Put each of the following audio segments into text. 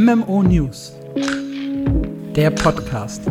MMO News, der Podcast.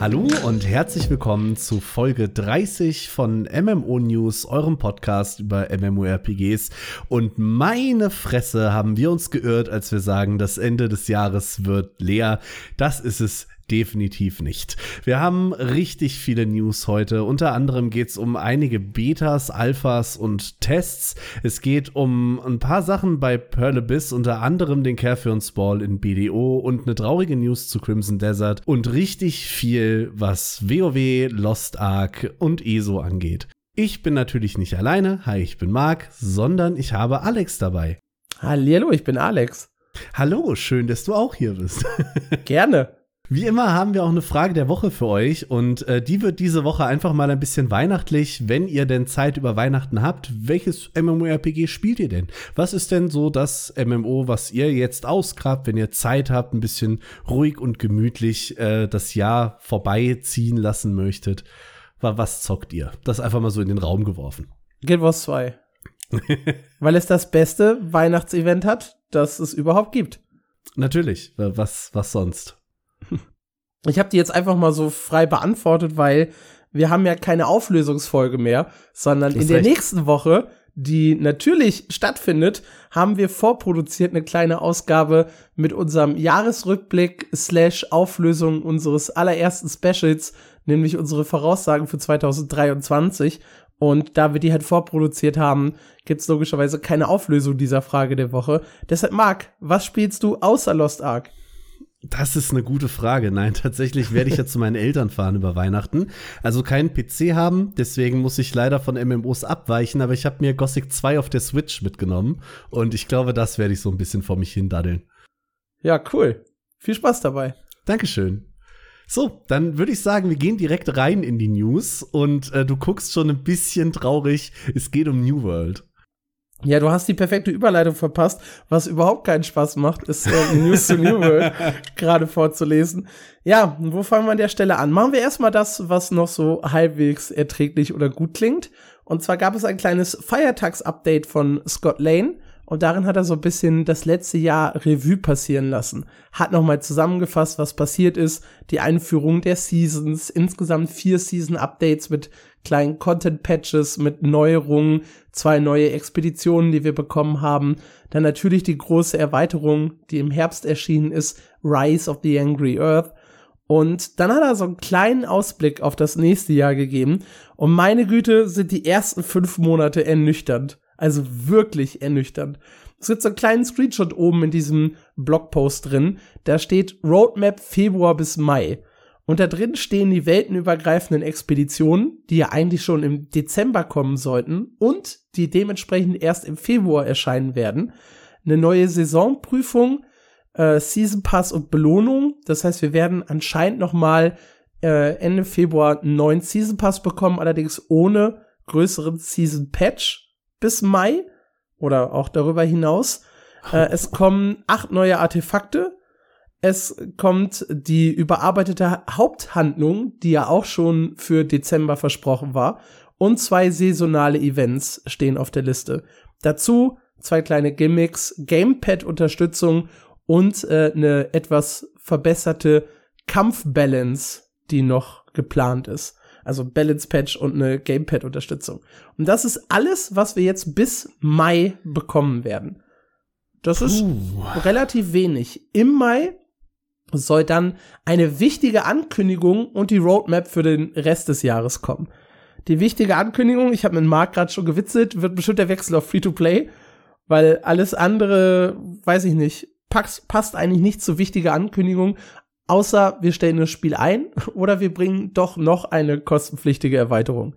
Hallo und herzlich willkommen zu Folge 30 von MMO News, eurem Podcast über MMORPGs. Und meine Fresse haben wir uns geirrt, als wir sagen, das Ende des Jahres wird leer. Das ist es definitiv nicht. Wir haben richtig viele News heute. Unter anderem geht es um einige Betas, Alphas und Tests. Es geht um ein paar Sachen bei Pearl Abyss, unter anderem den Carefurns Ball in BDO und eine traurige News zu Crimson Desert und richtig viel, was WoW, Lost Ark und ESO angeht. Ich bin natürlich nicht alleine, hi, ich bin Marc, sondern ich habe Alex dabei. Hallo, ich bin Alex. Hallo, schön, dass du auch hier bist. Gerne. Wie immer haben wir auch eine Frage der Woche für euch und äh, die wird diese Woche einfach mal ein bisschen weihnachtlich, wenn ihr denn Zeit über Weihnachten habt. Welches MMORPG spielt ihr denn? Was ist denn so das MMO, was ihr jetzt ausgrabt, wenn ihr Zeit habt, ein bisschen ruhig und gemütlich äh, das Jahr vorbeiziehen lassen möchtet? Was zockt ihr? Das einfach mal so in den Raum geworfen. Guild Wars 2. Weil es das beste Weihnachtsevent hat, das es überhaupt gibt. Natürlich. Was, was sonst? Ich habe die jetzt einfach mal so frei beantwortet, weil wir haben ja keine Auflösungsfolge mehr, sondern in der recht. nächsten Woche, die natürlich stattfindet, haben wir vorproduziert eine kleine Ausgabe mit unserem Jahresrückblick slash Auflösung unseres allerersten Specials, nämlich unsere Voraussagen für 2023. Und da wir die halt vorproduziert haben, gibt's logischerweise keine Auflösung dieser Frage der Woche. Deshalb, Marc, was spielst du außer Lost Ark? Das ist eine gute Frage. Nein, tatsächlich werde ich ja zu meinen Eltern fahren über Weihnachten. Also keinen PC haben, deswegen muss ich leider von MMOs abweichen, aber ich habe mir Gothic 2 auf der Switch mitgenommen und ich glaube, das werde ich so ein bisschen vor mich hin daddeln. Ja, cool. Viel Spaß dabei. Dankeschön. So, dann würde ich sagen, wir gehen direkt rein in die News und äh, du guckst schon ein bisschen traurig. Es geht um New World. Ja, du hast die perfekte Überleitung verpasst. Was überhaupt keinen Spaß macht, ist äh, News to New World gerade vorzulesen. Ja, wo fangen wir an der Stelle an? Machen wir erstmal das, was noch so halbwegs erträglich oder gut klingt. Und zwar gab es ein kleines Feiertags-Update von Scott Lane. Und darin hat er so ein bisschen das letzte Jahr Revue passieren lassen. Hat nochmal zusammengefasst, was passiert ist. Die Einführung der Seasons, insgesamt vier Season-Updates mit kleinen Content-Patches, mit Neuerungen, zwei neue Expeditionen, die wir bekommen haben. Dann natürlich die große Erweiterung, die im Herbst erschienen ist, Rise of the Angry Earth. Und dann hat er so einen kleinen Ausblick auf das nächste Jahr gegeben. Und meine Güte, sind die ersten fünf Monate ernüchternd. Also wirklich ernüchternd. Es gibt so einen kleinen Screenshot oben in diesem Blogpost drin. Da steht Roadmap Februar bis Mai. Und da drin stehen die weltenübergreifenden Expeditionen, die ja eigentlich schon im Dezember kommen sollten und die dementsprechend erst im Februar erscheinen werden. Eine neue Saisonprüfung, äh, Season Pass und Belohnung. Das heißt, wir werden anscheinend noch mal äh, Ende Februar einen neuen Season Pass bekommen, allerdings ohne größeren Season Patch bis Mai oder auch darüber hinaus. Äh, es kommen acht neue Artefakte. Es kommt die überarbeitete Haupthandlung, die ja auch schon für Dezember versprochen war. Und zwei saisonale Events stehen auf der Liste. Dazu zwei kleine Gimmicks, Gamepad-Unterstützung und äh, eine etwas verbesserte Kampfbalance, die noch geplant ist. Also Balance Patch und eine Gamepad Unterstützung. Und das ist alles, was wir jetzt bis Mai bekommen werden. Das ist uh. relativ wenig. Im Mai soll dann eine wichtige Ankündigung und die Roadmap für den Rest des Jahres kommen. Die wichtige Ankündigung, ich habe mit Marc gerade schon gewitzelt, wird bestimmt der Wechsel auf Free-to-Play, weil alles andere, weiß ich nicht, passt eigentlich nicht zu wichtiger Ankündigung, Außer wir stellen das Spiel ein oder wir bringen doch noch eine kostenpflichtige Erweiterung.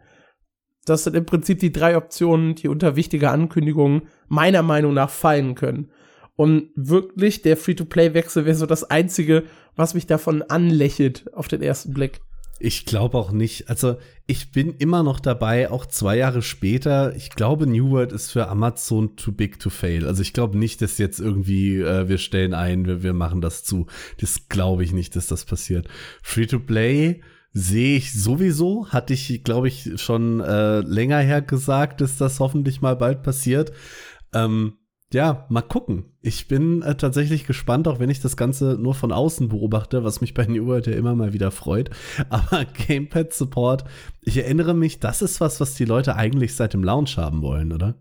Das sind im Prinzip die drei Optionen, die unter wichtiger Ankündigung meiner Meinung nach fallen können. Und wirklich, der Free-to-Play-Wechsel wäre so das Einzige, was mich davon anlächelt auf den ersten Blick. Ich glaube auch nicht. Also ich bin immer noch dabei, auch zwei Jahre später. Ich glaube, New World ist für Amazon too big to fail. Also ich glaube nicht, dass jetzt irgendwie äh, wir stellen ein, wir, wir machen das zu. Das glaube ich nicht, dass das passiert. Free to Play sehe ich sowieso. Hatte ich, glaube ich, schon äh, länger her gesagt, dass das hoffentlich mal bald passiert. Ähm, ja, mal gucken. Ich bin äh, tatsächlich gespannt, auch wenn ich das Ganze nur von außen beobachte, was mich bei New World ja immer mal wieder freut. Aber Gamepad Support, ich erinnere mich, das ist was, was die Leute eigentlich seit dem Launch haben wollen, oder?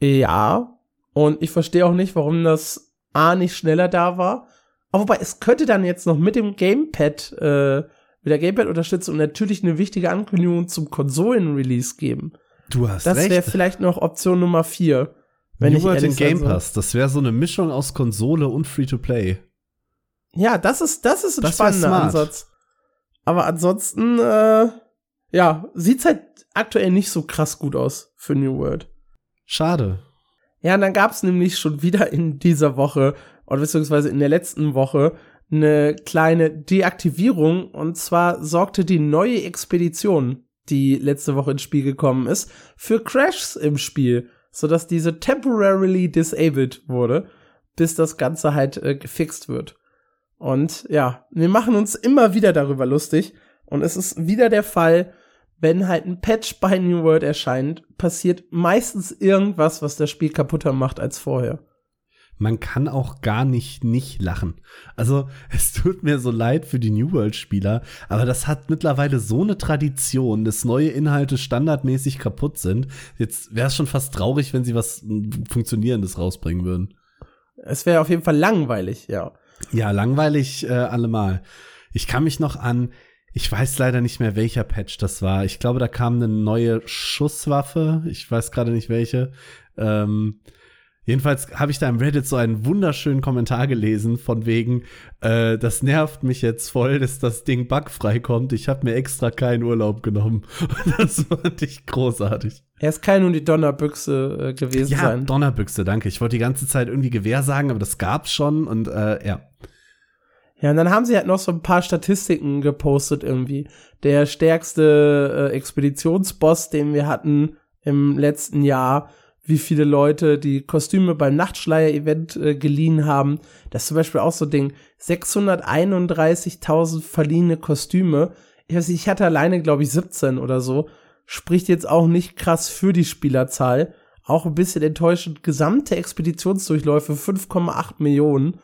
Ja, und ich verstehe auch nicht, warum das A nicht schneller da war. Aber wobei, es könnte dann jetzt noch mit dem Gamepad, äh, mit der Gamepad-Unterstützung natürlich eine wichtige Ankündigung zum Konsolen-Release geben. Du hast Das recht. wäre vielleicht noch Option Nummer vier. Wenn New ich World in Game. Pass, das wäre so eine Mischung aus Konsole und Free-to-Play. Ja, das ist, das ist ein Das spannender. Ansatz. Aber ansonsten, äh, ja, sieht's halt aktuell nicht so krass gut aus für New World. Schade. Ja, und dann gab's nämlich schon wieder in dieser Woche, oder beziehungsweise in der letzten Woche, eine kleine Deaktivierung. Und zwar sorgte die neue Expedition, die letzte Woche ins Spiel gekommen ist, für Crashs im Spiel, sodass diese temporarily disabled wurde, bis das Ganze halt äh, gefixt wird. Und ja, wir machen uns immer wieder darüber lustig. Und es ist wieder der Fall, wenn halt ein Patch bei New World erscheint, passiert meistens irgendwas, was das Spiel kaputter macht als vorher. Man kann auch gar nicht nicht lachen. Also, es tut mir so leid für die New World-Spieler, aber das hat mittlerweile so eine Tradition, dass neue Inhalte standardmäßig kaputt sind. Jetzt wäre es schon fast traurig, wenn sie was mm, Funktionierendes rausbringen würden. Es wäre auf jeden Fall langweilig, ja. Ja, langweilig äh, allemal. Ich kann mich noch an, ich weiß leider nicht mehr, welcher Patch das war. Ich glaube, da kam eine neue Schusswaffe. Ich weiß gerade nicht welche. Ähm, jedenfalls habe ich da im Reddit so einen wunderschönen Kommentar gelesen, von wegen, äh, das nervt mich jetzt voll, dass das Ding bugfrei kommt. Ich habe mir extra keinen Urlaub genommen. Und das fand ich großartig. Er ist kein und die Donnerbüchse äh, gewesen Ja, sein. Donnerbüchse, danke. Ich wollte die ganze Zeit irgendwie Gewehr sagen, aber das gab's schon und äh, ja. Ja, und dann haben sie halt noch so ein paar Statistiken gepostet irgendwie. Der stärkste äh, Expeditionsboss, den wir hatten im letzten Jahr, wie viele Leute die Kostüme beim Nachtschleier-Event äh, geliehen haben. Das ist zum Beispiel auch so ein Ding. 631.000 verliehene Kostüme. Ich weiß nicht, ich hatte alleine, glaube ich, 17 oder so. Spricht jetzt auch nicht krass für die Spielerzahl. Auch ein bisschen enttäuschend. Gesamte Expeditionsdurchläufe 5,8 Millionen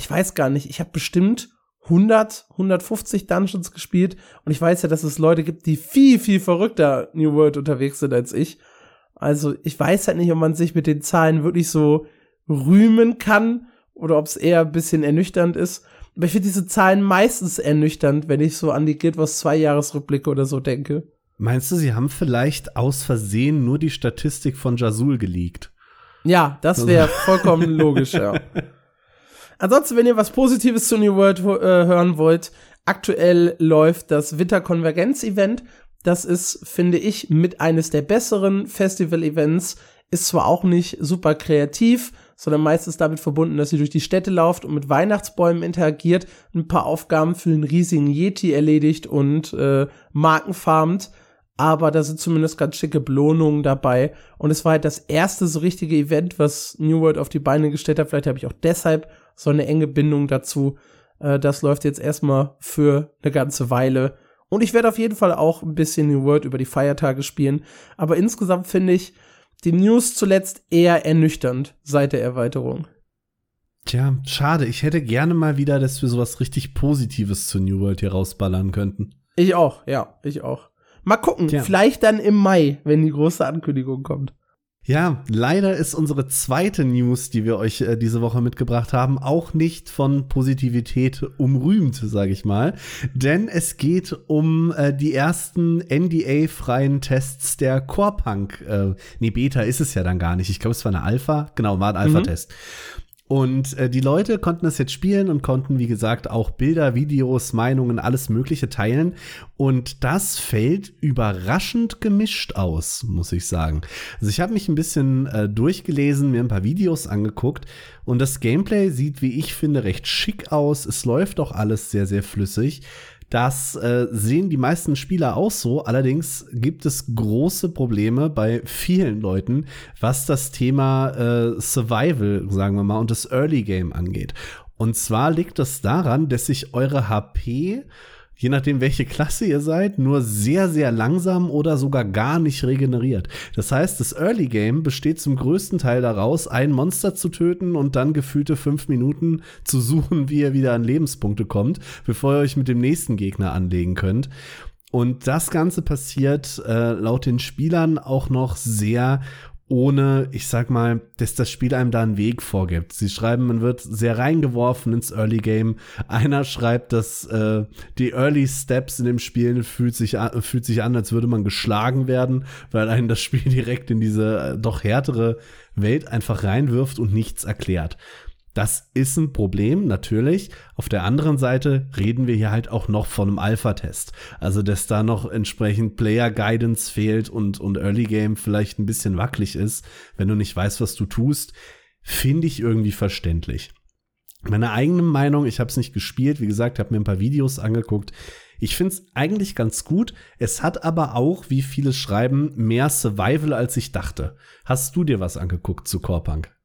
ich weiß gar nicht, ich habe bestimmt 100, 150 Dungeons gespielt und ich weiß ja, dass es Leute gibt, die viel, viel verrückter New World unterwegs sind als ich. Also ich weiß halt nicht, ob man sich mit den Zahlen wirklich so rühmen kann oder ob es eher ein bisschen ernüchternd ist. Aber ich finde diese Zahlen meistens ernüchternd, wenn ich so an die Guild Wars 2 Jahresrückblicke oder so denke. Meinst du, sie haben vielleicht aus Versehen nur die Statistik von Jasul geleakt? Ja, das wäre vollkommen logisch, ja. Ansonsten, wenn ihr was Positives zu New World äh, hören wollt, aktuell läuft das Winterkonvergenz-Event. Das ist, finde ich, mit eines der besseren Festival-Events. Ist zwar auch nicht super kreativ, sondern meistens damit verbunden, dass ihr durch die Städte lauft und mit Weihnachtsbäumen interagiert, ein paar Aufgaben für den riesigen Yeti erledigt und äh, Marken farmt. Aber da sind zumindest ganz schicke Belohnungen dabei. Und es war halt das erste so richtige Event, was New World auf die Beine gestellt hat. Vielleicht habe ich auch deshalb so eine enge Bindung dazu. Äh, das läuft jetzt erstmal für eine ganze Weile. Und ich werde auf jeden Fall auch ein bisschen New World über die Feiertage spielen. Aber insgesamt finde ich die News zuletzt eher ernüchternd seit der Erweiterung. Tja, schade. Ich hätte gerne mal wieder, dass wir sowas richtig Positives zu New World hier rausballern könnten. Ich auch, ja, ich auch. Mal gucken, Tja. vielleicht dann im Mai, wenn die große Ankündigung kommt. Ja, leider ist unsere zweite News, die wir euch äh, diese Woche mitgebracht haben, auch nicht von Positivität umrühmt, sage ich mal. Denn es geht um äh, die ersten NDA-freien Tests der Core-Punk. Äh, nee, Beta ist es ja dann gar nicht. Ich glaube, es war eine Alpha. Genau, war ein Alpha-Test. Und äh, die Leute konnten das jetzt spielen und konnten, wie gesagt, auch Bilder, Videos, Meinungen, alles Mögliche teilen. Und das fällt überraschend gemischt aus, muss ich sagen. Also ich habe mich ein bisschen äh, durchgelesen, mir ein paar Videos angeguckt und das Gameplay sieht, wie ich finde, recht schick aus. Es läuft auch alles sehr, sehr flüssig. Das äh, sehen die meisten Spieler auch so. Allerdings gibt es große Probleme bei vielen Leuten, was das Thema äh, Survival, sagen wir mal, und das Early Game angeht. Und zwar liegt das daran, dass sich eure HP je nachdem, welche Klasse ihr seid, nur sehr, sehr langsam oder sogar gar nicht regeneriert. Das heißt, das Early Game besteht zum größten Teil daraus, ein Monster zu töten und dann gefühlte fünf Minuten zu suchen, wie ihr wieder an Lebenspunkte kommt, bevor ihr euch mit dem nächsten Gegner anlegen könnt. Und das Ganze passiert äh, laut den Spielern auch noch sehr ohne, ich sag mal, dass das Spiel einem da einen Weg vorgibt. Sie schreiben, man wird sehr reingeworfen ins Early Game. Einer schreibt, dass äh, die Early Steps in dem Spiel fühlt sich, an, fühlt sich an, als würde man geschlagen werden, weil einen das Spiel direkt in diese äh, doch härtere Welt einfach reinwirft und nichts erklärt. Das ist ein Problem, natürlich. Auf der anderen Seite reden wir hier halt auch noch von einem Alpha-Test. Also, dass da noch entsprechend Player-Guidance fehlt und, und Early Game vielleicht ein bisschen wackelig ist, wenn du nicht weißt, was du tust, finde ich irgendwie verständlich. Meine eigene Meinung, ich habe es nicht gespielt, wie gesagt, habe mir ein paar Videos angeguckt. Ich finde es eigentlich ganz gut. Es hat aber auch, wie viele schreiben, mehr Survival, als ich dachte. Hast du dir was angeguckt zu Corepunk?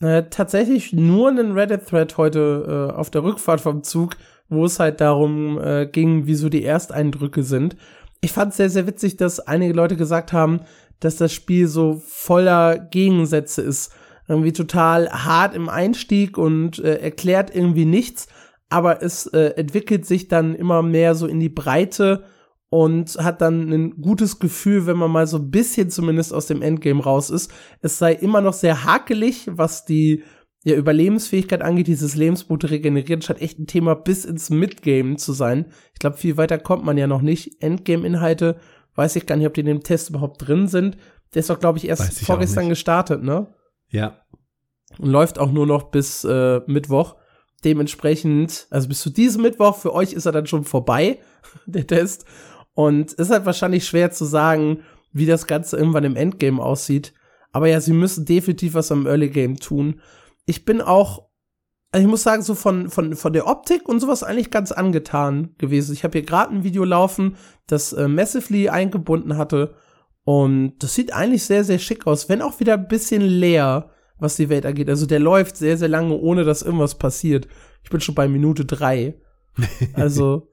Äh, tatsächlich nur einen Reddit-Thread heute äh, auf der Rückfahrt vom Zug, wo es halt darum äh, ging, wie so die Ersteindrücke sind. Ich fand es sehr, sehr witzig, dass einige Leute gesagt haben, dass das Spiel so voller Gegensätze ist. Irgendwie total hart im Einstieg und äh, erklärt irgendwie nichts, aber es äh, entwickelt sich dann immer mehr so in die Breite und hat dann ein gutes Gefühl, wenn man mal so ein bisschen zumindest aus dem Endgame raus ist. Es sei immer noch sehr hakelig, was die ja, Überlebensfähigkeit angeht, dieses Lebenspunkte regenerieren, scheint echt ein Thema bis ins Midgame zu sein. Ich glaube, viel weiter kommt man ja noch nicht. Endgame-Inhalte, weiß ich gar nicht, ob die in dem Test überhaupt drin sind. Der ist doch, glaube ich, erst ich vorgestern gestartet, ne? Ja. Und läuft auch nur noch bis äh, Mittwoch. Dementsprechend, also bis zu diesem Mittwoch, für euch ist er dann schon vorbei, der Test. Und ist halt wahrscheinlich schwer zu sagen, wie das Ganze irgendwann im Endgame aussieht. Aber ja, sie müssen definitiv was am Early Game tun. Ich bin auch, also ich muss sagen, so von, von, von der Optik und sowas eigentlich ganz angetan gewesen. Ich habe hier gerade ein Video laufen, das äh, Massively eingebunden hatte. Und das sieht eigentlich sehr, sehr schick aus, wenn auch wieder ein bisschen leer, was die Welt angeht. Also der läuft sehr, sehr lange, ohne dass irgendwas passiert. Ich bin schon bei Minute drei. Also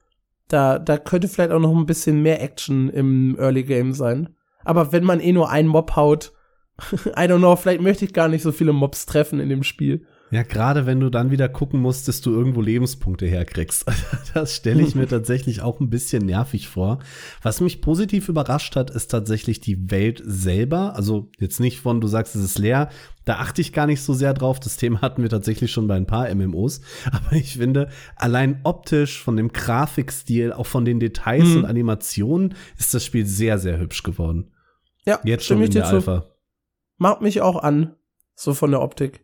da, da könnte vielleicht auch noch ein bisschen mehr Action im Early Game sein. Aber wenn man eh nur einen Mob haut, I don't know, vielleicht möchte ich gar nicht so viele Mobs treffen in dem Spiel. Ja, gerade wenn du dann wieder gucken musst, dass du irgendwo Lebenspunkte herkriegst. Das stelle ich mir tatsächlich auch ein bisschen nervig vor. Was mich positiv überrascht hat, ist tatsächlich die Welt selber. Also jetzt nicht von, du sagst, es ist leer. Da achte ich gar nicht so sehr drauf. Das Thema hatten wir tatsächlich schon bei ein paar MMOs. Aber ich finde, allein optisch, von dem Grafikstil, auch von den Details mhm. und Animationen, ist das Spiel sehr, sehr hübsch geworden. Ja, jetzt schon in der Alpha. Macht mich auch an, so von der Optik.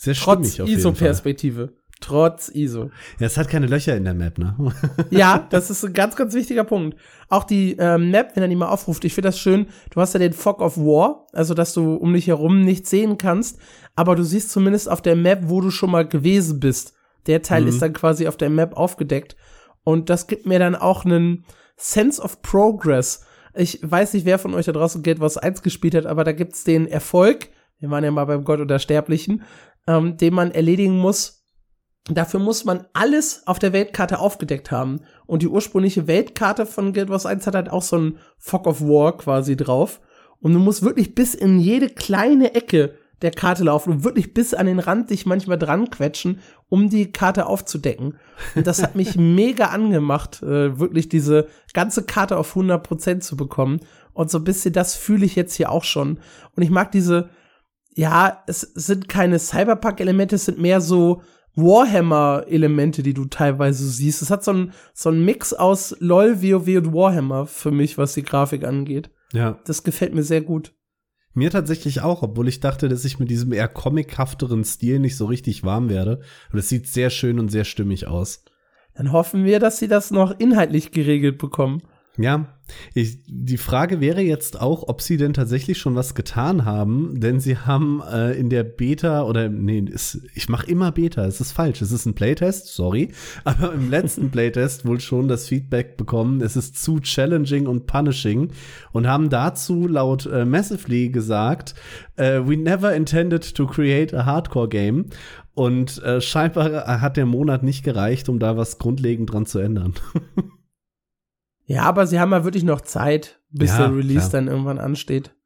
Sehr Trotz ISO-Perspektive. Trotz ISO. Ja, es hat keine Löcher in der Map, ne? ja, das ist ein ganz, ganz wichtiger Punkt. Auch die ähm, Map, wenn er die mal aufruft, ich finde das schön. Du hast ja den Fog of War, also dass du um dich herum nichts sehen kannst, aber du siehst zumindest auf der Map, wo du schon mal gewesen bist. Der Teil mhm. ist dann quasi auf der Map aufgedeckt. Und das gibt mir dann auch einen Sense of Progress. Ich weiß nicht, wer von euch da draußen Guild Wars 1 gespielt hat, aber da gibt's den Erfolg. Wir waren ja mal beim Gott oder Sterblichen ähm, den man erledigen muss. Dafür muss man alles auf der Weltkarte aufgedeckt haben. Und die ursprüngliche Weltkarte von Guild Wars 1 hat halt auch so ein Fog of War quasi drauf. Und du musst wirklich bis in jede kleine Ecke der Karte laufen und wirklich bis an den Rand dich manchmal dran quetschen, um die Karte aufzudecken. Und das hat mich mega angemacht, äh, wirklich diese ganze Karte auf 100% zu bekommen. Und so ein bisschen das fühle ich jetzt hier auch schon. Und ich mag diese, ja, es sind keine Cyberpunk-Elemente, es sind mehr so Warhammer-Elemente, die du teilweise siehst. Es hat so ein, so ein Mix aus LOL, WoW und Warhammer für mich, was die Grafik angeht. Ja. Das gefällt mir sehr gut. Mir tatsächlich auch, obwohl ich dachte, dass ich mit diesem eher comichafteren Stil nicht so richtig warm werde. Und es sieht sehr schön und sehr stimmig aus. Dann hoffen wir, dass sie das noch inhaltlich geregelt bekommen. Ja, ich, die Frage wäre jetzt auch, ob sie denn tatsächlich schon was getan haben, denn sie haben äh, in der Beta oder nee, es, ich mache immer Beta, es ist falsch, es ist ein Playtest, sorry, aber im letzten Playtest wohl schon das Feedback bekommen, es ist zu challenging und punishing und haben dazu laut äh, Massively gesagt, äh, we never intended to create a hardcore game und äh, scheinbar hat der Monat nicht gereicht, um da was grundlegend dran zu ändern. Ja, aber sie haben ja wirklich noch Zeit, bis Ja, der Release klar. dann irgendwann ansteht.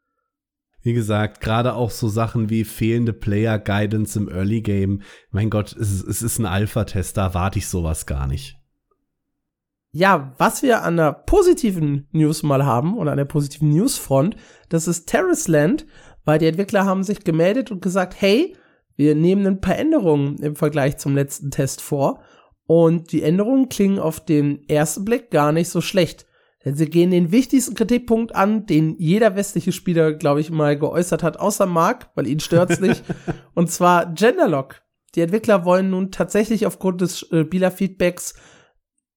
Wie gesagt, gerade auch so Sachen wie fehlende Player Guidance im Early Game. Mein Gott, es ist, es ist ein Alpha-Test, da erwarte ich sowas gar nicht. Ja, was wir an der positiven News mal haben oder an der positiven Newsfront, das ist Terrace Land, weil die Entwickler haben sich gemeldet und gesagt, hey, wir nehmen ein paar Änderungen im Vergleich zum letzten Test vor und die Änderungen klingen auf den ersten Blick gar nicht so schlecht. Denn sie gehen den wichtigsten Kritikpunkt an, den jeder westliche Spieler, glaube ich, mal geäußert hat, außer Mark, weil ihn stört's nicht. und zwar Genderlock. Die Entwickler wollen nun tatsächlich aufgrund des äh, Spielerfeedbacks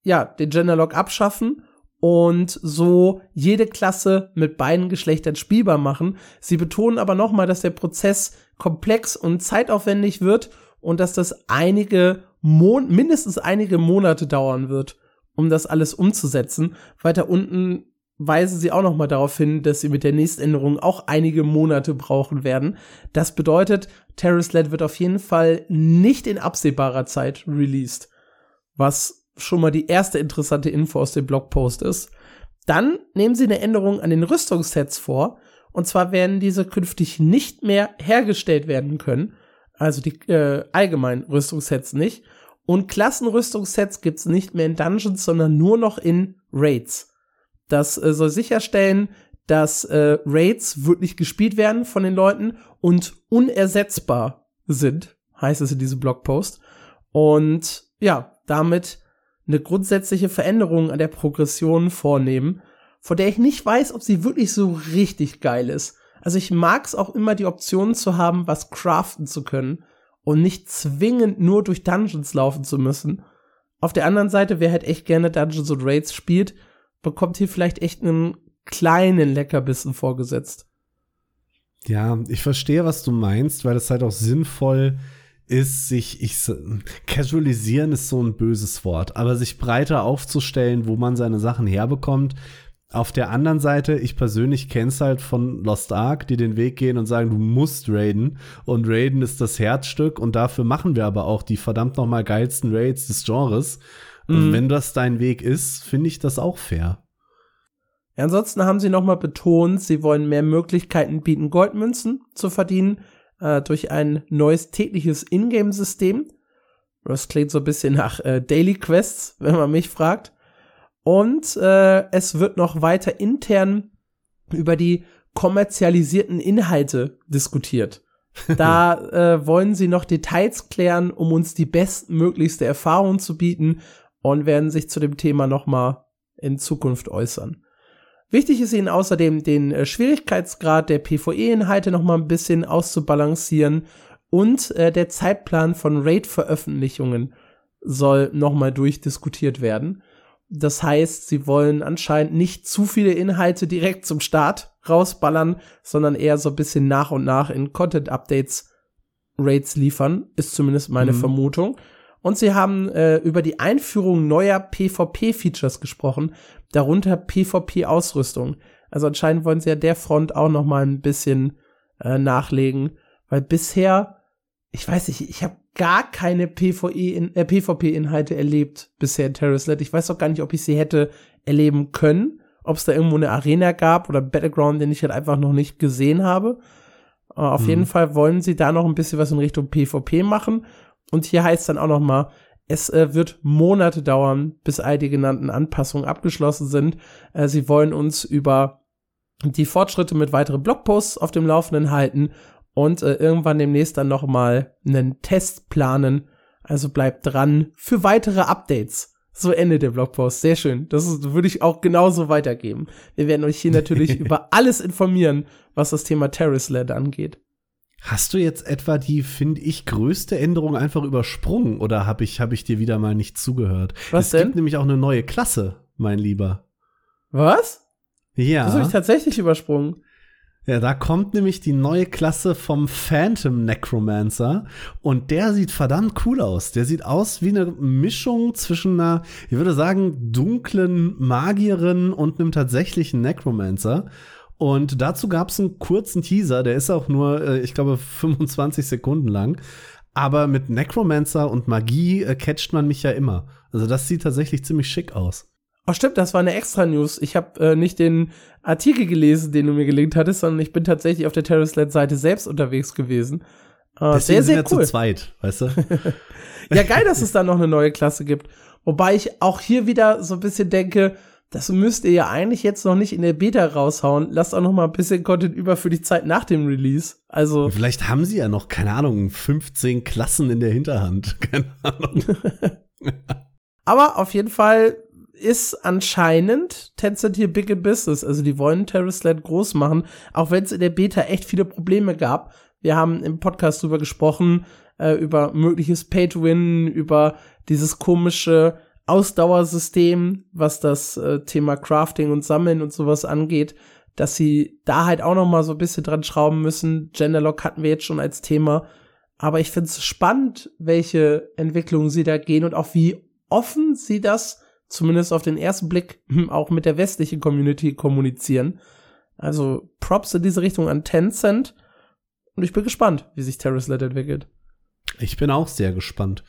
ja, den Genderlock abschaffen und so jede Klasse mit beiden Geschlechtern spielbar machen. Sie betonen aber nochmal, dass der Prozess komplex und zeitaufwendig wird und dass das einige Mon mindestens einige Monate dauern wird, um das alles umzusetzen. Weiter unten weisen sie auch noch mal darauf hin, dass sie mit der nächsten Änderung auch einige Monate brauchen werden. Das bedeutet, Terrace Land wird auf jeden Fall nicht in absehbarer Zeit released, was schon mal die erste interessante Info aus dem Blogpost ist. Dann nehmen sie eine Änderung an den Rüstungssets vor, und zwar werden diese künftig nicht mehr hergestellt werden können, also die äh, allgemeinen Rüstungssets nicht. Und Klassenrüstungssets gibt's nicht mehr in Dungeons, sondern nur noch in Raids. Das äh, soll sicherstellen, dass äh, Raids wirklich gespielt werden von den Leuten und unersetzbar sind, heißt es in diesem Blogpost. Und ja, damit eine grundsätzliche Veränderung an der Progression vornehmen, von der ich nicht weiß, ob sie wirklich so richtig geil ist. Also ich mag es auch immer, die Option zu haben, was craften zu können und nicht zwingend nur durch Dungeons laufen zu müssen. Auf der anderen Seite, wer halt echt gerne Dungeons und Raids spielt, bekommt hier vielleicht echt einen kleinen Leckerbissen vorgesetzt. Ja, ich verstehe, was du meinst, weil es halt auch sinnvoll ist, sich, ich, casualisieren ist so ein böses Wort, aber sich breiter aufzustellen, wo man seine Sachen herbekommt. Auf der anderen Seite, ich persönlich kenn's halt von Lost Ark, die den Weg gehen und sagen, du musst raiden und raiden ist das Herzstück und dafür machen wir aber auch die verdammt nochmal geilsten Raids des Genres. Und Mhm. wenn das dein Weg ist, finde ich das auch fair. Ja, ansonsten haben sie nochmal betont, sie wollen mehr Möglichkeiten bieten, Goldmünzen zu verdienen äh, durch ein neues tägliches Ingame-System. Das klingt so ein bisschen nach äh, Daily Quests, wenn man mich fragt. Und äh, es wird noch weiter intern über die kommerzialisierten Inhalte diskutiert. Da äh, wollen sie noch Details klären, um uns die bestmöglichste Erfahrung zu bieten und werden sich zu dem Thema noch mal in Zukunft äußern. Wichtig ist ihnen außerdem, den äh, Schwierigkeitsgrad der PvE-Inhalte noch mal ein bisschen auszubalancieren und äh, der Zeitplan von Raid-Veröffentlichungen soll noch mal durchdiskutiert werden. Das heißt, sie wollen anscheinend nicht zu viele Inhalte direkt zum Start rausballern, sondern eher so ein bisschen nach und nach in Content-Updates Raids liefern, ist zumindest meine Mhm. Vermutung. Und sie haben äh, über die Einführung neuer PvP-Features gesprochen, darunter PvP-Ausrüstung. Also anscheinend wollen sie ja der Front auch noch mal ein bisschen äh, nachlegen, weil bisher, ich weiß nicht, ich habe gar keine PvE äh, PvP-Inhalte erlebt bisher in Terrace Land. Ich weiß auch gar nicht, ob ich sie hätte erleben können, ob es da irgendwo eine Arena gab oder Battleground, den ich halt einfach noch nicht gesehen habe. Äh, auf Mhm. jeden Fall wollen sie da noch ein bisschen was in Richtung PvP machen. Und hier heißt dann auch noch mal, es äh, wird Monate dauern, bis all die genannten Anpassungen abgeschlossen sind. Äh, sie wollen uns über die Fortschritte mit weiteren Blogposts auf dem Laufenden halten und äh, irgendwann demnächst dann noch mal einen Test planen. Also bleibt dran für weitere Updates. So endet der Blogpost. Sehr schön. Das ist, würde ich auch genauso weitergeben. Wir werden euch hier natürlich über alles informieren, was das Thema Terrace Land angeht. Hast du jetzt etwa die, finde ich, größte Änderung einfach übersprungen oder habe ich, hab ich dir wieder mal nicht zugehört? Was es denn? gibt nämlich auch eine neue Klasse, mein Lieber. Was? Ja. Das habe ich tatsächlich übersprungen. Ja, da kommt nämlich die neue Klasse vom Phantom Necromancer und der sieht verdammt cool aus. Der sieht aus wie eine Mischung zwischen einer, ich würde sagen, dunklen Magierin und einem tatsächlichen Necromancer. Und dazu gab es einen kurzen Teaser, der ist auch nur, äh, ich glaube, 25 Sekunden lang. Aber mit Necromancer und Magie äh, catcht man mich ja immer. Also das sieht tatsächlich ziemlich schick aus. Oh, stimmt, das war eine extra News. Ich habe äh, nicht den Artikel gelesen, den du mir gelinkt hattest, sondern ich bin tatsächlich auf der Terrorsled-Seite selbst unterwegs gewesen. Äh, Deswegen sehr, sehr sind wir cool. zu zweit, weißt du? ja, geil, dass es da noch eine neue Klasse gibt. Wobei ich auch hier wieder so ein bisschen denke, das müsst ihr ja eigentlich jetzt noch nicht in der Beta raushauen. Lasst auch noch mal ein bisschen Content über für die Zeit nach dem Release. Also vielleicht haben sie ja noch keine Ahnung 15 Klassen in der Hinterhand. Keine Ahnung. Aber auf jeden Fall ist anscheinend Tencent hier big in business. Also die wollen Terrorsled groß machen, auch wenn es in der Beta echt viele Probleme gab. Wir haben im Podcast drüber gesprochen, äh, über mögliches Pay-to-Win, über dieses komische Ausdauersystem, was das äh, Thema Crafting und Sammeln und sowas angeht, dass sie da halt auch noch mal so ein bisschen dran schrauben müssen. Genderlock hatten wir jetzt schon als Thema. Aber ich finde es spannend, welche Entwicklungen sie da gehen und auch wie offen sie das zumindest auf den ersten Blick auch mit der westlichen Community kommunizieren. Also Props in diese Richtung an Tencent. Und ich bin gespannt, wie sich Terrasled entwickelt. Ich bin auch sehr gespannt.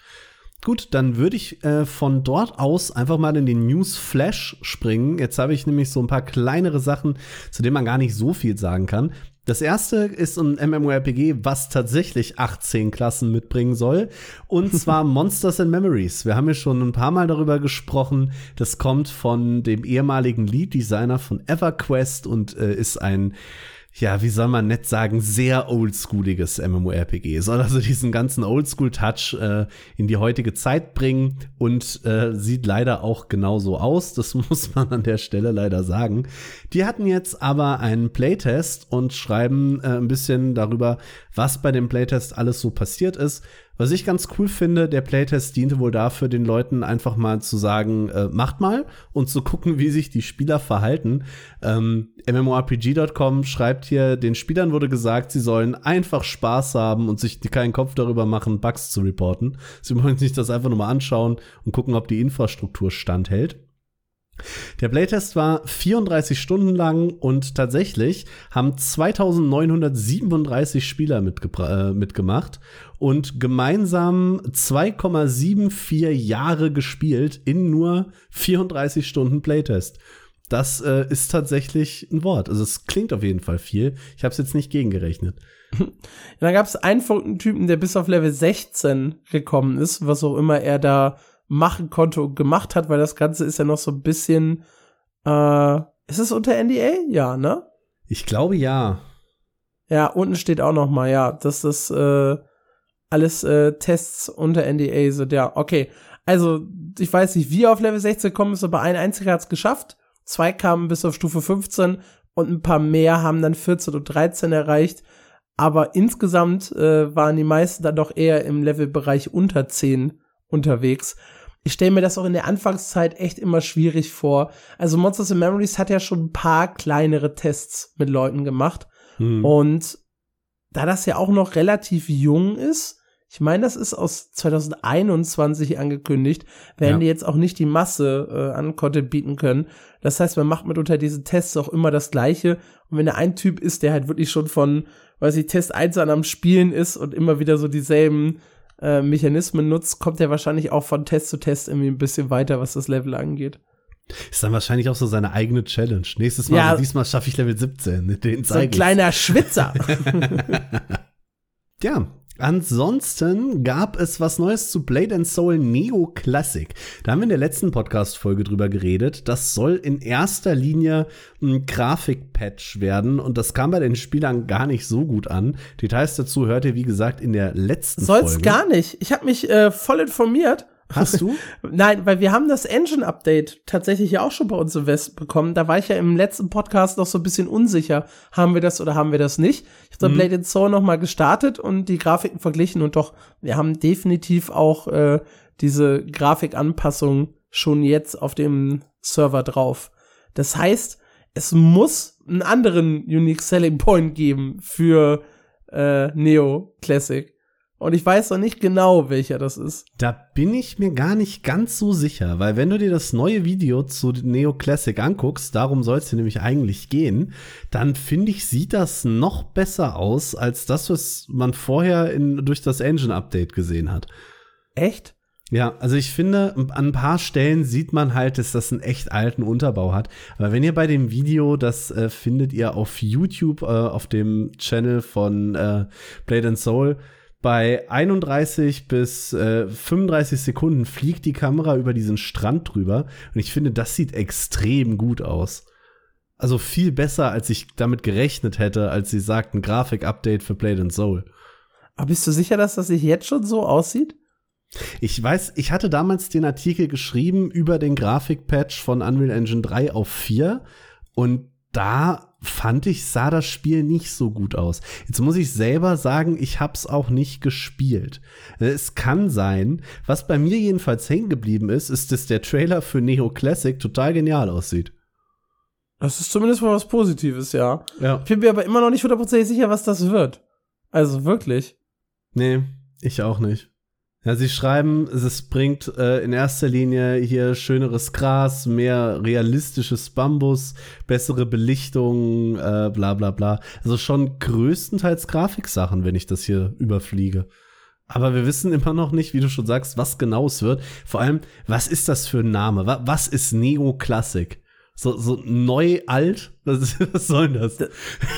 Gut, dann würde ich äh, von dort aus einfach mal in den News Flash springen. Jetzt habe ich nämlich so ein paar kleinere Sachen, zu denen man gar nicht so viel sagen kann. Das erste ist ein MMORPG, was tatsächlich 18 Klassen mitbringen soll. Und zwar Monsters and Memories. Wir haben ja schon ein paar Mal darüber gesprochen. Das kommt von dem ehemaligen Lead-Designer von EverQuest und äh, ist ein ja, wie soll man nett sagen, sehr oldschooliges MMORPG. Soll also diesen ganzen Oldschool-Touch äh, in die heutige Zeit bringen und äh, sieht leider auch genauso aus. Das muss man an der Stelle leider sagen. Die hatten jetzt aber einen Playtest und schreiben äh, ein bisschen darüber, was bei dem Playtest alles so passiert ist. Was ich ganz cool finde, der Playtest diente wohl dafür, den Leuten einfach mal zu sagen, äh, macht mal und zu gucken, wie sich die Spieler verhalten. Ähm, MMORPG.com schreibt hier, den Spielern wurde gesagt, sie sollen einfach Spaß haben und sich keinen Kopf darüber machen, Bugs zu reporten. Sie wollen sich das einfach nur mal anschauen und gucken, ob die Infrastruktur standhält. Der Playtest war 34 Stunden lang und tatsächlich haben 2937 Spieler äh, mitgemacht und gemeinsam 2,74 Jahre gespielt in nur 34 Stunden Playtest. Das äh, ist tatsächlich ein Wort. Also es klingt auf jeden Fall viel. Ich habe es jetzt nicht gegengerechnet. Dann gab es einen Typen, der bis auf Level 16 gekommen ist, was auch immer er da machen konnte und gemacht hat, weil das Ganze ist ja noch so ein bisschen, äh, ist es unter NDA? Ja, ne? Ich glaube ja. Ja, unten steht auch noch mal, ja, dass das äh, alles äh, Tests unter NDA sind. Ja, okay. Also, ich weiß nicht, wie er auf Level 16 gekommen ist, aber ein einziger hat es geschafft. Zwei kamen bis auf Stufe 15 und ein paar mehr haben dann 14 und 13 erreicht. Aber insgesamt äh, waren die meisten dann doch eher im Levelbereich unter 10 unterwegs ich stelle mir das auch in der Anfangszeit echt immer schwierig vor. Also Monsters and Memories hat ja schon ein paar kleinere Tests mit Leuten gemacht. Hm. Und da das ja auch noch relativ jung ist, ich meine, das ist aus 2021 angekündigt, werden ja. die jetzt auch nicht die Masse äh, an Content bieten können. Das heißt, man macht mit unter diesen Tests auch immer das Gleiche. Und wenn da ein Typ ist, der halt wirklich schon von, weiß ich, Test 1 an am Spielen ist und immer wieder so dieselben äh, Mechanismen nutzt, kommt er wahrscheinlich auch von Test zu Test irgendwie ein bisschen weiter, was das Level angeht. Ist dann wahrscheinlich auch so seine eigene Challenge. Nächstes Mal, ja, also diesmal schaffe ich Level 17. Den so ein kleiner Schwitzer. ja, Ansonsten gab es was Neues zu Blade and Soul Neo Classic. Da haben wir in der letzten Podcast-Folge drüber geredet. Das soll in erster Linie ein Grafikpatch werden und das kam bei den Spielern gar nicht so gut an. Details dazu hört ihr, wie gesagt, in der letzten Soll's Folge. Soll's gar nicht. Ich habe mich äh, voll informiert Hast du? Nein, weil wir haben das Engine-Update tatsächlich ja auch schon bei uns im West bekommen. Da war ich ja im letzten Podcast noch so ein bisschen unsicher. Haben wir das oder haben wir das nicht? Ich habe mhm. Blade and Soul noch mal gestartet und die Grafiken verglichen und doch, wir haben definitiv auch äh, diese Grafikanpassung schon jetzt auf dem Server drauf. Das heißt, es muss einen anderen Unique Selling Point geben für äh, Neo Classic. Und ich weiß noch nicht genau, welcher das ist. Da bin ich mir gar nicht ganz so sicher, weil wenn du dir das neue Video zu Neo Classic anguckst, darum soll es dir nämlich eigentlich gehen, dann finde ich, sieht das noch besser aus als das, was man vorher in, durch das Engine Update gesehen hat. Echt? Ja, also ich finde, an ein paar Stellen sieht man halt, dass das einen echt alten Unterbau hat. Aber wenn ihr bei dem Video, das äh, findet ihr auf YouTube, äh, auf dem Channel von äh, Blade and Soul, bei 31 bis äh, 35 Sekunden fliegt die Kamera über diesen Strand drüber. Und ich finde, das sieht extrem gut aus. Also viel besser, als ich damit gerechnet hätte, als sie sagten, Grafik-Update für Blade and Soul. Aber bist du sicher, dass das sich jetzt schon so aussieht? Ich weiß, ich hatte damals den Artikel geschrieben über den Grafikpatch von Unreal Engine 3 auf 4 und da fand ich, sah das Spiel nicht so gut aus. Jetzt muss ich selber sagen, ich hab's auch nicht gespielt. Es kann sein, was bei mir jedenfalls hängen geblieben ist, ist, dass der Trailer für Neo Classic total genial aussieht. Das ist zumindest mal was Positives, ja. Ja. Ich bin mir aber immer noch nicht hundertprozentig sicher, was das wird. Also wirklich. Nee, ich auch nicht. Ja, sie schreiben, es bringt äh, in erster Linie hier schöneres Gras, mehr realistisches Bambus, bessere Belichtung, äh, bla bla bla. Also schon größtenteils Grafiksachen, wenn ich das hier überfliege. Aber wir wissen immer noch nicht, wie du schon sagst, was genau es wird. Vor allem, was ist das für ein Name? Was ist Neo-Classic? So, so neu alt? Was, was soll das?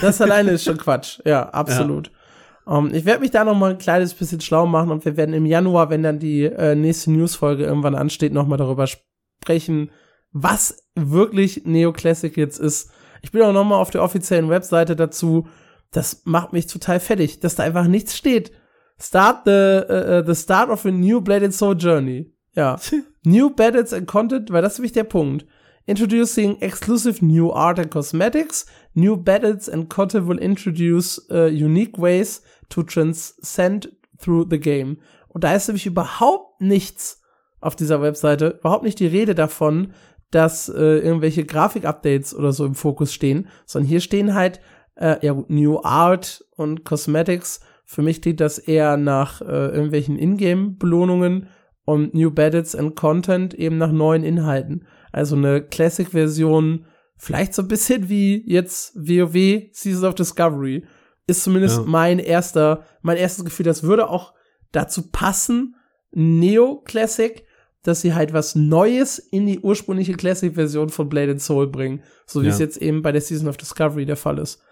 Das alleine ist schon Quatsch. Ja, absolut. Ja. Um, ähm, ich werde mich da noch mal ein kleines bisschen schlau machen und wir werden im Januar, wenn dann die äh, nächste Newsfolge irgendwann ansteht, noch mal darüber sprechen, was wirklich Neoclassic jetzt ist. Ich bin auch noch mal auf der offiziellen Webseite dazu. Das macht mich total fertig, dass da einfach nichts steht. Start the uh, the start of a new Bladed Soul Journey. Ja, new Battles and Content, weil das ist nämlich der Punkt. Introducing exclusive new art and cosmetics. New battles and content will introduce uh, unique ways to transcend through the game. Und da ist nämlich überhaupt nichts auf dieser Webseite, überhaupt nicht die Rede davon, dass äh, irgendwelche Grafik-Updates oder so im Fokus stehen, sondern hier stehen halt äh, ja New Art und Cosmetics. Für mich klingt das eher nach äh, irgendwelchen Ingame-Belohnungen und New Battles and Content eben nach neuen Inhalten. Also eine Classic-Version, vielleicht so ein bisschen wie jetzt WoW Seasons of Discovery, ist zumindest ja. mein erster, mein erstes Gefühl. Das würde auch dazu passen, Neo Classic, dass sie halt was Neues in die ursprüngliche Classic-Version von Blade and Soul bringen. So wie ja. es jetzt eben bei der Season of Discovery der Fall ist.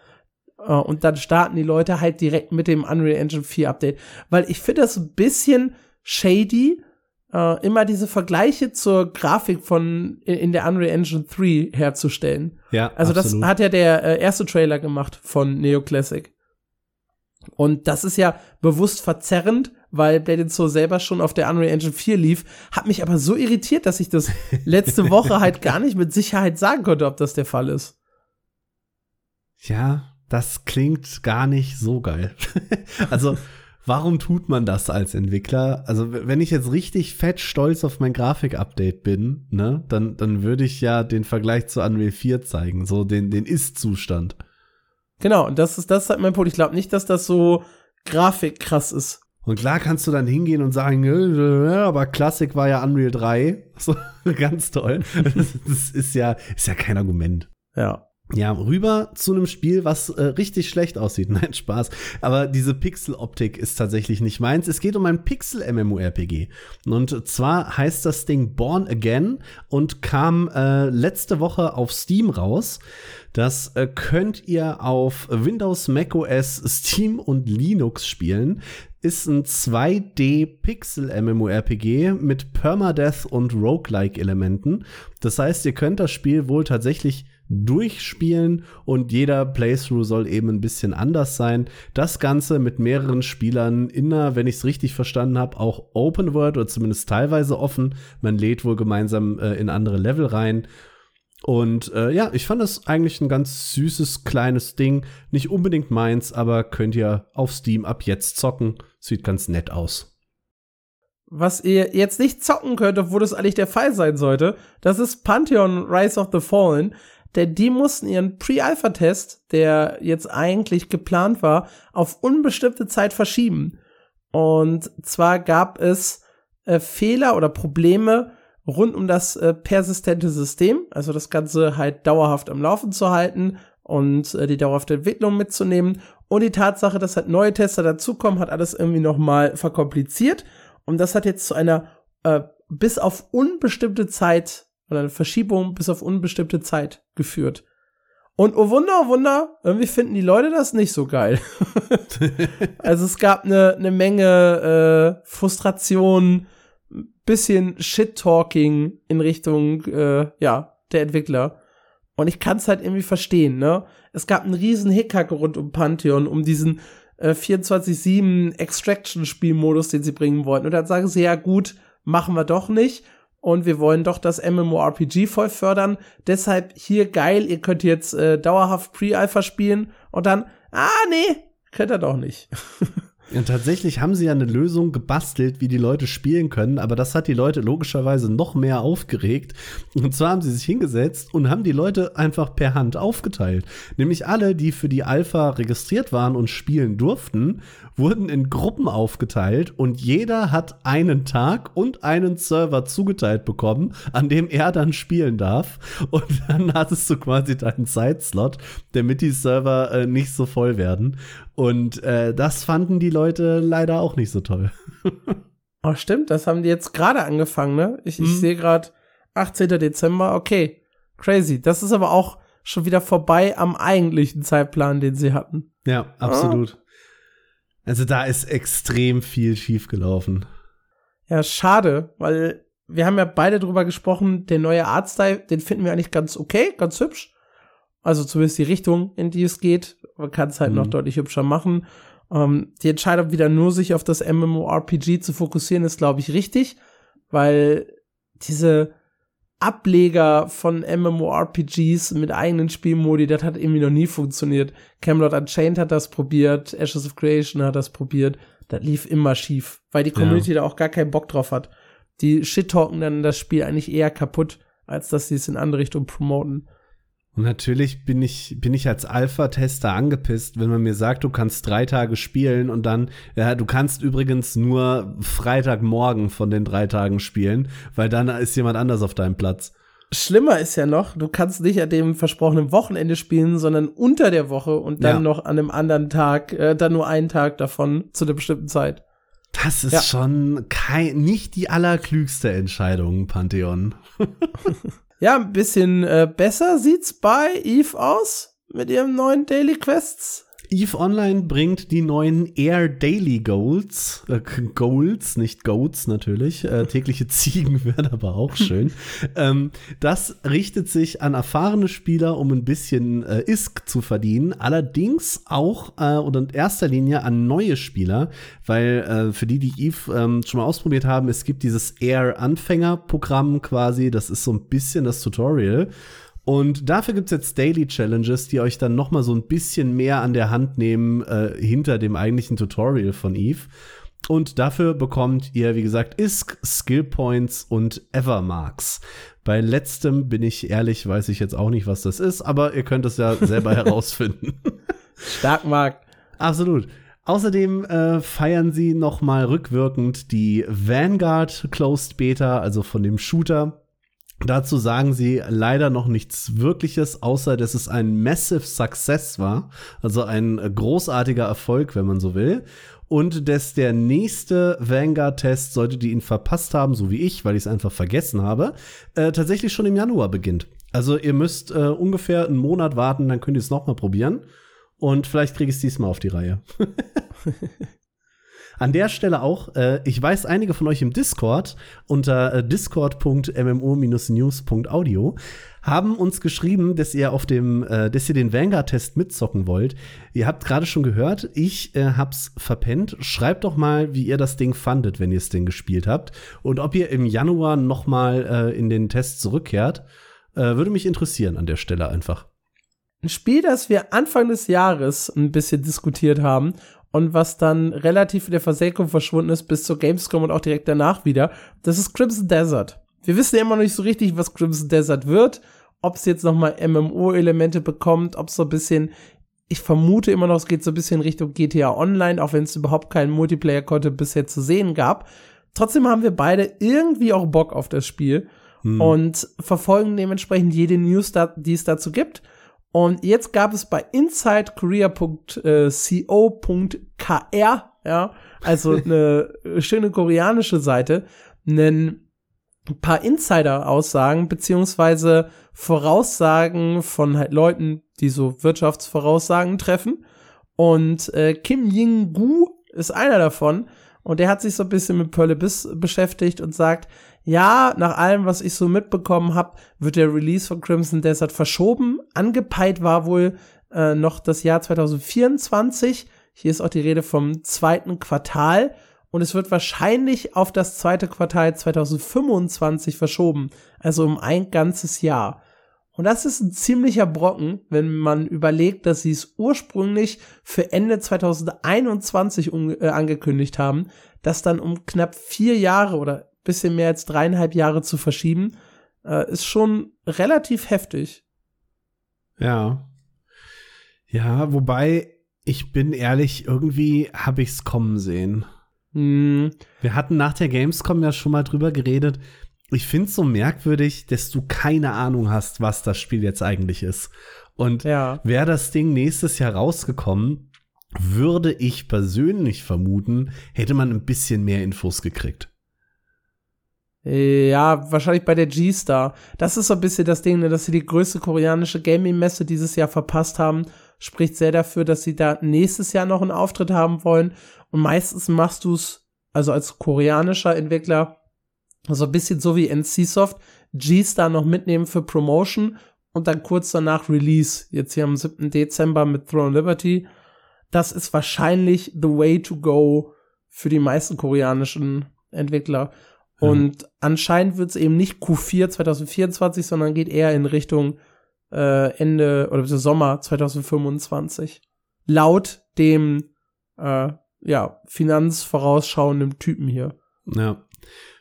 Uh, und dann starten die Leute halt direkt mit dem Unreal Engine 4 Update. Weil ich finde das ein bisschen shady, äh, immer diese Vergleiche zur Grafik von in, in, der Unreal Engine 3 herzustellen. Ja, also absolut. das hat ja der äh, erste Trailer gemacht von Neo Classic. Und das ist ja bewusst verzerrend, weil Blade Soul selber schon auf der Unreal Engine 4 lief, hat mich aber so irritiert, dass ich das letzte Woche halt gar nicht mit Sicherheit sagen konnte, ob das der Fall ist. Ja, das klingt gar nicht so geil. also warum tut man das als Entwickler? Also, wenn ich jetzt richtig fett stolz auf mein Grafik-Update bin, ne, dann, dann würde ich ja den Vergleich zu Unreal 4 zeigen, so den, den Ist-Zustand. Genau, und das ist, das ist halt mein Punkt. Ich glaube nicht, dass das so Grafik krass ist. Und klar kannst du dann hingehen und sagen, aber Klassik war ja Unreal 3. So, ganz toll. Das ist ja, ist ja kein Argument. Ja. Ja, rüber zu einem Spiel, was äh, richtig schlecht aussieht. Nein, Spaß. Aber diese Pixel-Optik ist tatsächlich nicht meins. Es geht um ein Pixel-MMORPG. Und zwar heißt das Ding Born Again und kam äh, letzte Woche auf Steam raus. Das äh, könnt ihr auf Windows, macOS, Steam und Linux spielen. Ist ein 2D-Pixel-MMORPG mit Permadeath und Roguelike-Elementen. Das heißt, ihr könnt das Spiel wohl tatsächlich durchspielen und jeder Playthrough soll eben ein bisschen anders sein. Das Ganze mit mehreren Spielern in einer, wenn ich es richtig verstanden habe, auch Open World oder zumindest teilweise offen. Man lädt wohl gemeinsam äh, in andere Level rein. Und äh, ja, ich fand das eigentlich ein ganz süßes kleines Ding. Nicht unbedingt meins, aber könnt ihr auf Steam ab jetzt zocken. Sieht ganz nett aus. Was ihr jetzt nicht zocken könnt, obwohl das eigentlich der Fall sein sollte, das ist Pantheon Rise of the Fallen. Denn die mussten ihren Pre-Alpha-Test, der jetzt eigentlich geplant war, auf unbestimmte Zeit verschieben. Und zwar gab es äh, Fehler oder Probleme rund um das äh, persistente System, also das Ganze halt dauerhaft am Laufen zu halten und äh, die dauerhafte Entwicklung mitzunehmen. Und die Tatsache, dass halt neue Tester dazukommen, hat alles irgendwie noch mal verkompliziert. Und das hat jetzt zu einer äh, bis auf unbestimmte Zeit oder eine Verschiebung bis auf unbestimmte Zeit geführt. Und oh Wunder, oh Wunder, irgendwie finden die Leute das nicht so geil. also es gab eine, eine Menge äh, Frustration, bisschen Shit-Talking in Richtung äh, ja der Entwickler. Und ich kann es halt irgendwie verstehen, ne? Es gab einen riesen Hickhack rund um Pantheon, um diesen äh, 24-7 Extraction-Spielmodus, den sie bringen wollten. Und dann sagen sie, ja gut, machen wir doch nicht. Und wir wollen doch das MMORPG voll fördern. Deshalb hier geil, ihr könnt jetzt äh, dauerhaft Pre-Alpha spielen. Und dann, ah nee, könnt ihr doch nicht. Ja, tatsächlich haben sie ja eine Lösung gebastelt, wie die Leute spielen können, aber das hat die Leute logischerweise noch mehr aufgeregt. Und zwar haben sie sich hingesetzt und haben die Leute einfach per Hand aufgeteilt. Nämlich alle, die für die Alpha registriert waren und spielen durften, wurden in Gruppen aufgeteilt und jeder hat einen Tag und einen Server zugeteilt bekommen, an dem er dann spielen darf. Und dann hattest du quasi deinen Zeitslot, damit die Server äh, nicht so voll werden. Und äh, das fanden die Leute leider auch nicht so toll. oh, stimmt, das haben die jetzt gerade angefangen, ne? Ich, ich mhm. sehe gerade 18. Dezember, okay. Crazy. Das ist aber auch schon wieder vorbei am eigentlichen Zeitplan, den sie hatten. Ja, absolut. Ah. Also da ist extrem viel schiefgelaufen. Ja, schade, weil wir haben ja beide drüber gesprochen, der neue Artstyle, den finden wir eigentlich ganz okay, ganz hübsch. Also zumindest die Richtung, in die es geht. Man kann es halt mhm. noch deutlich hübscher machen. Ähm, die Entscheidung wieder nur sich auf das MMORPG zu fokussieren, ist, glaube ich, richtig, weil diese Ableger von MMORPGs mit eigenen Spielmodi, das hat irgendwie noch nie funktioniert. Camelot Unchained hat das probiert, Ashes of Creation hat das probiert. Das lief immer schief, weil die Community ja. da auch gar keinen Bock drauf hat. Die shit-talken dann das Spiel eigentlich eher kaputt, als dass sie es in andere Richtung promoten. Und natürlich bin ich, bin ich als Alpha-Tester angepisst, wenn man mir sagt, du kannst drei Tage spielen und dann, ja, du kannst übrigens nur Freitagmorgen von den drei Tagen spielen, weil dann ist jemand anders auf deinem Platz. Schlimmer ist ja noch, du kannst nicht an dem versprochenen Wochenende spielen, sondern unter der Woche und dann ja. noch an einem anderen Tag, äh, dann nur einen Tag davon zu einer bestimmten Zeit. Das ist ja. schon kein, nicht die allerklügste Entscheidung, Pantheon. Ja, ein bisschen äh, besser sieht's bei Eve aus mit ihrem neuen Daily Quests. Eve Online bringt die neuen Air Daily Goals, äh, Goals, nicht Goats natürlich, äh, tägliche Ziegen wären aber auch schön. ähm, das richtet sich an erfahrene Spieler, um ein bisschen äh, ISK zu verdienen, allerdings auch äh, oder in erster Linie an neue Spieler, weil äh, für die, die Eve ähm, schon mal ausprobiert haben, es gibt dieses Air Anfänger Programm quasi, das ist so ein bisschen das Tutorial. Und dafür gibt es jetzt Daily Challenges, die euch dann noch mal so ein bisschen mehr an der Hand nehmen äh, hinter dem eigentlichen Tutorial von Eve. Und dafür bekommt ihr, wie gesagt, ISK, Skill Points und Evermarks. Bei letztem bin ich ehrlich, weiß ich jetzt auch nicht, was das ist, aber ihr könnt es ja selber herausfinden. Stark, Mark. Absolut. Außerdem äh, feiern sie noch mal rückwirkend die Vanguard Closed Beta, also von dem Shooter Dazu sagen sie leider noch nichts Wirkliches, außer dass es ein massive Success war, also ein großartiger Erfolg, wenn man so will. Und dass der nächste Vanguard-Test, solltet ihr ihn verpasst haben, so wie ich, weil ich es einfach vergessen habe, äh, tatsächlich schon im Januar beginnt. Also ihr müsst äh, ungefähr einen Monat warten, dann könnt ihr es nochmal probieren. Und vielleicht kriege ich es diesmal auf die Reihe. An der Stelle auch, äh, ich weiß, einige von euch im Discord unter äh, discord.mmo-news.audio haben uns geschrieben, dass ihr auf dem, äh, dass ihr den Vanguard-Test mitzocken wollt. Ihr habt gerade schon gehört, ich äh, hab's verpennt. Schreibt doch mal, wie ihr das Ding fandet, wenn ihr es denn gespielt habt und ob ihr im Januar noch mal äh, in den Test zurückkehrt. Äh, würde mich interessieren an der Stelle einfach. Ein Spiel, das wir Anfang des Jahres ein bisschen diskutiert haben und was dann relativ in der Versenkung verschwunden ist bis zur Gamescom und auch direkt danach wieder. Das ist Crimson Desert. Wir wissen ja immer noch nicht so richtig, was Crimson Desert wird ob es jetzt nochmal MMO-Elemente bekommt, ob es so ein bisschen, ich vermute immer noch, es geht so ein bisschen Richtung GTA Online, auch wenn es überhaupt keinen Multiplayer-Content bisher zu sehen gab. Trotzdem haben wir beide irgendwie auch Bock auf das Spiel hm. und verfolgen dementsprechend jede News, die es dazu gibt. Und jetzt gab es bei insidekorea.co.kr, ja, also eine schöne koreanische Seite, einen paar Insider-Aussagen beziehungsweise Voraussagen von halt Leuten, die so Wirtschaftsvoraussagen treffen. Und äh, Kim Ying-gu ist einer davon. Und der hat sich so ein bisschen mit Pearl Abyss beschäftigt und sagt, ja, nach allem, was ich so mitbekommen habe, wird der Release von Crimson Desert verschoben. Angepeilt war wohl äh, noch das Jahr 2024. Hier ist auch die Rede vom zweiten Quartal. Und es wird wahrscheinlich auf das zweite Quartal 2025 verschoben. Also um ein ganzes Jahr. Und das ist ein ziemlicher Brocken, wenn man überlegt, dass sie es ursprünglich für Ende 2021 äh, angekündigt haben, das dann um knapp vier Jahre oder bisschen mehr als dreieinhalb Jahre zu verschieben, äh, ist schon relativ heftig. Ja. Ja, wobei, ich bin ehrlich, irgendwie habe ich es kommen sehen. Hm. Wir hatten nach der Gamescom ja schon mal drüber geredet, ich finde es so merkwürdig, dass du keine Ahnung hast, was das Spiel jetzt eigentlich ist. Und ja. wäre das Ding nächstes Jahr rausgekommen, würde ich persönlich vermuten, hätte man ein bisschen mehr Infos gekriegt. Ja, wahrscheinlich bei der G-Star. Das ist so ein bisschen das Ding, ne, dass sie die größte koreanische Gaming-Messe dieses Jahr verpasst haben. Spricht sehr dafür, dass sie da nächstes Jahr noch einen Auftritt haben wollen. Und meistens machst du es, also als koreanischer Entwickler, so ein bisschen so wie NCSoft, G-Star noch mitnehmen für Promotion und dann kurz danach Release. Jetzt hier am 7. Dezember mit Throne Liberty. Das ist wahrscheinlich the way to go für die meisten koreanischen Entwickler. Mhm. Und anscheinend wird es eben nicht Q4 2024, sondern geht eher in Richtung äh, Ende oder Sommer 2025. Laut dem äh, ja, finanzvorausschauenden Typen hier. Ja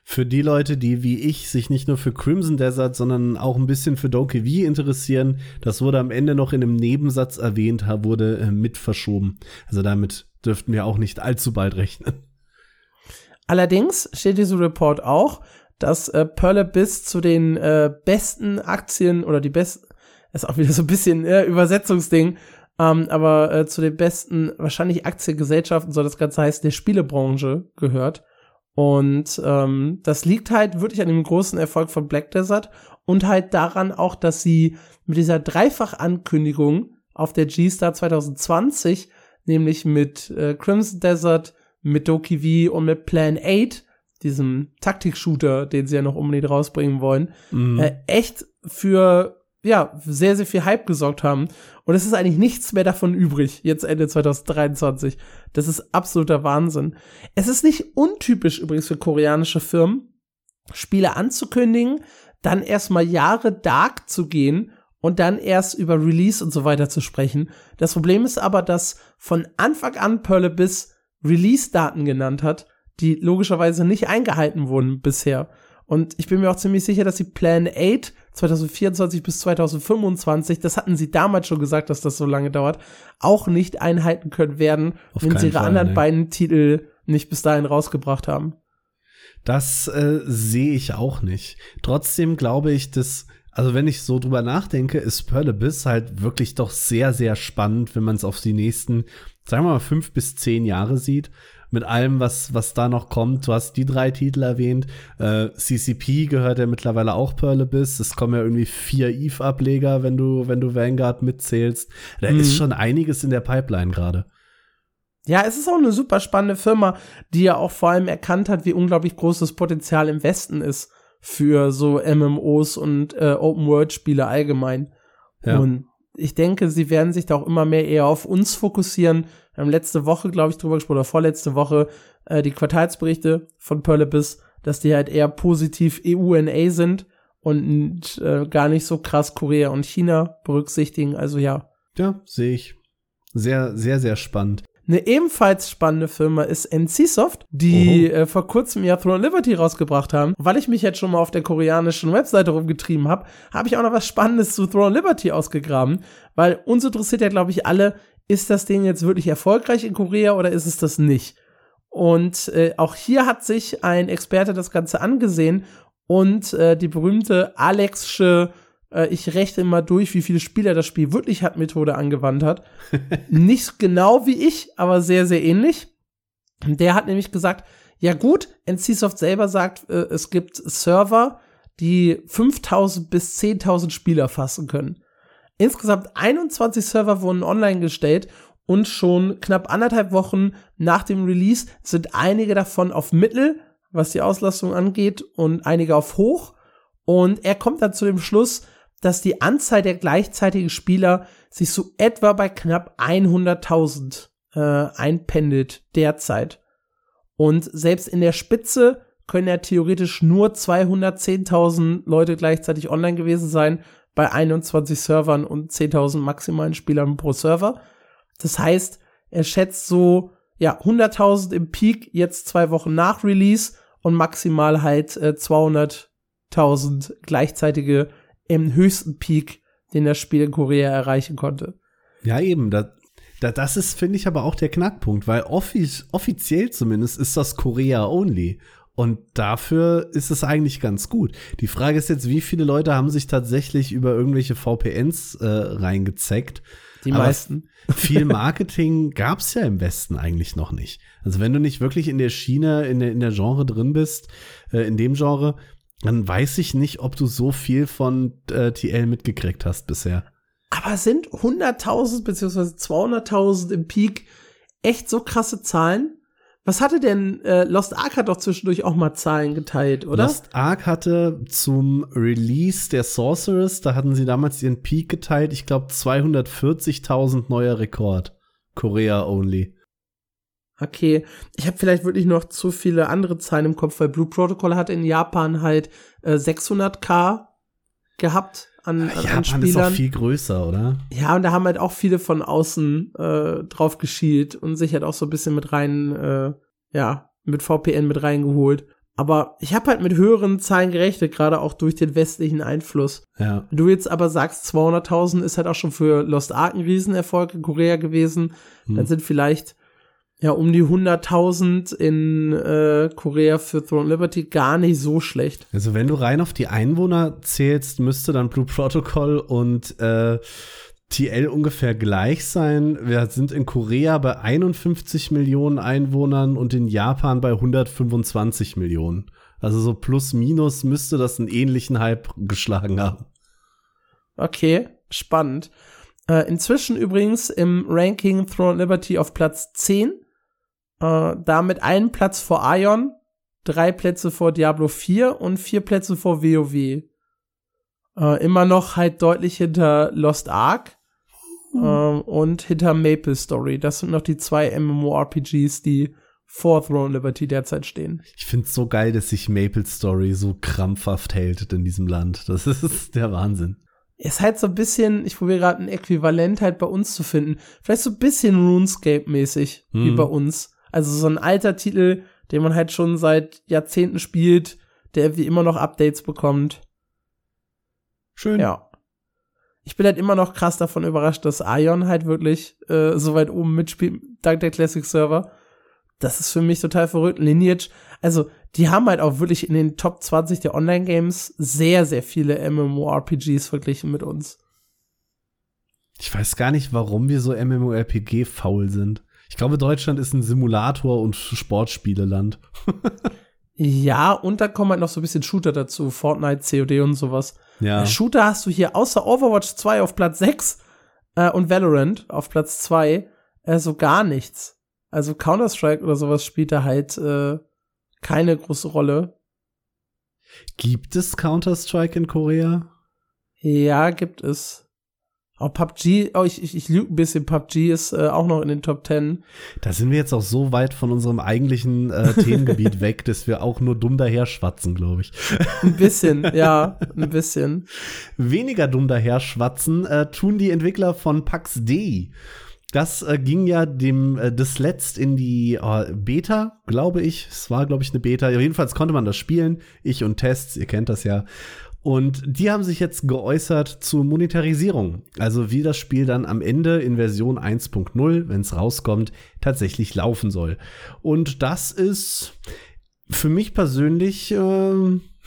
für die Leute, die wie ich sich nicht nur für Crimson Desert, sondern auch ein bisschen für Donkey V interessieren, das wurde am Ende noch in einem Nebensatz erwähnt, wurde äh, mit verschoben. Also damit dürften wir auch nicht allzu bald rechnen. Allerdings steht diesem Report auch, dass äh, Pearl Abyss zu den äh, besten Aktien oder die besten, ist auch wieder so ein bisschen äh, Übersetzungsding, ähm, aber äh, zu den besten wahrscheinlich Aktiengesellschaften, soll das Ganze heißen, der Spielebranche gehört. Und ähm, das liegt halt wirklich an dem großen Erfolg von Black Desert und halt daran auch, dass sie mit dieser Dreifach-Ankündigung auf der G-Star 2020, nämlich mit äh, Crimson Desert, mit Doki V und mit Plan 8, diesem Taktik-Shooter, den sie ja noch unbedingt rausbringen wollen, mhm. äh, echt für ja, sehr, sehr viel Hype gesorgt haben. Und es ist eigentlich nichts mehr davon übrig, jetzt Ende 2023. Das ist absoluter Wahnsinn. Es ist nicht untypisch übrigens für koreanische Firmen, Spiele anzukündigen, dann erstmal Jahre dark zu gehen und dann erst über Release und so weiter zu sprechen. Das Problem ist aber, dass von Anfang an Pearl Abyss Release-Daten genannt hat, die logischerweise nicht eingehalten wurden bisher. Und ich bin mir auch ziemlich sicher, dass sie Plan 8 2024 bis 2025, das hatten sie damals schon gesagt, dass das so lange dauert, auch nicht einhalten können werden, Auf wenn sie ihre Fall, anderen nee. beiden Titel nicht bis dahin rausgebracht haben. Das äh, sehe ich auch nicht. Trotzdem glaube ich, dass, also wenn ich so drüber nachdenke, ist Pearl Abyss halt wirklich doch sehr, sehr spannend, wenn man es auf die nächsten, sagen wir mal, fünf bis zehn Jahre sieht mit allem, was, was da noch kommt. Du hast die drei Titel erwähnt. Äh, CCP gehört ja mittlerweile auch Pearl Abyss. Es kommen ja irgendwie vier Eve-Ableger, wenn du, wenn du Vanguard mitzählst. Da mhm. ist schon einiges in der Pipeline gerade. Ja, es ist auch eine super spannende Firma, die ja auch vor allem erkannt hat, wie unglaublich großes Potenzial im Westen ist für so MMOs und äh, Open-World-Spiele allgemein. Ja. Und ich denke, sie werden sich da auch immer mehr eher auf uns fokussieren, wir haben letzte Woche, glaube ich, drüber gesprochen, oder vorletzte Woche, äh, die Quartalsberichte von Pearl Abyss, dass die halt eher positiv EU-NA sind und äh, gar nicht so krass Korea und China berücksichtigen. Also ja. Ja, sehe ich. Sehr, sehr, sehr spannend. Eine ebenfalls spannende Firma ist NCSoft, die äh, vor kurzem ja Throne Liberty rausgebracht haben. Weil ich mich jetzt schon mal auf der koreanischen Webseite rumgetrieben habe, habe ich auch noch was Spannendes zu Throne Liberty ausgegraben. Weil uns interessiert ja, glaube ich, alle, ist das Ding jetzt wirklich erfolgreich in Korea oder ist es das nicht? Und äh, auch hier hat sich ein Experte das Ganze angesehen und äh, die berühmte Alexsche äh, ich rechne mal durch, wie viele Spieler das Spiel wirklich hat Methode angewandt hat. Nicht genau wie ich, aber sehr, sehr ähnlich. Der hat nämlich gesagt, ja gut, NCSoft selber sagt, äh, es gibt Server, die 5000 bis 10.000 Spieler fassen können. Insgesamt 21 Server wurden online gestellt und schon knapp anderthalb Wochen nach dem Release sind einige davon auf Mittel, was die Auslastung angeht, und einige auf Hoch. Und er kommt dann zu dem Schluss, dass die Anzahl der gleichzeitigen Spieler sich so etwa bei knapp 100.000 äh, einpendelt derzeit. Und selbst in der Spitze können ja theoretisch nur 210.000 Leute gleichzeitig online gewesen sein bei 21 Servern und 10.000 maximalen Spielern pro Server. Das heißt, er schätzt so ja 100.000 im Peak jetzt zwei Wochen nach Release und maximal halt äh, 200.000 gleichzeitige im höchsten Peak, den das Spiel in Korea erreichen konnte. Ja, eben. Da, da, das ist, finde ich, aber auch der Knackpunkt, weil offiz offiziell zumindest ist das Korea only. Und dafür ist es eigentlich ganz gut. Die Frage ist jetzt, wie viele Leute haben sich tatsächlich über irgendwelche VPNs äh, reingezeckt? Die aber meisten. Viel Marketing gab es ja im Westen eigentlich noch nicht. Also wenn du nicht wirklich in der Schiene, in der, in der Genre drin bist, äh, in dem Genre, dann weiß ich nicht, ob du so viel von äh, TL mitgekriegt hast bisher. Aber sind 100.000 beziehungsweise 200.000 im Peak echt so krasse Zahlen? Was hatte denn äh, Lost Ark hat doch zwischendurch auch mal Zahlen geteilt, oder? Lost Ark hatte zum Release der Sorceress, da hatten sie damals ihren Peak geteilt, ich glaube 240.000 neuer Rekord. Korea only. Okay, ich habe vielleicht wirklich noch zu viele andere Zahlen im Kopf, weil Blue Protocol hat in Japan halt äh, 600k gehabt an, an, Japan Spielern. ist auch viel größer, oder? Ja, und da haben halt auch viele von außen äh, drauf geschielt und sich halt auch so ein bisschen mit rein, äh, ja, mit VPN mit reingeholt. Aber ich habe halt mit höheren Zahlen gerechnet, gerade auch durch den westlichen Einfluss. Ja. Wenn du jetzt aber sagst, 200.000 ist halt auch schon für Lost Ark ein Riesenerfolg in Korea gewesen, hm. dann sind vielleicht ja, um die 100.000 in äh, Korea für Throne Liberty gar nicht so schlecht. Also wenn du rein auf die Einwohner zählst, müsste dann Blue Protocol und äh, TL ungefähr gleich sein. Wir sind in Korea bei 51 Millionen Einwohnern und in Japan bei 125 Millionen. Also so plus minus müsste das einen ähnlichen Hype geschlagen haben. Okay, spannend. Äh, inzwischen übrigens im Ranking Throne Liberty auf Platz 10 äh, damit einen Platz vor Ion, drei Plätze vor Diablo 4 und vier Plätze vor WoW. Äh, immer noch halt deutlich hinter Lost Ark uh. äh, und hinter Maple Story. Das sind noch die zwei MMORPGs, die vor Throne Liberty derzeit stehen. Ich find's so geil, dass sich Maple Story so krampfhaft hält in diesem Land. Das ist der Wahnsinn. Ist halt so ein bisschen, ich probiere gerade ein Äquivalent halt bei uns zu finden. Vielleicht so ein bisschen RuneScape-mäßig, hm. wie bei uns. Also so ein alter Titel, den man halt schon seit Jahrzehnten spielt, der wie immer noch Updates bekommt. Schön. Ja. Ich bin halt immer noch krass davon überrascht, dass Ion halt wirklich äh, so weit oben mitspielt, dank der Classic Server. Das ist für mich total verrückt. Lineage, also die haben halt auch wirklich in den Top 20 der Online-Games sehr, sehr viele MMORPGs verglichen mit uns. Ich weiß gar nicht, warum wir so MMORPG faul sind. Ich glaube, Deutschland ist ein Simulator- und Sportspieleland. ja, und da kommen halt noch so ein bisschen Shooter dazu. Fortnite, COD und sowas. Ja. Äh, Shooter hast du hier außer Overwatch 2 auf Platz 6 äh, und Valorant auf Platz 2 äh, so gar nichts. Also Counter-Strike oder sowas spielt da halt äh, keine große Rolle. Gibt es Counter-Strike in Korea? Ja, gibt es. Oh, PUBG, oh, ich, ich, ich lüge ein bisschen, PUBG ist äh, auch noch in den Top 10. Da sind wir jetzt auch so weit von unserem eigentlichen äh, Themengebiet weg, dass wir auch nur dumm daher schwatzen, glaube ich. Ein bisschen, ja, ein bisschen. Weniger dumm daher schwatzen äh, tun die Entwickler von PAX D. das äh, ging ja dem äh, das letzt in die äh, Beta, glaube ich. Es war, glaube ich, eine Beta. Jedenfalls konnte man das spielen. Ich und Tests, ihr kennt das ja. Und die haben sich jetzt geäußert zur Monetarisierung. Also wie das Spiel dann am Ende in Version 1.0, wenn es rauskommt, tatsächlich laufen soll. Und das ist für mich persönlich, äh,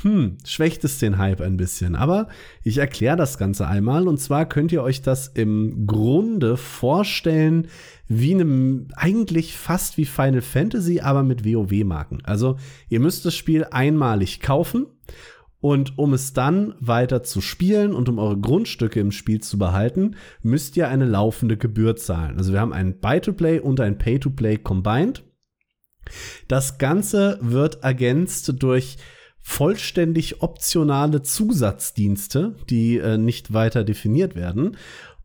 hm, schwächt es den Hype ein bisschen. Aber ich erkläre das Ganze einmal. Und zwar könnt ihr euch das im Grunde vorstellen wie einem, eigentlich fast wie Final Fantasy, aber mit WoW-Marken. Also ihr müsst das Spiel einmalig kaufen und um es dann weiter zu spielen und um eure Grundstücke im Spiel zu behalten, müsst ihr eine laufende Gebühr zahlen. Also wir haben ein Buy-to-Play und ein Pay-to-Play combined. Das Ganze wird ergänzt durch vollständig optionale Zusatzdienste, die äh, nicht weiter definiert werden.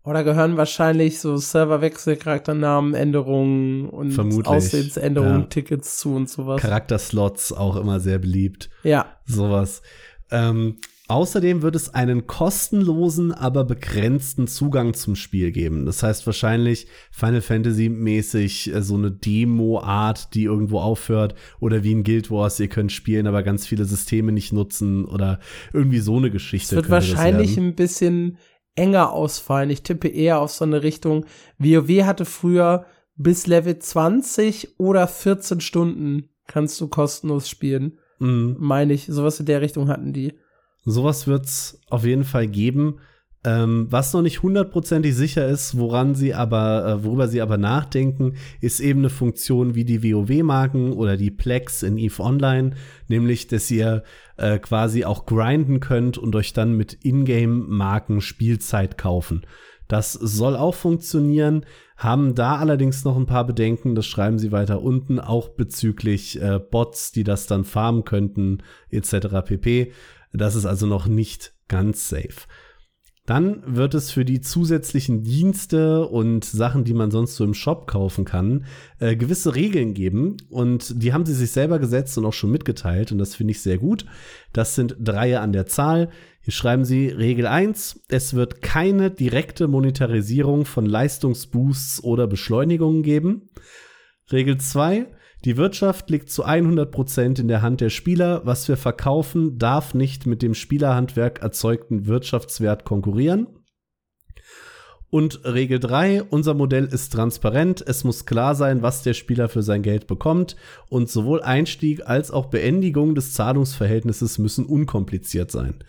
Oder gehören wahrscheinlich so Serverwechsel, Charakternamenänderungen und Vermutlich, Aussehensänderungen, ja. Tickets zu und sowas. Charakterslots auch immer sehr beliebt. Ja. Sowas. Ähm, außerdem wird es einen kostenlosen, aber begrenzten Zugang zum Spiel geben. Das heißt wahrscheinlich Final Fantasy mäßig äh, so eine Demo-Art, die irgendwo aufhört oder wie in Guild Wars, ihr könnt spielen, aber ganz viele Systeme nicht nutzen oder irgendwie so eine Es Geschichte. wird könnte das wahrscheinlich ein bisschen enger ausfallen. Ich tippe eher auf so eine Richtung. WoW hatte früher bis Level 20 oder 14 Stunden kannst du kostenlos spielen. Mhm. Meine ich. Sowas in der Richtung hatten die. Sowas wird's auf jeden Fall geben. Ähm, was noch nicht hundertprozentig sicher ist, woran sie aber, äh, worüber sie aber nachdenken, ist eben eine Funktion wie die WoW-Marken oder die Plex in EVE Online, nämlich, dass ihr äh, quasi auch grinden könnt und euch dann mit Ingame-Marken Spielzeit kaufen. Das soll auch funktionieren, haben da allerdings noch ein paar Bedenken, das schreiben sie weiter unten, auch bezüglich äh, Bots, die das dann farmen könnten, etc. pp. Das ist also noch nicht ganz safe. Dann wird es für die zusätzlichen Dienste und Sachen, die man sonst so im Shop kaufen kann, äh, gewisse Regeln geben. Und die haben sie sich selber gesetzt und auch schon mitgeteilt. Und das finde ich sehr gut. Das sind Dreie an der Zahl. Hier schreiben sie Regel 1. Es wird keine direkte Monetarisierung von Leistungsboosts oder Beschleunigungen geben. Regel 2. Die Wirtschaft liegt zu 100% in der Hand der Spieler. Was wir verkaufen, darf nicht mit dem Spielerhandwerk erzeugten Wirtschaftswert konkurrieren. Und Regel 3, unser Modell ist transparent. Es muss klar sein, was der Spieler für sein Geld bekommt. Und sowohl Einstieg als auch Beendigung des Zahlungsverhältnisses müssen unkompliziert sein.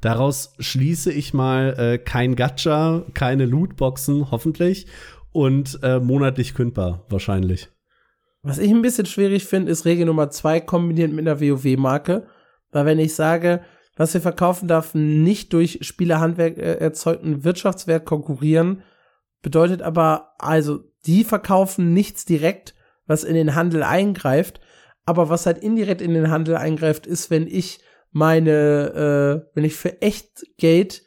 Daraus schließe ich mal äh, kein Gacha, keine Lootboxen, hoffentlich. Und äh, monatlich kündbar, wahrscheinlich. Was ich ein bisschen schwierig finde, ist Regel Nummer zwei kombiniert mit einer WoW-Marke. Weil wenn ich sage, was wir verkaufen darf, nicht durch Spielerhandwerk äh, erzeugten Wirtschaftswert konkurrieren, bedeutet aber, also, die verkaufen nichts direkt, was in den Handel eingreift. Aber was halt indirekt in den Handel eingreift, ist, wenn ich meine, äh, wenn ich für echt Geld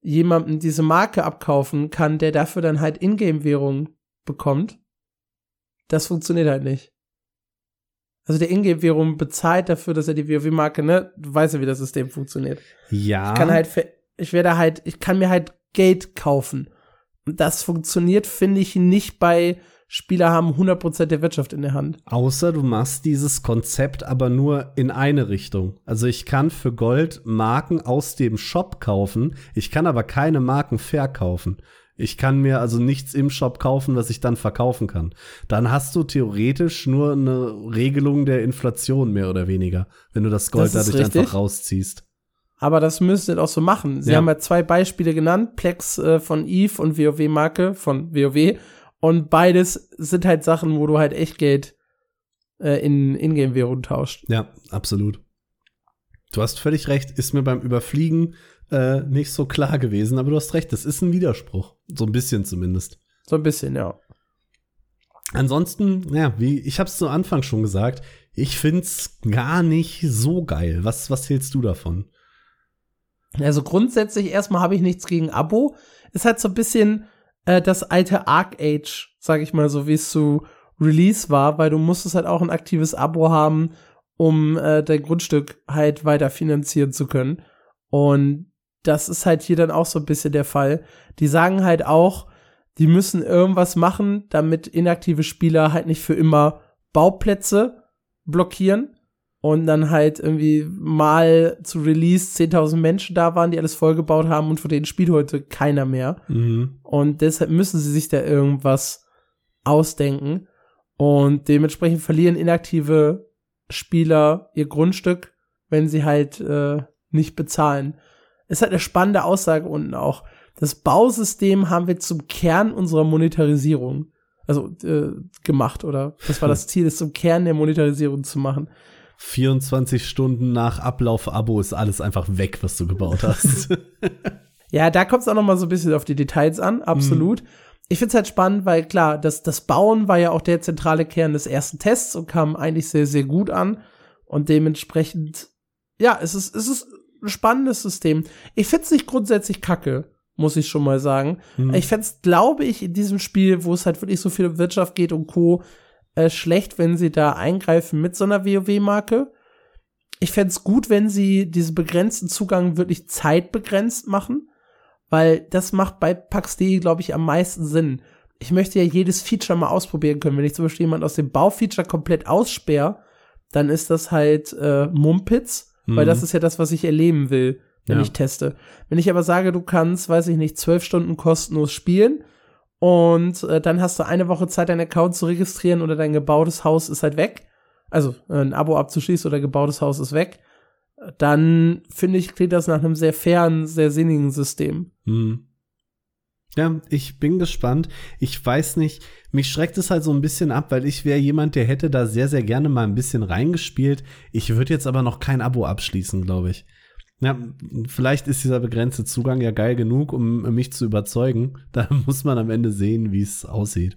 jemandem diese Marke abkaufen kann, der dafür dann halt Ingame-Währung bekommt. Das funktioniert halt nicht. Also der Ingame-Währung bezahlt dafür, dass er die WoW-Marke, ne? Du weißt ja, wie das System funktioniert. Ja. Ich kann halt, ich werde halt, ich kann mir halt Geld kaufen. Und das funktioniert, finde ich, nicht bei Spieler haben 100% der Wirtschaft in der Hand. Außer du machst dieses Konzept aber nur in eine Richtung. Also ich kann für Gold Marken aus dem Shop kaufen, ich kann aber keine Marken verkaufen. Ich kann mir also nichts im Shop kaufen, was ich dann verkaufen kann. Dann hast du theoretisch nur eine Regelung der Inflation mehr oder weniger, wenn du das Gold Das dadurch richtig. einfach rausziehst. Aber das müsst ihr auch so machen. Sie Ja. haben ja zwei Beispiele genannt, Plex äh, von Eve und WoW-Marke von WoW. Und beides sind halt Sachen, wo du halt echt Geld äh, in Ingame-Währung tauscht. Ja, absolut. Du hast völlig recht, ist mir beim Überfliegen äh, nicht so klar gewesen, aber du hast recht, das ist ein Widerspruch. So ein bisschen zumindest. So ein bisschen, ja. Ansonsten, ja, wie ich habe es zu Anfang schon gesagt, ich find's gar nicht so geil. Was, was hältst du davon? Also grundsätzlich erstmal habe ich nichts gegen Abo. Ist halt so ein bisschen äh, das alte Arc Age, sag ich mal, so wie es zu Release war, weil du musstest halt auch ein aktives Abo haben, um äh, dein Grundstück halt weiter finanzieren zu können. Und das ist halt hier dann auch so ein bisschen der Fall. Die sagen halt auch, die müssen irgendwas machen, damit inaktive Spieler halt nicht für immer Bauplätze blockieren und dann halt irgendwie mal zu Release 10.000 Menschen da waren, die alles vollgebaut haben und von denen spielt heute keiner mehr. Mhm. Und deshalb müssen sie sich da irgendwas ausdenken. Und dementsprechend verlieren inaktive Spieler ihr Grundstück, wenn sie halt äh, nicht bezahlen. Ist halt eine spannende Aussage unten auch. Das Bausystem haben wir zum Kern unserer Monetarisierung, also äh, gemacht, oder? Das war das Ziel, es zum Kern der Monetarisierung zu machen. 24 Stunden nach Ablauf Abo ist alles einfach weg, was du gebaut hast. ja, da kommt es auch noch mal so ein bisschen auf die Details an, absolut. Mhm. Ich find's halt spannend, weil klar, das, das Bauen war ja auch der zentrale Kern des ersten Tests und kam eigentlich sehr, sehr gut an. Und dementsprechend, ja, es ist, es ist ein spannendes System. Ich find's nicht grundsätzlich kacke, muss ich schon mal sagen. Mhm. Ich find's, glaube ich, in diesem Spiel, wo es halt wirklich so viel um Wirtschaft geht und Co., äh, schlecht, wenn sie da eingreifen mit so einer WoW-Marke. Ich fände es gut, wenn sie diesen begrenzten Zugang wirklich zeitbegrenzt machen, weil das macht bei PAX.de, glaube ich, am meisten Sinn. Ich möchte ja jedes Feature mal ausprobieren können. Wenn ich zum Beispiel jemand aus dem Baufeature komplett aussperre, dann ist das halt äh, Mumpitz, mhm. weil das ist ja das, was ich erleben will, wenn ja. ich teste. Wenn ich aber sage, du kannst, weiß ich nicht, zwölf Stunden kostenlos spielen, und äh, dann hast du eine Woche Zeit, deinen Account zu registrieren oder dein gebautes Haus ist halt weg. Also äh, ein Abo abzuschließen oder gebautes Haus ist weg. Dann finde ich, klingt das nach einem sehr fairen, sehr sinnigen System. Hm. Ja, ich bin gespannt. Ich weiß nicht, mich schreckt es halt so ein bisschen ab, weil ich wäre jemand, der hätte da sehr, sehr gerne mal ein bisschen reingespielt. Ich würde jetzt aber noch kein Abo abschließen, glaube ich. Ja, vielleicht ist dieser begrenzte Zugang ja geil genug, um mich zu überzeugen. Da muss man am Ende sehen, wie es aussieht.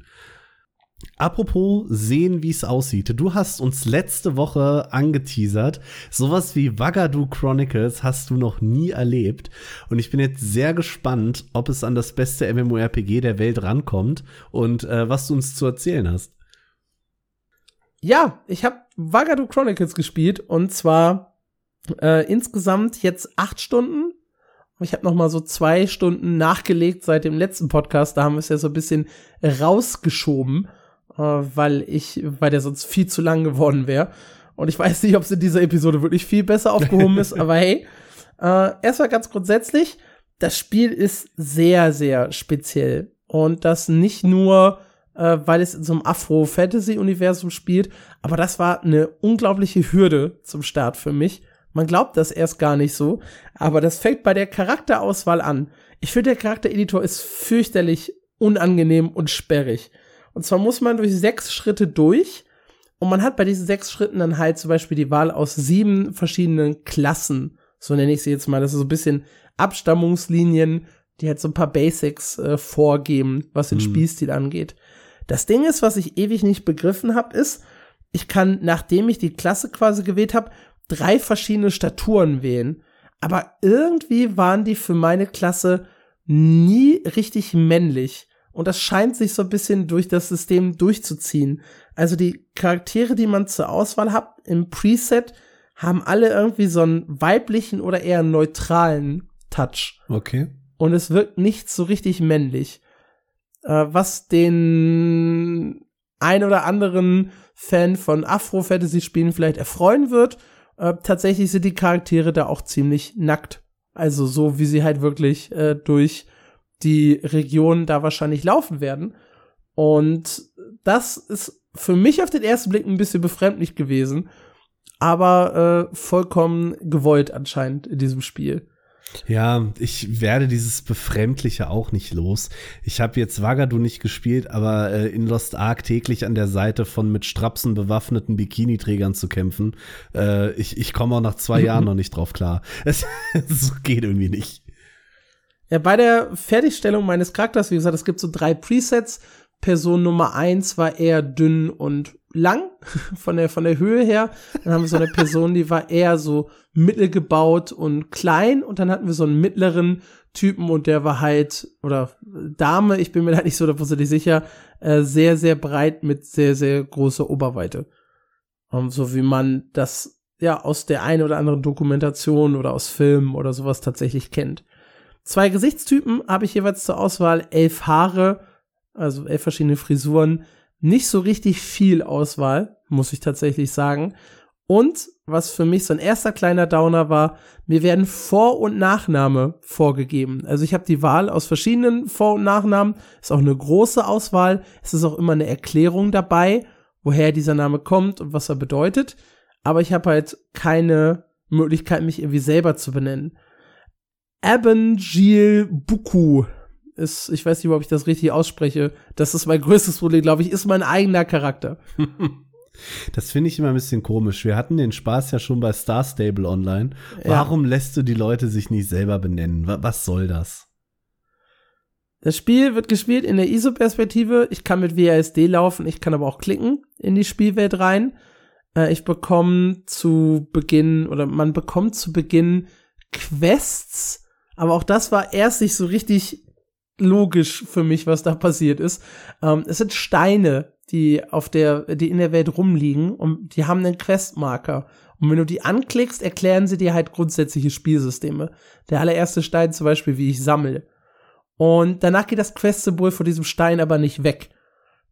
Apropos sehen, wie es aussieht. Du hast uns letzte Woche angeteasert. Sowas wie Wagadu Chronicles hast du noch nie erlebt. Und ich bin jetzt sehr gespannt, ob es an das beste MMORPG der Welt rankommt und äh, was du uns zu erzählen hast. Ja, ich habe Wagadu Chronicles gespielt und zwar äh, insgesamt jetzt acht Stunden. Ich habe noch mal so zwei Stunden nachgelegt seit dem letzten Podcast. Da haben wir es ja so ein bisschen rausgeschoben, äh, weil ich, weil der sonst viel zu lang geworden wäre. Und ich weiß nicht, ob es in dieser Episode wirklich viel besser aufgehoben ist, aber hey, äh, erstmal ganz grundsätzlich, das Spiel ist sehr, sehr speziell. Und das nicht nur, äh, weil es in so einem Afro-Fantasy-Universum spielt, aber das war eine unglaubliche Hürde zum Start für mich, man glaubt das erst gar nicht so, aber das fängt bei der Charakterauswahl an. Ich finde, der Charaktereditor ist fürchterlich unangenehm und sperrig. Und zwar muss man durch sechs Schritte durch und man hat bei diesen sechs Schritten dann halt zum Beispiel die Wahl aus sieben verschiedenen Klassen. So nenne ich sie jetzt mal. Das ist so ein bisschen Abstammungslinien, die halt so ein paar Basics äh, vorgeben, was den mhm. Spielstil angeht. Das Ding ist, was ich ewig nicht begriffen habe, ist, ich kann, nachdem ich die Klasse quasi gewählt habe, drei verschiedene Staturen wählen. Aber irgendwie waren die für meine Klasse nie richtig männlich. Und das scheint sich so ein bisschen durch das System durchzuziehen. Also die Charaktere, die man zur Auswahl hat im Preset, haben alle irgendwie so einen weiblichen oder eher neutralen Touch. Okay. Und es wirkt nicht so richtig männlich. Äh, was den ein oder anderen Fan von Afro-Fantasy-Spielen vielleicht erfreuen wird äh, tatsächlich sind die Charaktere da auch ziemlich nackt. Also so, wie sie halt wirklich äh, durch die Region da wahrscheinlich laufen werden. Und das ist für mich auf den ersten Blick ein bisschen befremdlich gewesen, aber äh, vollkommen gewollt anscheinend in diesem Spiel. Ja, ich werde dieses Befremdliche auch nicht los. Ich habe jetzt Wagadu nicht gespielt, aber äh, in Lost Ark täglich an der Seite von mit Strapsen bewaffneten Bikiniträgern zu kämpfen. Äh, ich ich komme auch nach zwei Jahren noch nicht drauf klar. Es, es geht irgendwie nicht. Ja, bei der Fertigstellung meines Charakters, wie gesagt, es gibt so drei Presets. Person Nummer eins war eher dünn und lang von der von der Höhe her. Dann haben wir so eine Person, die war eher so mittelgebaut und klein und dann hatten wir so einen mittleren Typen und der war halt oder Dame, ich bin mir da nicht so nicht sicher, äh, sehr sehr breit mit sehr sehr großer Oberweite. Um, so wie man das ja aus der einen oder anderen Dokumentation oder aus Filmen oder sowas tatsächlich kennt. Zwei Gesichtstypen habe ich jeweils zur Auswahl, elf Haare, also elf verschiedene Frisuren, nicht so richtig viel Auswahl, muss ich tatsächlich sagen. Und was für mich so ein erster kleiner Downer war, mir werden Vor- und Nachname vorgegeben. Also ich habe die Wahl aus verschiedenen Vor- und Nachnamen. Ist auch eine große Auswahl. Es ist auch immer eine Erklärung dabei, woher dieser Name kommt und was er bedeutet. Aber ich habe halt keine Möglichkeit, mich irgendwie selber zu benennen. Abengil Buku ist, ich weiß nicht, ob ich das richtig ausspreche. Das ist mein größtes Problem, glaube ich, ist mein eigener Charakter. Das finde ich immer ein bisschen komisch. Wir hatten den Spaß ja schon bei Star Stable Online. Warum ja. lässt du die Leute sich nicht selber benennen? Was soll das? Das Spiel wird gespielt in der ISO-Perspektive. Ich kann mit WASD laufen, ich kann aber auch klicken in die Spielwelt rein. Äh, ich bekomme zu Beginn oder man bekommt zu Beginn Quests, aber auch das war erst nicht so richtig logisch für mich, was da passiert ist. Ähm, es sind Steine, die auf der, die in der Welt rumliegen und die haben einen Questmarker. Und wenn du die anklickst, erklären sie dir halt grundsätzliche Spielsysteme. Der allererste Stein zum Beispiel, wie ich sammle. Und danach geht das Quest-Symbol von diesem Stein aber nicht weg.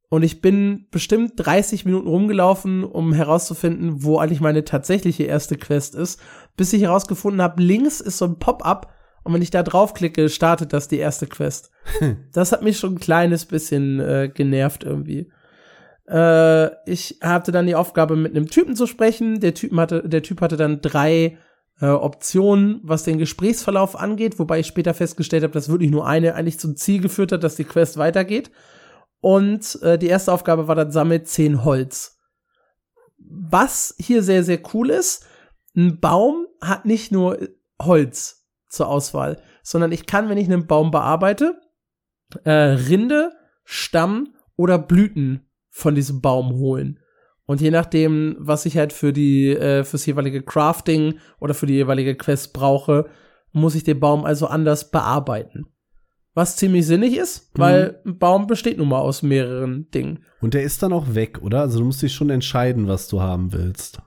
Und ich bin bestimmt 30 Minuten rumgelaufen, um herauszufinden, wo eigentlich meine tatsächliche erste Quest ist, bis ich herausgefunden habe, links ist so ein Pop-up und wenn ich da draufklicke, startet das die erste Quest. das hat mich schon ein kleines bisschen äh, genervt irgendwie. Äh, ich hatte dann die Aufgabe, mit einem Typen zu sprechen. Der, Typen hatte, der Typ hatte dann drei äh, Optionen, was den Gesprächsverlauf angeht, wobei ich später festgestellt habe, dass wirklich nur eine eigentlich zum Ziel geführt hat, dass die Quest weitergeht. Und äh, die erste Aufgabe war dann, sammelt zehn Holz. Was hier sehr, sehr cool ist, ein Baum hat nicht nur Holz zur Auswahl, sondern ich kann, wenn ich einen Baum bearbeite, äh, Rinde, Stamm oder Blüten von diesem Baum holen. Und je nachdem, was ich halt für die, äh, fürs jeweilige Crafting oder für die jeweilige Quest brauche, muss ich den Baum also anders bearbeiten. Was ziemlich sinnig ist, weil mhm. ein Baum besteht nun mal aus mehreren Dingen. Und der ist dann auch weg, oder? Also du musst dich schon entscheiden, was du haben willst.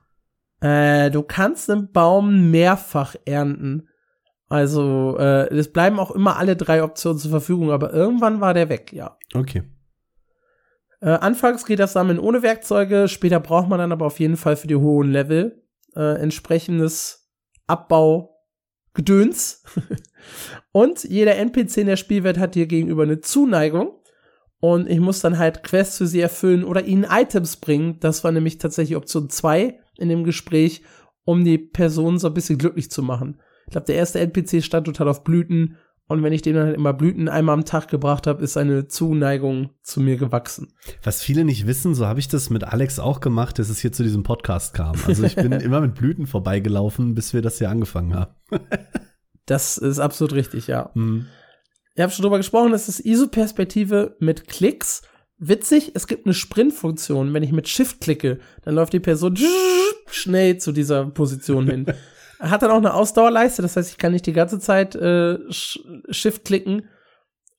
Äh, du kannst einen Baum mehrfach ernten. Also, äh, es bleiben auch immer alle drei Optionen zur Verfügung, aber irgendwann war der weg, ja. Okay. Äh, anfangs geht das Sammeln ohne Werkzeuge, später braucht man dann aber auf jeden Fall für die hohen Level äh, entsprechendes Abbaugedöns. und jeder NPC in der Spielwelt hat dir gegenüber eine Zuneigung. Und ich muss dann halt Quests für sie erfüllen oder ihnen Items bringen. Das war nämlich tatsächlich Option 2 in dem Gespräch, um die Person so ein bisschen glücklich zu machen. Ich glaube, der erste NPC stand total auf Blüten und wenn ich dem dann halt immer Blüten einmal am Tag gebracht habe, ist seine Zuneigung zu mir gewachsen. Was viele nicht wissen, so habe ich das mit Alex auch gemacht, dass es hier zu diesem Podcast kam. Also ich bin immer mit Blüten vorbeigelaufen, bis wir das hier angefangen haben. das ist absolut richtig, ja. Mhm. Ich habe schon drüber gesprochen, das ist ISO-Perspektive mit Klicks. Witzig, es gibt eine Sprint-Funktion. Wenn ich mit Shift klicke, dann läuft die Person schnell zu dieser Position hin. Hat dann auch eine Ausdauerleiste, das heißt, ich kann nicht die ganze Zeit äh, Shift klicken,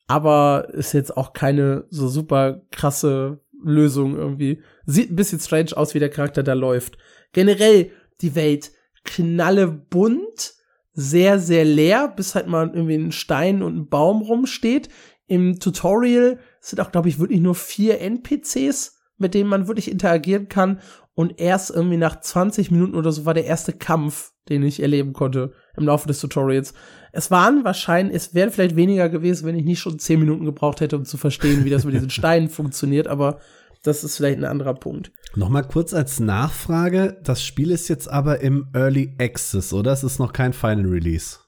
aber ist jetzt auch keine so super krasse Lösung irgendwie. Sieht ein bisschen strange aus, wie der Charakter da läuft. Generell die Welt knalle bunt, sehr, sehr leer, bis halt mal irgendwie ein Stein und ein Baum rumsteht. Im Tutorial sind auch, glaube ich, wirklich nur vier NPCs, mit denen man wirklich interagieren kann. Und erst irgendwie nach 20 Minuten oder so war der erste Kampf den ich erleben konnte im Laufe des Tutorials. Es waren wahrscheinlich, es wären vielleicht weniger gewesen, wenn ich nicht schon zehn Minuten gebraucht hätte, um zu verstehen, wie das mit diesen Steinen funktioniert, aber das ist vielleicht ein anderer Punkt. Nochmal kurz als Nachfrage, das Spiel ist jetzt aber im Early Access, oder? Es ist noch kein Final Release.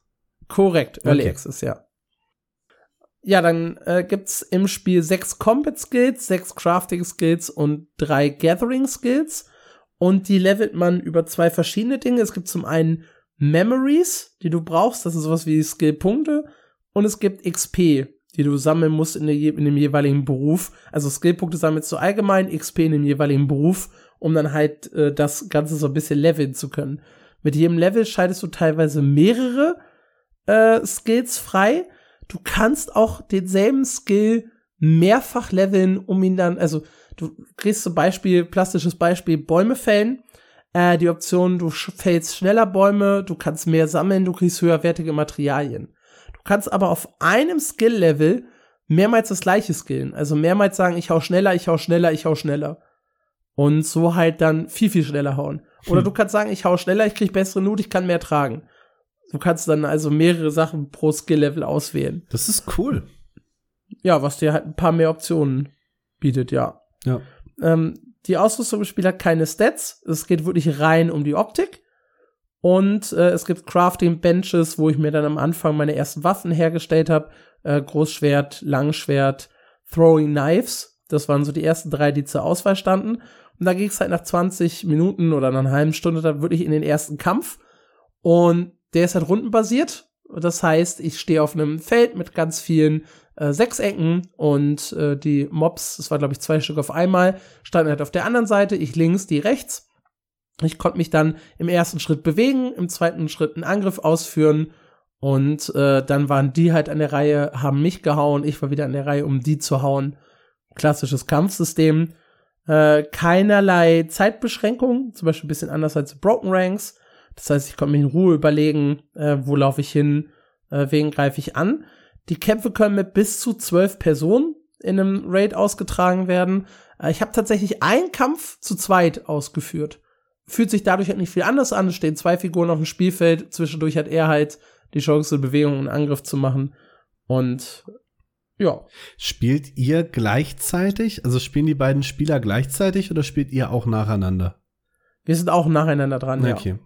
Korrekt, Early okay. Access, ja. Ja, dann äh, gibt's im Spiel sechs Combat Skills, sechs Crafting Skills und drei Gathering Skills. Und die levelt man über zwei verschiedene Dinge. Es gibt zum einen Memories, die du brauchst, das sind sowas wie Skillpunkte. Und es gibt XP, die du sammeln musst in, der, in dem jeweiligen Beruf. Also Skillpunkte sammelst du allgemein, XP in dem jeweiligen Beruf, um dann halt äh, das Ganze so ein bisschen leveln zu können. Mit jedem Level schaltest du teilweise mehrere äh, Skills frei. Du kannst auch denselben Skill mehrfach leveln, um ihn dann, also du kriegst zum Beispiel, plastisches Beispiel, Bäume fällen. Äh, die Option, du fällst schneller Bäume, du kannst mehr sammeln, du kriegst höherwertige Materialien. Du kannst aber auf einem Skill-Level mehrmals das gleiche skillen. Also mehrmals sagen, ich hau schneller, ich hau schneller, ich hau schneller. Und so halt dann viel, viel schneller hauen. Oder Hm. du kannst sagen, ich hau schneller, ich krieg bessere Loot, ich kann mehr tragen. Du kannst dann also mehrere Sachen pro Skill-Level auswählen. Das ist cool. Ja, was dir halt ein paar mehr Optionen bietet, ja. Ja. Ähm, die Ausrüstung im Spiel hat keine Stats. Es geht wirklich rein um die Optik. Und äh, es gibt Crafting Benches, wo ich mir dann am Anfang meine ersten Waffen hergestellt habe. Äh, Großschwert, Langschwert, Throwing Knives. Das waren so die ersten drei, die zur Auswahl standen. Und da ging es halt nach 20 Minuten oder nach einer halben Stunde dann wirklich in den ersten Kampf. Und der ist halt rundenbasiert. Das heißt, ich stehe auf einem Feld mit ganz vielen äh, Sechsecken und äh, die Mobs, das war glaube ich zwei Stück auf einmal, standen halt auf der anderen Seite, ich links, die rechts. Ich konnte mich dann im ersten Schritt bewegen, im zweiten Schritt einen Angriff ausführen und äh, dann waren die halt an der Reihe, haben mich gehauen, ich war wieder an der Reihe, um die zu hauen. Klassisches Kampfsystem. Äh, keinerlei Zeitbeschränkung, zum Beispiel ein bisschen anders als Broken Ranks. Das heißt, ich konnte mir in Ruhe überlegen, äh, wo laufe ich hin, äh, wen greife ich an. Die Kämpfe können mit bis zu zwölf Personen in einem Raid ausgetragen werden. Äh, ich habe tatsächlich einen Kampf zu zweit ausgeführt. Fühlt sich dadurch halt nicht viel anders an. Es stehen zwei Figuren auf dem Spielfeld. Zwischendurch hat er halt die Chance, Bewegung und Angriff zu machen. Und ja, Spielt ihr gleichzeitig? Also spielen die beiden Spieler gleichzeitig oder spielt ihr auch nacheinander? wir sind auch nacheinander dran. Ja. Okay.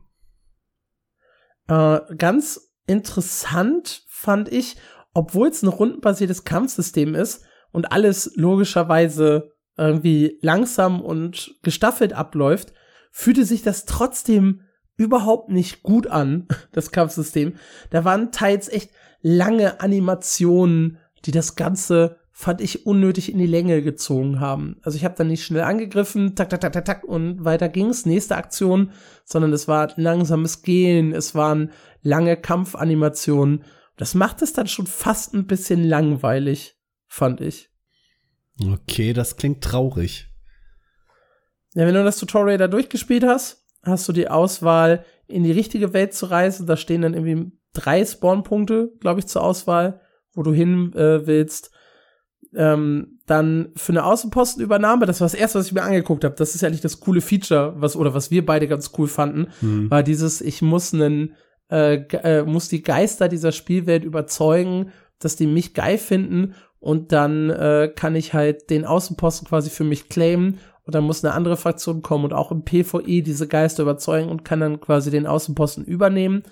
Äh, ganz interessant fand ich, obwohl es ein rundenbasiertes Kampfsystem ist und alles logischerweise irgendwie langsam und gestaffelt abläuft, fühlte sich das trotzdem überhaupt nicht gut an, das Kampfsystem. Da waren teils echt lange Animationen, die das Ganze fand ich unnötig in die Länge gezogen haben. Also ich habe dann nicht schnell angegriffen, tak, tak, tak, tak, tak und weiter ging's, nächste Aktion, sondern es war langsames Gehen, es waren lange Kampfanimationen. Das macht es dann schon fast ein bisschen langweilig, fand ich. Okay, das klingt traurig. Ja, wenn du das Tutorial da durchgespielt hast, hast du die Auswahl, in die richtige Welt zu reisen. Da stehen dann irgendwie drei Spawnpunkte, glaube ich, zur Auswahl, wo du hin äh, willst. Ähm, dann für eine Außenpostenübernahme, das war das erste, was ich mir angeguckt habe. Das ist ja nicht das coole Feature, was oder was wir beide ganz cool fanden, Hm. war dieses, ich muss einen, äh, äh, muss die Geister dieser Spielwelt überzeugen, dass die mich geil finden und dann äh, kann ich halt den Außenposten quasi für mich claimen und dann muss eine andere Fraktion kommen und auch im PvE diese Geister überzeugen und kann dann quasi den Außenposten übernehmen.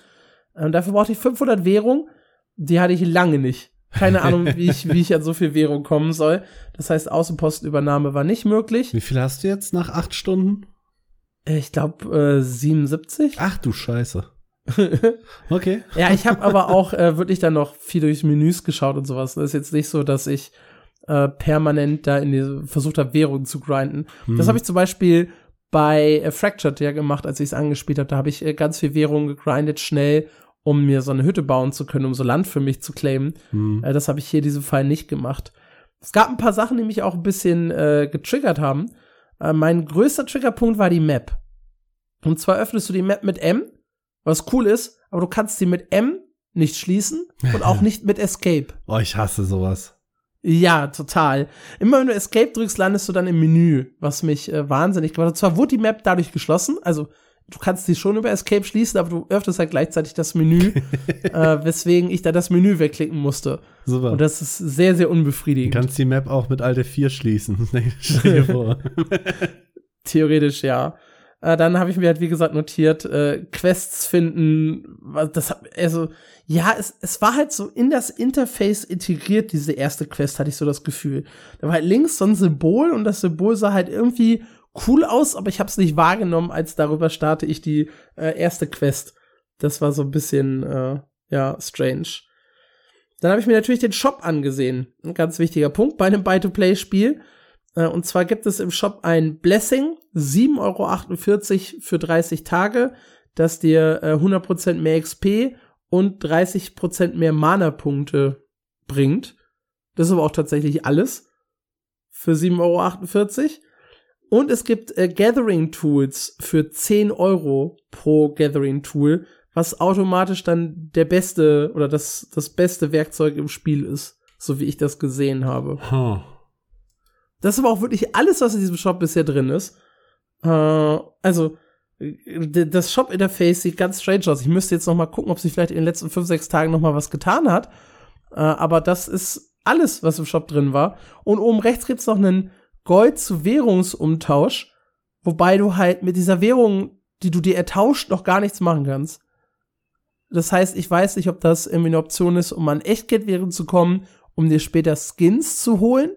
Ähm, dafür brauchte ich 500 Währung, die hatte ich lange nicht. Keine Ahnung, wie ich, wie ich an so viel Währung kommen soll. Das heißt, Außenpostenübernahme war nicht möglich. Wie viel hast du jetzt nach acht Stunden? Äh, Ich glaube äh, 77. Ach du Scheiße. Okay. Ja, ich habe aber auch äh, wirklich dann noch viel durch Menüs geschaut und sowas. Das ist jetzt nicht so, dass ich äh, permanent da in diese versucht habe, Währung zu grinden. Das Hm. habe ich zum Beispiel bei äh, Fractured ja gemacht, als ich es angespielt habe. Da habe ich äh, ganz viel Währung gegrindet, schnell, um mir so eine Hütte bauen zu können, um so Land für mich zu claimen. Hm. Äh, das habe ich hier in diesem Fall nicht gemacht. Es gab ein paar Sachen, die mich auch ein bisschen äh, getriggert haben. Äh, mein größter Triggerpunkt war die Map. Und zwar öffnest du die Map mit M, was cool ist, aber du kannst sie mit M nicht schließen und auch nicht mit Escape. Oh, ich hasse sowas. Ja, total. Immer wenn du Escape drückst, landest du dann im Menü, was mich äh, wahnsinnig gemacht hat. Zwar wurde die Map dadurch geschlossen, also du kannst sie schon über Escape schließen, aber du öffnest halt gleichzeitig das Menü, äh, weswegen ich da das Menü wegklicken musste. Super. Und das ist sehr, sehr du unbefriedigend. kannst die Map auch mit Alte 4 schließen. Stell dir vor. Theoretisch ja. Äh, dann habe ich mir halt, wie gesagt, notiert, äh, Quests finden. Das hab, also, ja, es, es war halt so in das Interface integriert, diese erste Quest, hatte ich so das Gefühl. Da war halt links so ein Symbol und das Symbol sah halt irgendwie cool aus, aber ich habe es nicht wahrgenommen, als darüber starte ich die äh, erste Quest. Das war so ein bisschen, äh, ja, strange. Dann habe ich mir natürlich den Shop angesehen. Ein ganz wichtiger Punkt bei einem Buy-to-Play-Spiel. Äh, Und zwar gibt es im Shop ein Blessing, 7,48 Euro für 30 Tage, das dir äh, 100% mehr XP und 30% mehr Mana-Punkte bringt. Das ist aber auch tatsächlich alles für 7,48 Euro. Und es gibt äh, Gathering Tools für 10 Euro pro Gathering Tool, was automatisch dann der beste oder das, das beste Werkzeug im Spiel ist. so wie ich das gesehen habe. Huh. Das ist aber auch wirklich alles, was in diesem Shop bisher drin ist. Äh, also, das Shop-Interface sieht ganz strange aus. Ich müsste jetzt noch mal gucken, ob sich vielleicht in den letzten fünf, sechs Tagen noch mal was getan hat. Äh, aber das ist alles, was im Shop drin war. Und oben rechts gibt's noch einen Gold zu Währungsumtausch, wobei du halt mit dieser Währung, die du dir ertauscht, noch gar nichts machen kannst. Das heißt, ich weiß nicht, ob das irgendwie eine Option ist, um an Echtgeldwährung zu kommen, um dir später Skins zu holen.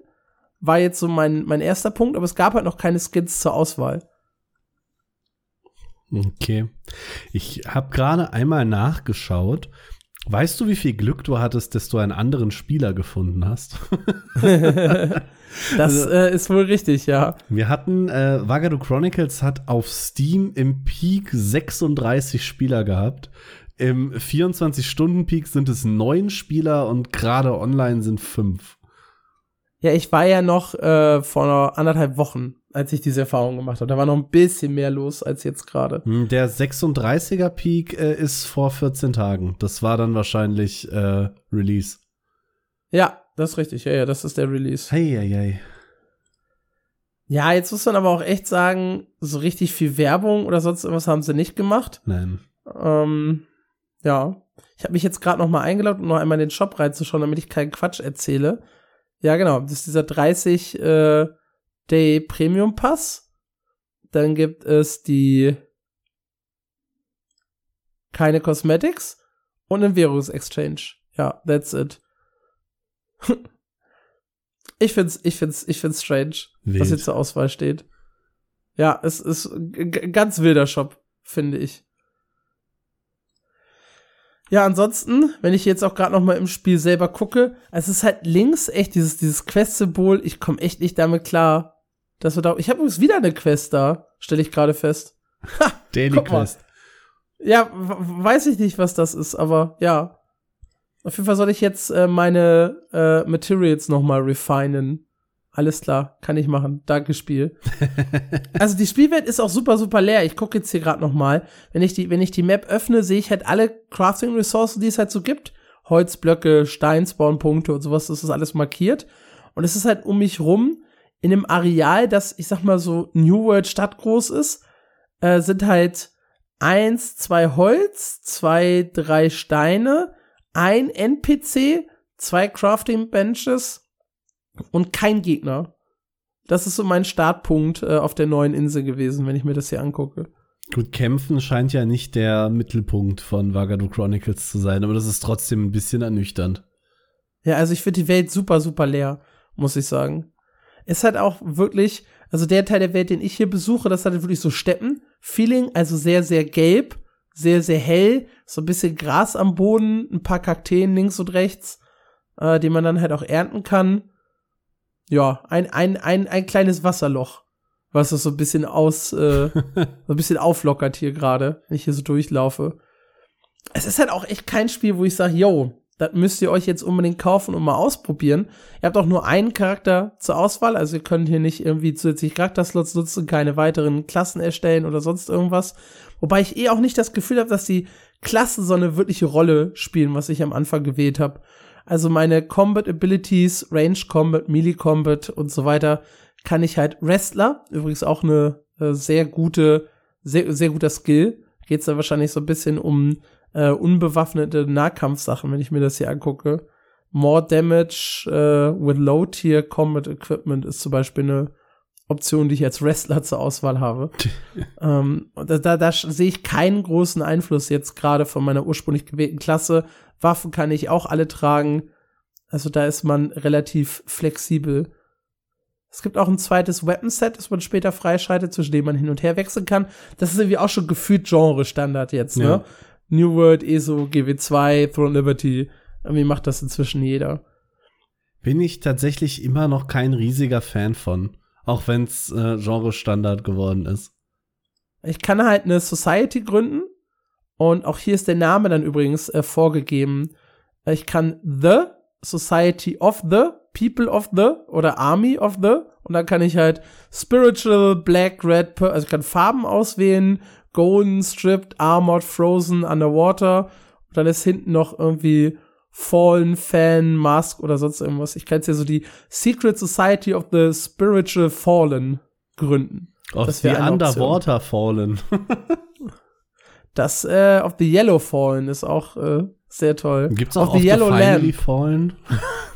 War jetzt so mein, mein erster Punkt, aber es gab halt noch keine Skins zur Auswahl. Okay. Ich habe gerade einmal nachgeschaut. Weißt du, wie viel Glück du hattest, dass du einen anderen Spieler gefunden hast? das äh, ist wohl richtig, ja. Wir hatten, äh, Wagadu Chronicles hat auf Steam im Peak 36 Spieler gehabt. Im 24-Stunden-Peak sind es neun Spieler und gerade online sind fünf. Ja, ich war ja noch äh, vor anderthalb Wochen, als ich diese Erfahrung gemacht habe. Da war noch ein bisschen mehr los als jetzt gerade. Hm, der 36er Peak äh, ist vor 14 Tagen. Das war dann wahrscheinlich äh, Release. Ja, das ist richtig. Ja, ja, das ist der Release. Hey, hey, hey. Ja, jetzt muss man aber auch echt sagen, so richtig viel Werbung oder sonst irgendwas haben sie nicht gemacht. Nein. Ähm, ja. Ich habe mich jetzt gerade noch mal eingeloggt, um noch einmal in den Shop reinzuschauen, damit ich keinen Quatsch erzähle. Ja, genau. Das ist dieser 30 äh, Day Premium Pass. Dann gibt es die keine Cosmetics und einen Währungsexchange. Ja, that's it. ich find's, ich find's, ich find's strange, Wild. was hier zur Auswahl steht. Ja, es ist ein ganz wilder Shop, finde ich. Ja, ansonsten, wenn ich jetzt auch gerade noch mal im Spiel selber gucke, es ist halt links echt dieses dieses Quest-Symbol. Ich komme echt nicht damit klar, dass wir da. Ich habe übrigens wieder eine Quest da, stelle ich gerade fest. Ha, Daily mal. Quest. Ja, weiß ich nicht, was das ist, aber ja. Auf jeden Fall soll ich jetzt äh, meine äh, Materials noch mal refinen. Alles klar, kann ich machen. Danke, Spiel. also die Spielwelt ist auch super, super leer. Ich gucke jetzt hier gerade noch mal. Wenn ich die, wenn ich die Map öffne, sehe ich halt alle Crafting-Ressourcen, die es halt so gibt. Holzblöcke, Steinspawnpunkte und sowas, das ist alles markiert. Und es ist halt um mich rum in einem Areal, das, ich sag mal so, New World stadtgroß ist, äh, sind halt eins, zwei Holz, zwei, drei Steine, ein NPC, zwei Crafting Benches und kein Gegner. Das ist so mein Startpunkt äh, auf der neuen Insel gewesen, wenn ich mir das hier angucke. Gut, Kämpfen scheint ja nicht der Mittelpunkt von Wagadu Chronicles zu sein, aber das ist trotzdem ein bisschen ernüchternd. Ja, also ich finde die Welt super, super leer, muss ich sagen. Es hat auch wirklich, also der Teil der Welt, den ich hier besuche, das hat wirklich so Steppen-Feeling, also sehr, sehr gelb, sehr, sehr hell, so ein bisschen Gras am Boden, ein paar Kakteen links und rechts, äh, die man dann halt auch ernten kann. Ja, ein, ein, ein, ein kleines Wasserloch, was das so ein bisschen aus, äh, so ein bisschen auflockert hier gerade, wenn ich hier so durchlaufe. Es ist halt auch echt kein Spiel, wo ich sage, yo, das müsst ihr euch jetzt unbedingt kaufen und mal ausprobieren. Ihr habt auch nur einen Charakter zur Auswahl, also ihr könnt hier nicht irgendwie zusätzlich Charakterslots nutzen, keine weiteren Klassen erstellen oder sonst irgendwas. Wobei ich eh auch nicht das Gefühl habe, dass die Klassen so eine wirkliche Rolle spielen, was ich am Anfang gewählt habe. Also meine Combat Abilities, Range Combat, Melee Combat und so weiter, kann ich halt Wrestler, übrigens auch eine äh, sehr gute, sehr, sehr guter Skill. Geht's da wahrscheinlich so ein bisschen um äh, unbewaffnete Nahkampfsachen, wenn ich mir das hier angucke. More Damage äh, with Low Tier Combat Equipment ist zum Beispiel eine Option, die ich als Wrestler zur Auswahl habe. ähm, da, da, da sehe ich keinen großen Einfluss jetzt gerade von meiner ursprünglich gewählten Klasse. Waffen kann ich auch alle tragen. Also da ist man relativ flexibel. Es gibt auch ein zweites Weapon-Set, das man später freischaltet, zwischen dem man hin und her wechseln kann. Das ist irgendwie auch schon gefühlt Genre-Standard jetzt, ne? Ja. New World, ESO, GW2, Throne Liberty. Irgendwie macht das inzwischen jeder. Bin ich tatsächlich immer noch kein riesiger Fan von. Auch wenn es äh, Genre-Standard geworden ist. Ich kann halt eine Society gründen. Und auch hier ist der Name dann übrigens äh, vorgegeben. Äh, Ich kann The Society of the, People of the oder Army of the. Und dann kann ich halt Spiritual, Black, Red, Pur also ich kann Farben auswählen. Golden, Stripped, Armored, Frozen, Underwater. Und dann ist hinten noch irgendwie Fallen Fan Mask oder sonst irgendwas. Ich kann jetzt ja so die Secret Society of the Spiritual Fallen gründen. Of Das the wär eine Option. Underwater Fallen. Das äh, of the Yellow Fallen ist auch äh, sehr toll. Gibt's auch of the Yellow Finally Lamp. Fallen?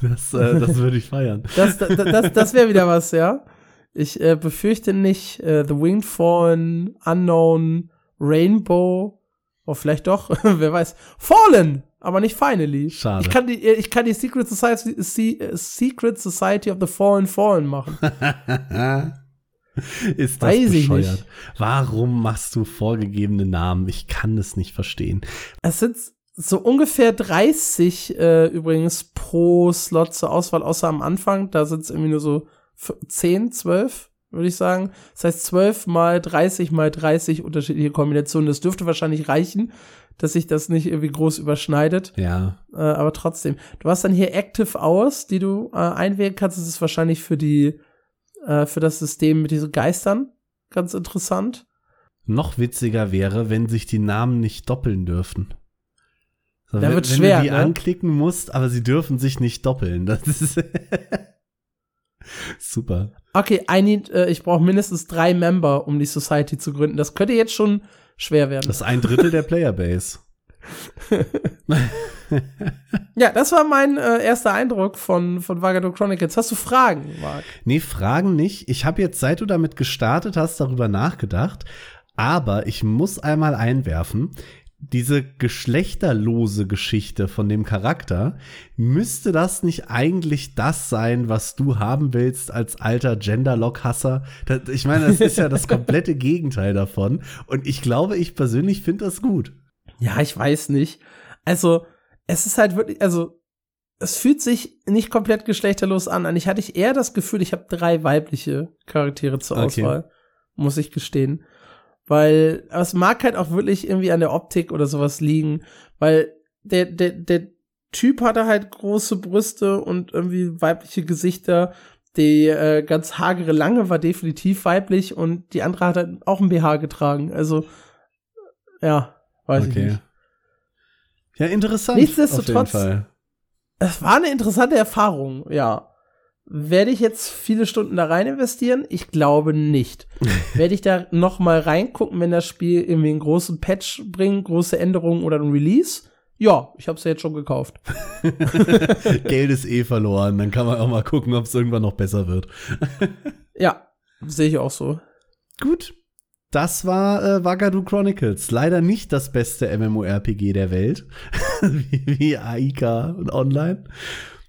Das, äh, das würde ich feiern. Das, das, das, das wäre wieder was, ja. Ich äh, befürchte nicht äh, The Winged Fallen, Unknown, Rainbow, oh, vielleicht doch, wer weiß. Fallen, aber nicht Finally. Schade. Ich kann die, ich kann die Secret Society, Se- äh, Secret Society of the Fallen Fallen machen. Ist das Weiß ich bescheuert? nicht. Warum machst du vorgegebene Namen? Ich kann es nicht verstehen. Es sind so ungefähr 30 äh, übrigens pro Slot zur Auswahl, außer am Anfang. Da sind es irgendwie nur so f- 10, 12, würde ich sagen. Das heißt 12 mal 30 mal 30 unterschiedliche Kombinationen. Das dürfte wahrscheinlich reichen, dass sich das nicht irgendwie groß überschneidet. Ja, Äh, aber trotzdem. Du hast dann hier Active Hours, die du äh, einwählen kannst. Das ist wahrscheinlich für die, äh, für das System mit diesen Geistern ganz interessant. noch witziger wäre, wenn sich die Namen nicht doppeln dürfen. So, Da wenn, wird wenn schwer, du die ne? anklicken musst, aber sie dürfen sich nicht doppeln. Das ist super. Okay, I need, äh, ich brauche mindestens drei Member, um die Society zu gründen. Das könnte jetzt schon schwer werden. Das ist ein Drittel der Playerbase. ja, das war mein äh, erster Eindruck von, von Vagado Chronicles. Hast du Fragen, Marc? Nee, Fragen nicht. Ich habe jetzt, seit du damit gestartet hast, darüber nachgedacht. Aber ich muss einmal einwerfen, diese geschlechterlose Geschichte von dem Charakter, müsste das nicht eigentlich das sein, was du haben willst als alter Genderlock-Hasser? Ich meine, das ist ja das komplette Gegenteil davon. Und ich glaube, ich persönlich finde das gut. Ja, ich weiß nicht. Also, es ist halt wirklich, also, es fühlt sich nicht komplett geschlechterlos an. Und ich hatte eher das Gefühl, ich habe drei weibliche Charaktere zur Okay. Auswahl. Muss ich gestehen. Weil, aber es mag halt auch wirklich irgendwie an der Optik oder sowas liegen. Weil der, der, der Typ hatte halt große Brüste und irgendwie weibliche Gesichter. Die äh, ganz hagere Lange war definitiv weiblich und die andere hat halt auch ein BH getragen. Also, ja, weiß ich nicht. Ja, interessant. Nichtsdestotrotz-. Es war eine interessante Erfahrung, ja. Werde ich jetzt viele Stunden da rein investieren? Ich glaube nicht. Werde ich da noch mal reingucken, wenn das Spiel irgendwie einen großen Patch bringt, große Änderungen oder ein Release? Ja, ich habe es ja jetzt schon gekauft. Geld ist eh verloren. Dann kann man auch mal gucken, ob es irgendwann noch besser wird. Ja, sehe ich auch so. Gut. Das war äh, Wagadu Chronicles. Leider nicht das beste MMORPG der Welt. wie, wie Aika und Online.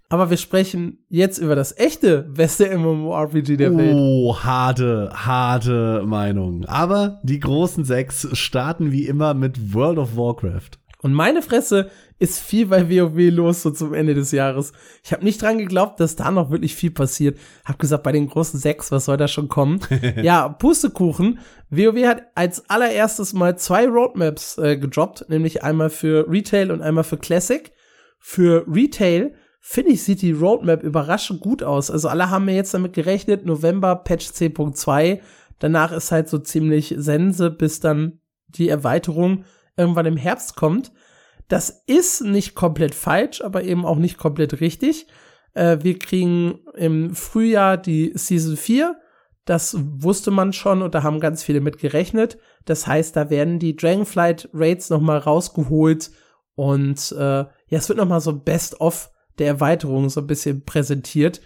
Aber wir sprechen jetzt über das echte beste MMORPG der Welt. Oh, harte, harte Meinung. Aber die großen sechs starten wie immer mit World of Warcraft. Und meine Fresse ist viel bei WoW los so zum Ende des Jahres. Ich habe nicht dran geglaubt, dass da noch wirklich viel passiert. Hab gesagt, bei den großen sechs, was soll da schon kommen? ja, Pustekuchen. WoW hat als allererstes mal zwei Roadmaps äh, gedroppt, nämlich einmal für Retail und einmal für Classic. Für Retail finde ich, sieht die Roadmap überraschend gut aus. Also alle haben mir jetzt damit gerechnet, November Patch 10.2. Danach ist halt so ziemlich Sense, bis dann die Erweiterung irgendwann im Herbst kommt. Das ist nicht komplett falsch, aber eben auch nicht komplett richtig. Äh, wir kriegen im Frühjahr die Season 4. Das wusste man schon und da haben ganz viele mit gerechnet. Das heißt, da werden die Dragonflight Raids noch mal rausgeholt und äh, ja, es wird noch mal so Best-of der Erweiterung so ein bisschen präsentiert.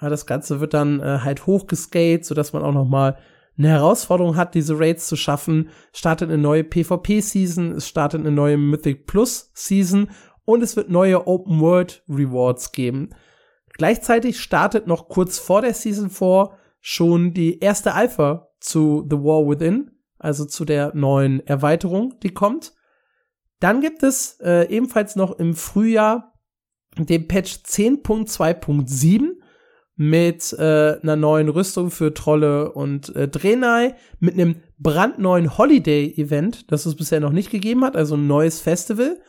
Das Ganze wird dann äh, halt hochgescaled, sodass man auch noch mal eine Herausforderung hat, diese Raids zu schaffen. Startet eine neue PvP-Season, es startet eine neue Mythic Plus-Season und es wird neue Open World Rewards geben. Gleichzeitig startet noch kurz vor der Season 4 schon die erste Alpha zu The War Within, also zu der neuen Erweiterung, die kommt. Dann gibt es äh, ebenfalls noch im Frühjahr den Patch 10.2.7 mit äh, einer neuen Rüstung für Trolle und äh, Draenei, mit einem brandneuen Holiday-Event, das es bisher noch nicht gegeben hat, also ein neues Festival.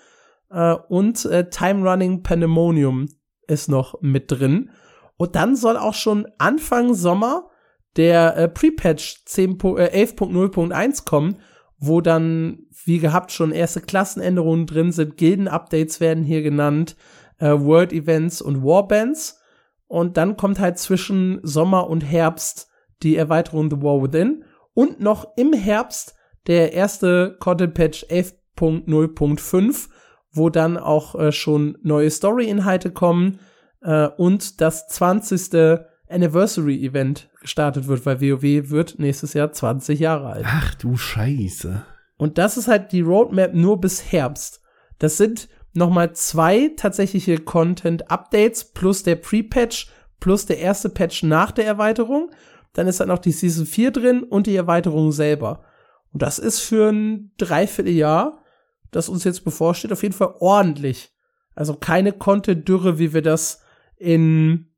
Äh, und äh, Time Running Pandemonium ist noch mit drin. Und dann soll auch schon Anfang Sommer der äh, Pre-Patch 10 po- äh, 11.0.1 kommen, wo dann, wie gehabt, schon erste Klassenänderungen drin sind. Gilden-Updates werden hier genannt. äh, World Events und Warbands. Und dann kommt halt zwischen Sommer und Herbst die Erweiterung The War Within. Und noch im Herbst der erste Content Patch 11.0.5, wo dann auch äh, schon neue Story-Inhalte kommen äh, und das 20. Anniversary Event gestartet wird, weil WoW wird nächstes Jahr 20 Jahre alt. Ach du Scheiße. Und das ist halt die Roadmap nur bis Herbst. Das sind nochmal zwei tatsächliche Content-Updates plus der Pre-Patch plus der erste Patch nach der Erweiterung. Dann ist dann noch die Season 4 drin und die Erweiterung selber. Und das ist für ein Dreivierteljahr, das uns jetzt bevorsteht, auf jeden Fall ordentlich. Also keine Content-Dürre, wie wir das in,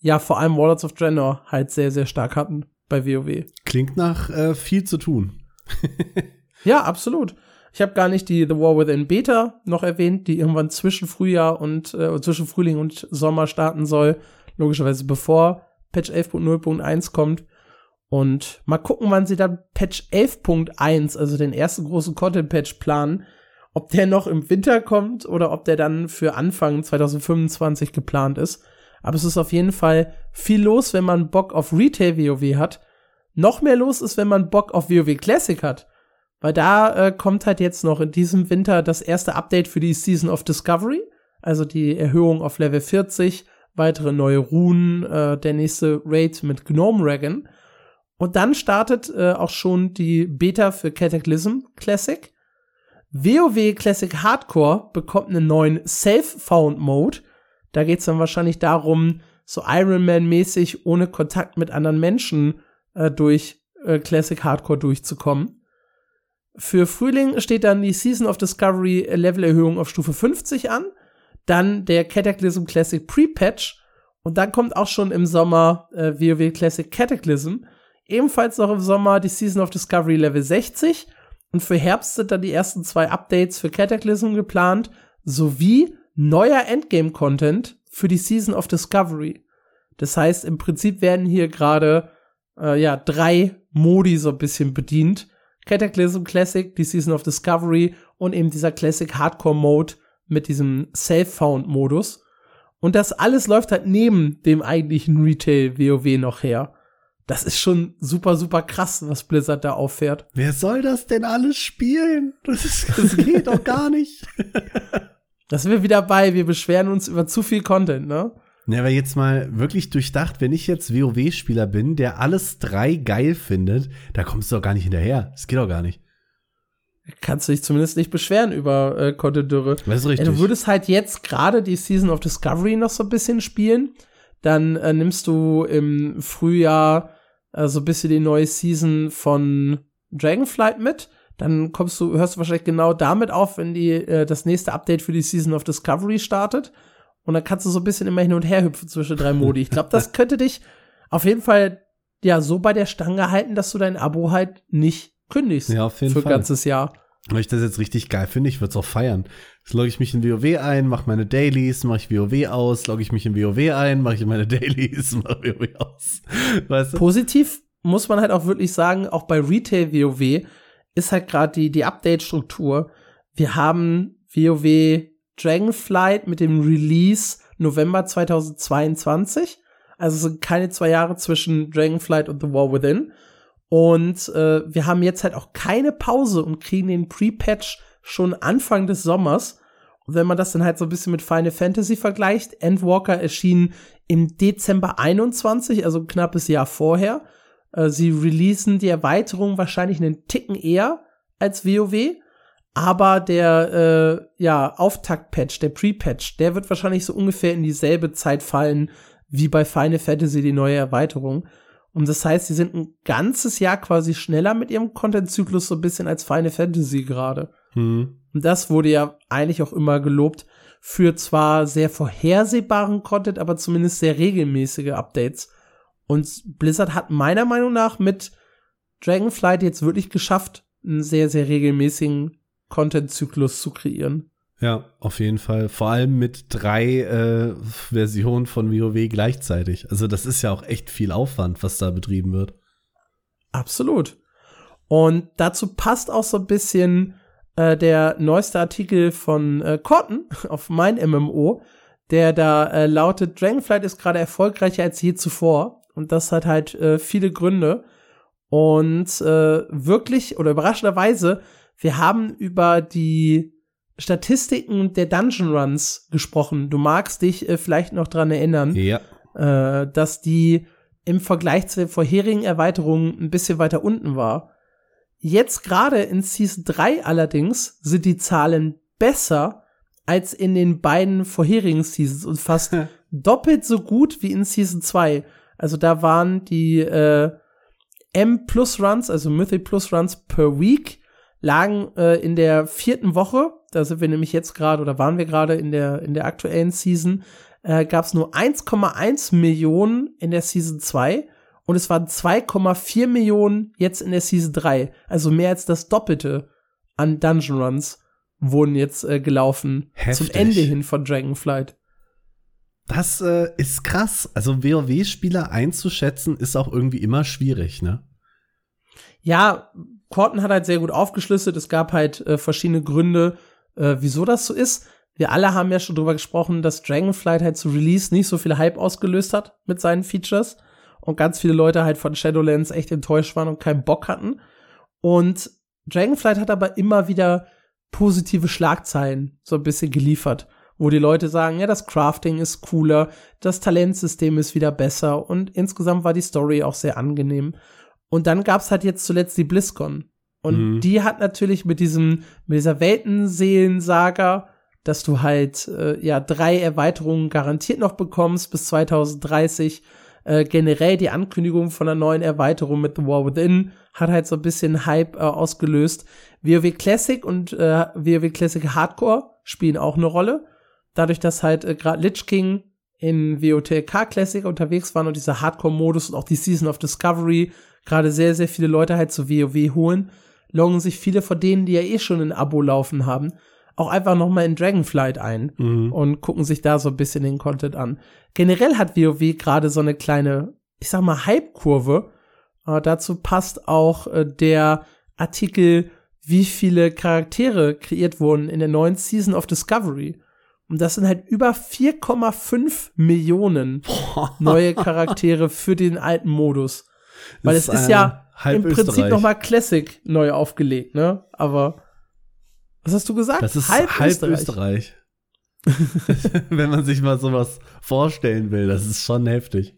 ja, vor allem Warlords of Draenor halt sehr, sehr stark hatten bei WoW. Klingt nach äh, viel zu tun. ja, absolut. Ich habe gar nicht die The War Within Beta noch erwähnt, die irgendwann zwischen Frühjahr und äh, zwischen Frühling und Sommer starten soll. Logischerweise bevor Patch 11.0.1 kommt. Und mal gucken, wann sie dann Patch 11.1, also den ersten großen Content-Patch planen, ob der noch im Winter kommt oder ob der dann für Anfang 2025 geplant ist. Aber es ist auf jeden Fall viel los, wenn man Bock auf Retail WoW hat. Noch mehr los ist, wenn man Bock auf WoW Classic hat. Weil da äh, kommt halt jetzt noch in diesem Winter das erste Update für die Season of Discovery, also die Erhöhung auf Level 40, weitere neue Runen, äh, der nächste Raid mit Gnome Dragon. Und dann startet äh, auch schon die Beta für Cataclysm Classic. WoW Classic Hardcore bekommt einen neuen Self-Found-Mode. Da geht's dann wahrscheinlich darum, so Iron Man-mäßig ohne Kontakt mit anderen Menschen äh, durch äh, Classic Hardcore durchzukommen. Für Frühling steht dann die Season of Discovery Levelerhöhung auf Stufe 50 an. Dann der Cataclysm Classic Pre-Patch. Und dann kommt auch schon im Sommer äh, WoW Classic Cataclysm. Ebenfalls noch im Sommer die Season of Discovery Level 60. Und für Herbst sind dann die ersten zwei Updates für Cataclysm geplant. Sowie neuer Endgame-Content für die Season of Discovery. Das heißt, im Prinzip werden hier gerade äh, ja drei Modi so ein bisschen bedient Cataclysm Classic, die Season of Discovery und eben dieser Classic Hardcore Mode mit diesem Self-Found-Modus. Und das alles läuft halt neben dem eigentlichen Retail WoW noch her. Das ist schon super, super krass, was Blizzard da auffährt. Wer soll das denn alles spielen? Das, ist, das geht doch gar nicht. da sind wir wieder bei, wir beschweren uns über zu viel Content, ne? Ja, aber jetzt mal wirklich durchdacht, wenn ich jetzt WoW-Spieler bin, der alles drei geil findet, da kommst du doch gar nicht hinterher. Das geht doch gar nicht. Kannst du dich zumindest nicht beschweren über äh, Content Dürre. Das ist richtig. Du würdest halt jetzt gerade die Season of Discovery noch so ein bisschen spielen. Dann äh, nimmst du im Frühjahr äh, so ein bisschen die neue Season von Dragonflight mit. Dann kommst du, hörst du wahrscheinlich genau damit auf, wenn die äh, das nächste Update für die Season of Discovery startet. Und dann kannst du so ein bisschen immer hin und her hüpfen zwischen drei Modi. Ich glaube, das könnte dich auf jeden Fall ja so bei der Stange halten, dass du dein Abo halt nicht kündigst. Ja, auf jeden für Fall. ein ganzes Jahr. Wenn ich das jetzt richtig geil finde, ich würde es auch feiern. Jetzt logge ich mich in WoW ein, mache meine Dailies, mache ich WoW aus, logge ich mich in WoW ein, mache ich meine Dailies, mache WoW aus. Weißt du? Positiv muss man halt auch wirklich sagen, auch bei Retail WoW ist halt gerade die, die Update-Struktur. Wir haben WoW Dragonflight mit dem Release November 2022. Also sind keine zwei Jahre zwischen Dragonflight und The War Within. Und äh, wir haben jetzt halt auch keine Pause und kriegen den Pre-Patch schon Anfang des Sommers. Und wenn man das dann halt so ein bisschen mit Final Fantasy vergleicht, Endwalker erschien im Dezember 21, also knappes Jahr vorher. Äh, sie releasen die Erweiterung wahrscheinlich einen Ticken eher als WoW. Aber der äh, ja, Auftakt-Patch, der Pre-Patch, der wird wahrscheinlich so ungefähr in dieselbe Zeit fallen wie bei Final Fantasy die neue Erweiterung. Und das heißt, sie sind ein ganzes Jahr quasi schneller mit ihrem Content-Zyklus so ein bisschen als Final Fantasy gerade. Hm. Und das wurde ja eigentlich auch immer gelobt für zwar sehr vorhersehbaren Content, aber zumindest sehr regelmäßige Updates. Und Blizzard hat meiner Meinung nach mit Dragonflight jetzt wirklich geschafft, einen sehr, sehr regelmäßigen Content-Zyklus zu kreieren. Ja, auf jeden Fall. Vor allem mit drei äh, Versionen von WoW gleichzeitig. Also das ist ja auch echt viel Aufwand, was da betrieben wird. Absolut. Und dazu passt auch so ein bisschen äh, der neueste Artikel von äh, Cotton auf mein MMO, der da äh, lautet, Dragonflight ist gerade erfolgreicher als je zuvor. Und das hat halt äh, viele Gründe. Und äh, wirklich oder überraschenderweise, wir haben über die Statistiken der Dungeon Runs gesprochen. Du magst dich äh, vielleicht noch dran erinnern, Ja. äh, dass die im Vergleich zu den vorherigen Erweiterungen ein bisschen weiter unten war. Jetzt gerade in Season 3 allerdings sind die Zahlen besser als in den beiden vorherigen Seasons und fast doppelt so gut wie in Season 2. Also da waren die äh, M Plus Runs, also Mythic Plus Runs per Week, lagen äh, in der vierten Woche, da sind wir nämlich jetzt gerade oder waren wir gerade in der, in der aktuellen Season, äh, gab es nur 1,1 Millionen in der Season 2 und es waren 2,4 Millionen jetzt in der Season 3. Also mehr als das Doppelte an Dungeon Runs wurden jetzt äh, gelaufen Heftig. zum Ende hin von Dragonflight. Das äh, ist krass. Also WoW-Spieler einzuschätzen, ist auch irgendwie immer schwierig, ne? Ja, Corton hat halt sehr gut aufgeschlüsselt. Es gab halt äh, verschiedene Gründe, äh, wieso das so ist. Wir alle haben ja schon drüber gesprochen, dass Dragonflight halt zu Release nicht so viel Hype ausgelöst hat mit seinen Features und ganz viele Leute halt von Shadowlands echt enttäuscht waren und keinen Bock hatten. Und Dragonflight hat aber immer wieder positive Schlagzeilen so ein bisschen geliefert, wo die Leute sagen, ja, das Crafting ist cooler, das Talentsystem ist wieder besser und insgesamt war die Story auch sehr angenehm. Und dann gab's halt jetzt zuletzt die BlizzCon. Und Mhm. die hat natürlich mit diesem, mit dieser Weltenseelen-Saga, dass du halt, äh, ja, drei Erweiterungen garantiert noch bekommst bis 2030. Äh, generell die Ankündigung von einer neuen Erweiterung mit The War Within hat halt so ein bisschen Hype äh, ausgelöst. WoW Classic und äh, WoW Classic Hardcore spielen auch eine Rolle. Dadurch, dass halt äh, gerade Lich King in WOTLK Classic unterwegs waren und dieser Hardcore-Modus und auch die Season of Discovery gerade sehr, sehr viele Leute halt zu WoW holen, loggen sich viele von denen, die ja eh schon ein Abo laufen haben, auch einfach noch mal in Dragonflight ein Mhm. und gucken sich da so ein bisschen den Content an. Generell hat WoW gerade so eine kleine, ich sag mal, Hype-Kurve. Äh, dazu passt auch äh, der Artikel, wie viele Charaktere kreiert wurden in der neuen Season of Discovery. Und das sind halt über 4,5 Millionen neue Charaktere für den alten Modus. Weil es ist äh, ja halb im Prinzip Österreich. noch mal Classic neu aufgelegt, ne? Aber was hast du gesagt? Das ist halb, Österreich. Wenn man sich mal sowas vorstellen will, das ist schon heftig.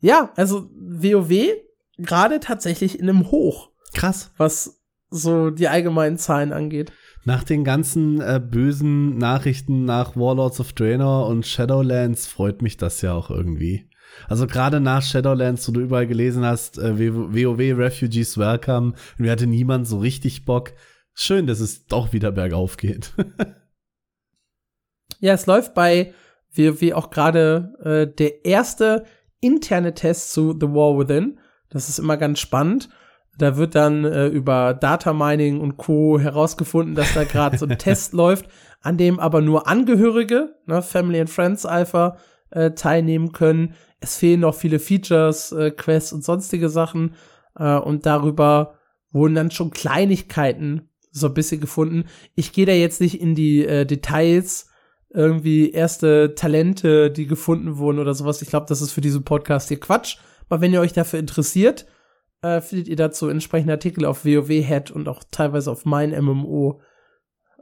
Ja, also WoW gerade tatsächlich in einem Hoch, Krass. was so die allgemeinen Zahlen angeht. Nach den ganzen äh, bösen Nachrichten nach Warlords of Draenor und Shadowlands freut mich das ja auch irgendwie. Also gerade nach Shadowlands, wo du überall gelesen hast, äh, WoW Refugees Welcome, und wir hatte niemand so richtig Bock. Schön, dass es doch wieder bergauf geht. Ja, es läuft bei WoW auch gerade äh, der erste interne Test zu The War Within. Das ist immer ganz spannend. Da wird dann äh, über Data Mining und Co. herausgefunden, dass da gerade so ein Test läuft, an dem aber nur Angehörige, ne, Family and Friends Alpha, äh, teilnehmen können. Es fehlen noch viele Features, äh, Quests und sonstige Sachen. Äh, und darüber wurden dann schon Kleinigkeiten so ein bisschen gefunden. Ich gehe da jetzt nicht in die äh, Details, irgendwie erste Talente, die gefunden wurden oder sowas. Ich glaube, das ist für diesen Podcast hier Quatsch. Aber wenn ihr euch dafür interessiert, äh, findet ihr dazu entsprechende Artikel auf WoW-Head und auch teilweise auf mein MMO.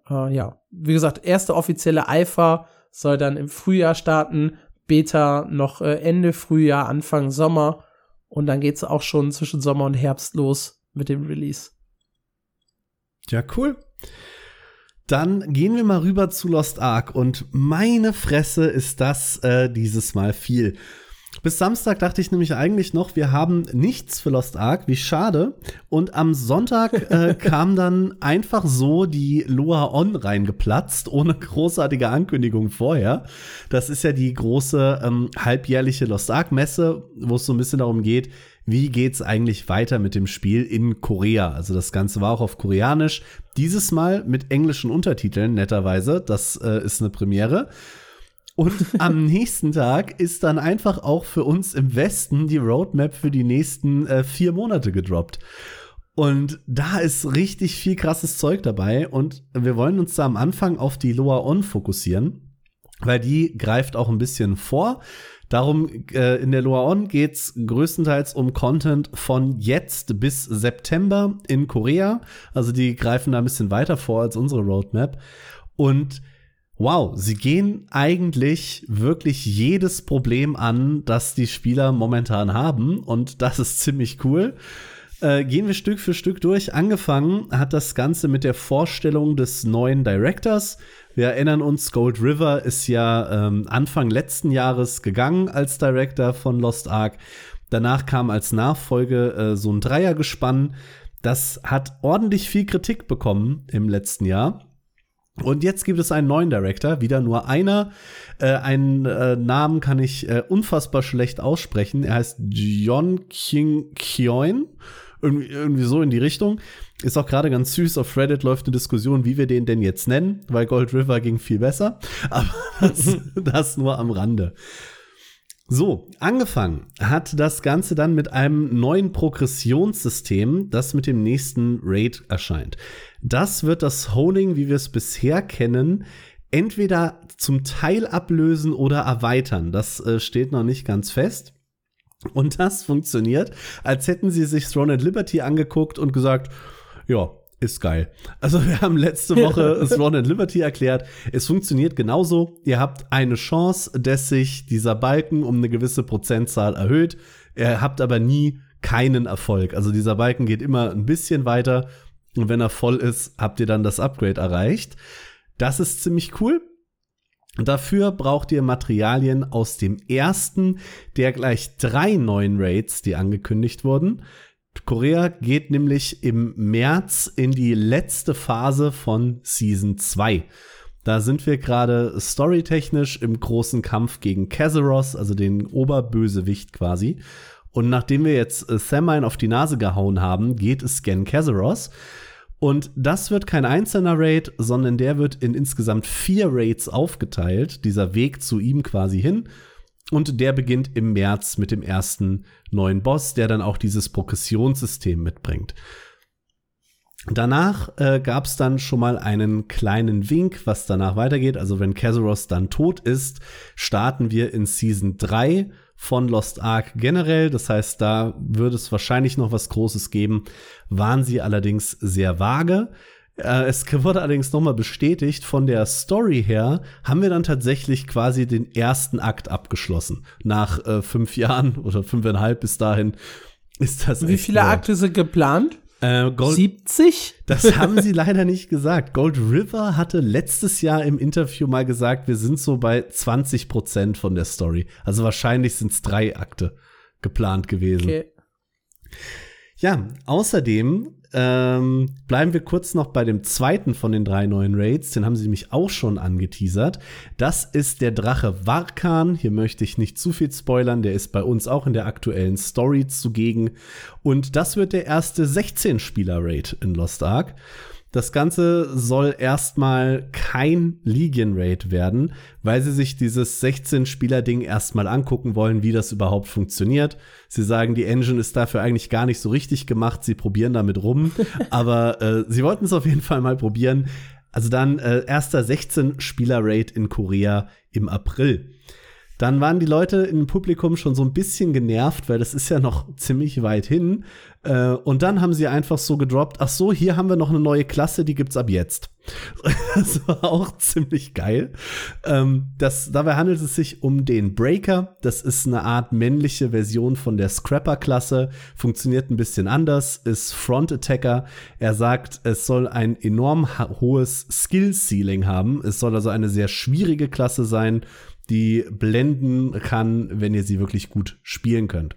Äh, ja, wie gesagt, erste offizielle Alpha soll dann im Frühjahr starten, Beta noch äh, Ende Frühjahr, Anfang Sommer und dann geht's auch schon zwischen Sommer und Herbst los mit dem Release. Ja, cool. Dann gehen wir mal rüber zu Lost Ark und meine Fresse ist das äh, dieses Mal viel. Bis Samstag dachte ich nämlich eigentlich noch, wir haben nichts für Lost Ark, wie schade. Und am Sonntag äh, kam dann einfach so die Loa On reingeplatzt, ohne großartige Ankündigung vorher. Das ist ja die große ähm, halbjährliche Lost Ark Messe, wo es so ein bisschen darum geht, wie geht's eigentlich weiter mit dem Spiel in Korea. Also das Ganze war auch auf Koreanisch. Dieses Mal mit englischen Untertiteln, netterweise. Das äh, ist eine Premiere. Und am nächsten Tag ist dann einfach auch für uns im Westen die Roadmap für die nächsten äh, vier Monate gedroppt. Und da ist richtig viel krasses Zeug dabei. Und wir wollen uns da am Anfang auf die Loa On fokussieren, weil die greift auch ein bisschen vor. Darum, äh, in der Loa On geht's größtenteils um Content von jetzt bis September in Korea. Also die greifen da ein bisschen weiter vor als unsere Roadmap. Und wow, sie gehen eigentlich wirklich jedes Problem an, das die Spieler momentan haben. Und das ist ziemlich cool. Äh, gehen wir Stück für Stück durch. Angefangen hat das Ganze mit der Vorstellung des neuen Directors. Wir erinnern uns, Gold River ist ja ähm, Anfang letzten Jahres gegangen als Director von Lost Ark. Danach kam als Nachfolge äh, so ein Dreiergespann. Das hat ordentlich viel Kritik bekommen im letzten Jahr. Und jetzt gibt es einen neuen Director, wieder nur einer. Äh, einen äh, Namen kann ich äh, unfassbar schlecht aussprechen. Er heißt John King Kyoin. Irgendwie, irgendwie so in die Richtung. Ist auch gerade ganz süß. Auf Reddit läuft eine Diskussion, wie wir den denn jetzt nennen, weil Gold River ging viel besser. Aber das, das nur am Rande. So, angefangen hat das Ganze dann mit einem neuen Progressionssystem, das mit dem nächsten Raid erscheint. Das wird das Honing, wie wir es bisher kennen, entweder zum Teil ablösen oder erweitern. Das äh, steht noch nicht ganz fest. Und das funktioniert, als hätten sie sich Throne and Liberty angeguckt und gesagt, ja, ist geil. Also wir haben letzte Woche Throne and Liberty erklärt. Es funktioniert genauso. Ihr habt eine Chance, dass sich dieser Balken um eine gewisse Prozentzahl erhöht. Ihr habt aber nie keinen Erfolg. Also dieser Balken geht immer ein bisschen weiter. Und wenn er voll ist, habt ihr dann das Upgrade erreicht. Das ist ziemlich cool. Dafür braucht ihr Materialien aus dem ersten der gleich drei neuen Raids, die angekündigt wurden. Korea geht nämlich im März in die letzte Phase von Season 2. Da sind wir gerade storytechnisch im großen Kampf gegen Kazaros, also den Oberbösewicht quasi. Und nachdem wir jetzt äh, Samine auf die Nase gehauen haben, geht es gen Kazaros. Und das wird kein einzelner Raid, sondern der wird in insgesamt vier Raids aufgeteilt, dieser Weg zu ihm quasi hin. Und der beginnt im März mit dem ersten neuen Boss, der dann auch dieses Progressionssystem mitbringt. Danach äh, gab es dann schon mal einen kleinen Wink, was danach weitergeht. Also wenn Kazaros dann tot ist, starten wir in Season 3 von Lost Ark generell. Das heißt, da würde es wahrscheinlich noch was Großes geben. Waren sie allerdings sehr vage. Äh, es wurde allerdings nochmal bestätigt, von der Story her haben wir dann tatsächlich quasi den ersten Akt abgeschlossen. Nach äh, fünf Jahren oder fünfeinhalb bis dahin ist das. Wie viele Akte sind geplant? Äh, Gold, 70? Das haben sie leider nicht gesagt. Gold River hatte letztes Jahr im Interview mal gesagt, wir sind so bei 20 Prozent von der Story. Also wahrscheinlich sind es drei Akte geplant gewesen. Okay. Ja, außerdem ähm, bleiben wir kurz noch bei dem zweiten von den drei neuen Raids. Den haben sie nämlich auch schon angeteasert. Das ist der Drache Varkan. Hier möchte ich nicht zu viel spoilern. Der ist bei uns auch in der aktuellen Story zugegen. Und das wird der erste 16-Spieler-Raid in Lost Ark. Das Ganze soll erstmal kein Legion Raid werden, weil sie sich dieses 16-Spieler-Ding erstmal angucken wollen, wie das überhaupt funktioniert. Sie sagen, die Engine ist dafür eigentlich gar nicht so richtig gemacht. Sie probieren damit rum. aber äh, sie wollten es auf jeden Fall mal probieren. Also dann äh, erster 16-Spieler-Raid in Korea im April. Dann waren die Leute im Publikum schon so ein bisschen genervt, weil das ist ja noch ziemlich weit hin. Äh, und dann haben sie einfach so gedroppt, ach so, hier haben wir noch eine neue Klasse, die gibt's ab jetzt. das war auch ziemlich geil. Ähm, das, dabei handelt es sich um den Breaker. Das ist eine Art männliche Version von der Scrapper-Klasse. Funktioniert ein bisschen anders, ist Front Attacker. Er sagt, es soll ein enorm hohes Skill-Ceiling haben. Es soll also eine sehr schwierige Klasse sein die blenden kann, wenn ihr sie wirklich gut spielen könnt.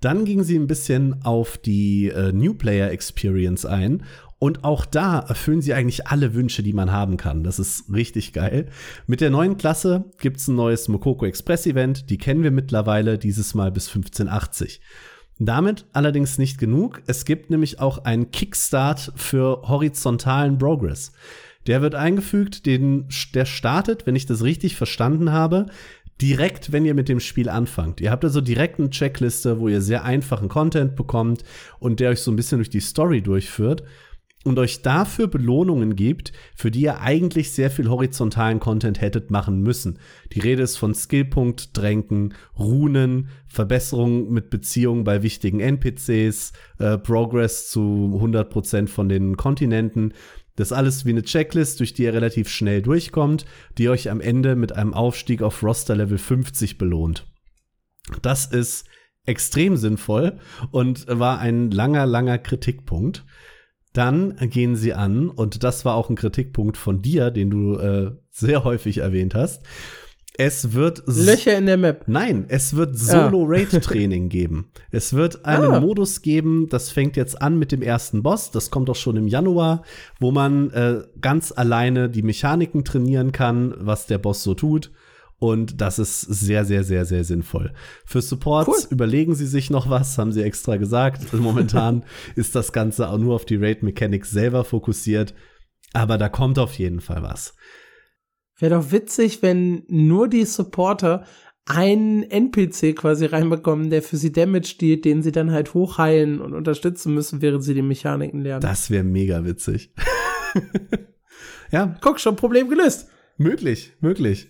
Dann ging sie ein bisschen auf die äh, New Player Experience ein und auch da erfüllen sie eigentlich alle Wünsche, die man haben kann. Das ist richtig geil. Mit der neuen Klasse gibt es ein neues Mokoko Express Event. Die kennen wir mittlerweile, dieses Mal bis 1580. Damit allerdings nicht genug. Es gibt nämlich auch einen Kickstart für horizontalen Progress. Der wird eingefügt, den, der startet, wenn ich das richtig verstanden habe, direkt, wenn ihr mit dem Spiel anfangt. Ihr habt also direkt eine Checkliste, wo ihr sehr einfachen Content bekommt und der euch so ein bisschen durch die Story durchführt und euch dafür Belohnungen gibt, für die ihr eigentlich sehr viel horizontalen Content hättet machen müssen. Die Rede ist von Skillpunkt, Dränken, Runen, Verbesserungen mit Beziehungen bei wichtigen NPCs, äh, Progress zu 100% von den Kontinenten. Das alles wie eine Checklist, durch die ihr relativ schnell durchkommt, die euch am Ende mit einem Aufstieg auf Roster Level 50 belohnt. Das ist extrem sinnvoll und war ein langer, langer Kritikpunkt. Dann gehen sie an, und das war auch ein Kritikpunkt von dir, den du äh, sehr häufig erwähnt hast. Es wird Löcher in der Map. Nein, es wird Solo-Raid-Training geben. Es wird einen Ah. Modus geben, das fängt jetzt an mit dem ersten Boss, das kommt auch schon im Januar, wo man äh, ganz alleine die Mechaniken trainieren kann, was der Boss so tut. Und das ist sehr, sehr, sehr, sehr sinnvoll. Für Supports Cool. überlegen sie sich noch was, haben sie extra gesagt. Momentan ist das Ganze auch nur auf die Raid-Mechanics selber fokussiert. Aber da kommt auf jeden Fall was. Wäre doch witzig, wenn nur die Supporter einen NPC quasi reinbekommen, der für sie Damage dealt, den sie dann halt hochheilen und unterstützen müssen, während sie die Mechaniken lernen. Das wäre mega witzig. ja, Guck, schon Problem gelöst. Möglich, möglich.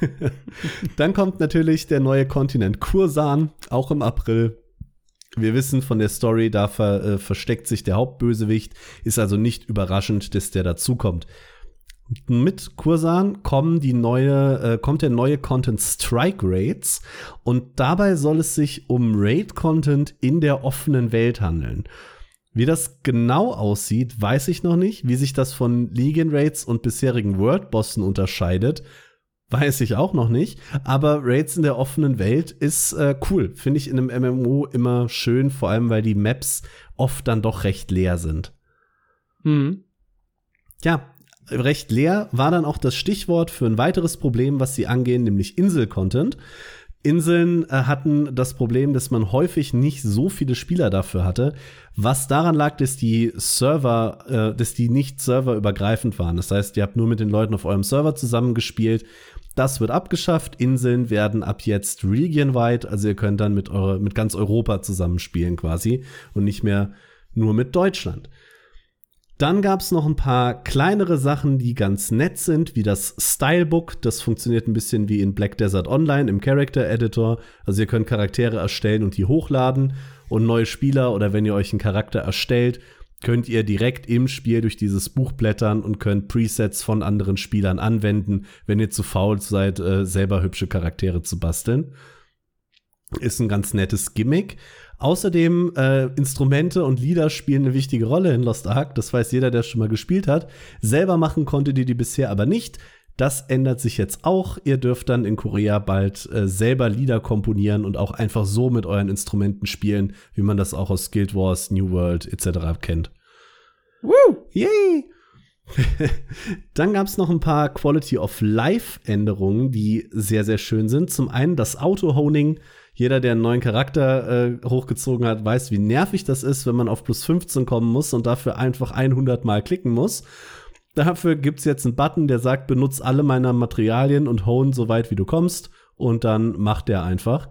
Dann kommt natürlich der neue Kontinent Kursan, auch im April. Wir wissen von der Story, da ver, äh, versteckt sich der Hauptbösewicht, ist also nicht überraschend, dass der dazukommt. Mit Kursan kommen die neue, äh, kommt der neue Content Strike Raids und dabei soll es sich um Raid-Content in der offenen Welt handeln. Wie das genau aussieht, weiß ich noch nicht. Wie sich das von Legion Raids und bisherigen World Bossen unterscheidet, weiß ich auch noch nicht. Aber Raids in der offenen Welt ist äh, cool. Finde ich in einem MMO immer schön, vor allem weil die Maps oft dann doch recht leer sind. Hm. Ja, recht leer war dann auch das Stichwort für ein weiteres Problem, was sie angehen, nämlich Insel-Content. Inseln äh, hatten das Problem, dass man häufig nicht so viele Spieler dafür hatte, was daran lag, dass die Server, äh, dass die nicht serverübergreifend waren. Das heißt, ihr habt nur mit den Leuten auf eurem Server zusammengespielt. Das wird abgeschafft. Inseln werden ab jetzt regionweit, also ihr könnt dann mit, eure, mit ganz Europa zusammenspielen quasi und nicht mehr nur mit Deutschland. Dann gab es noch ein paar kleinere Sachen, die ganz nett sind, wie das Stylebook. Das funktioniert ein bisschen wie in Black Desert Online im Character Editor. Also ihr könnt Charaktere erstellen und die hochladen. Und neue Spieler oder wenn ihr euch einen Charakter erstellt, könnt ihr direkt im Spiel durch dieses Buch blättern und könnt Presets von anderen Spielern anwenden, wenn ihr zu faul seid, äh, selber hübsche Charaktere zu basteln. Ist ein ganz nettes Gimmick. Außerdem, äh, Instrumente und Lieder spielen eine wichtige Rolle in Lost Ark. Das weiß jeder, der schon mal gespielt hat. Selber machen konnte die die bisher aber nicht. Das ändert sich jetzt auch. Ihr dürft dann in Korea bald äh, selber Lieder komponieren und auch einfach so mit euren Instrumenten spielen, wie man das auch aus Guild Wars, New World etc. kennt. Woo! Yay! Dann gab es noch ein paar Quality of Life Änderungen, die sehr, sehr schön sind. Zum einen das Auto-Honing. Jeder, der einen neuen Charakter äh, hochgezogen hat, weiß, wie nervig das ist, wenn man auf plus 15 kommen muss und dafür einfach 100 Mal klicken muss. Dafür gibt es jetzt einen Button, der sagt, benutz alle meiner Materialien und hone so weit wie du kommst. Und dann macht der einfach.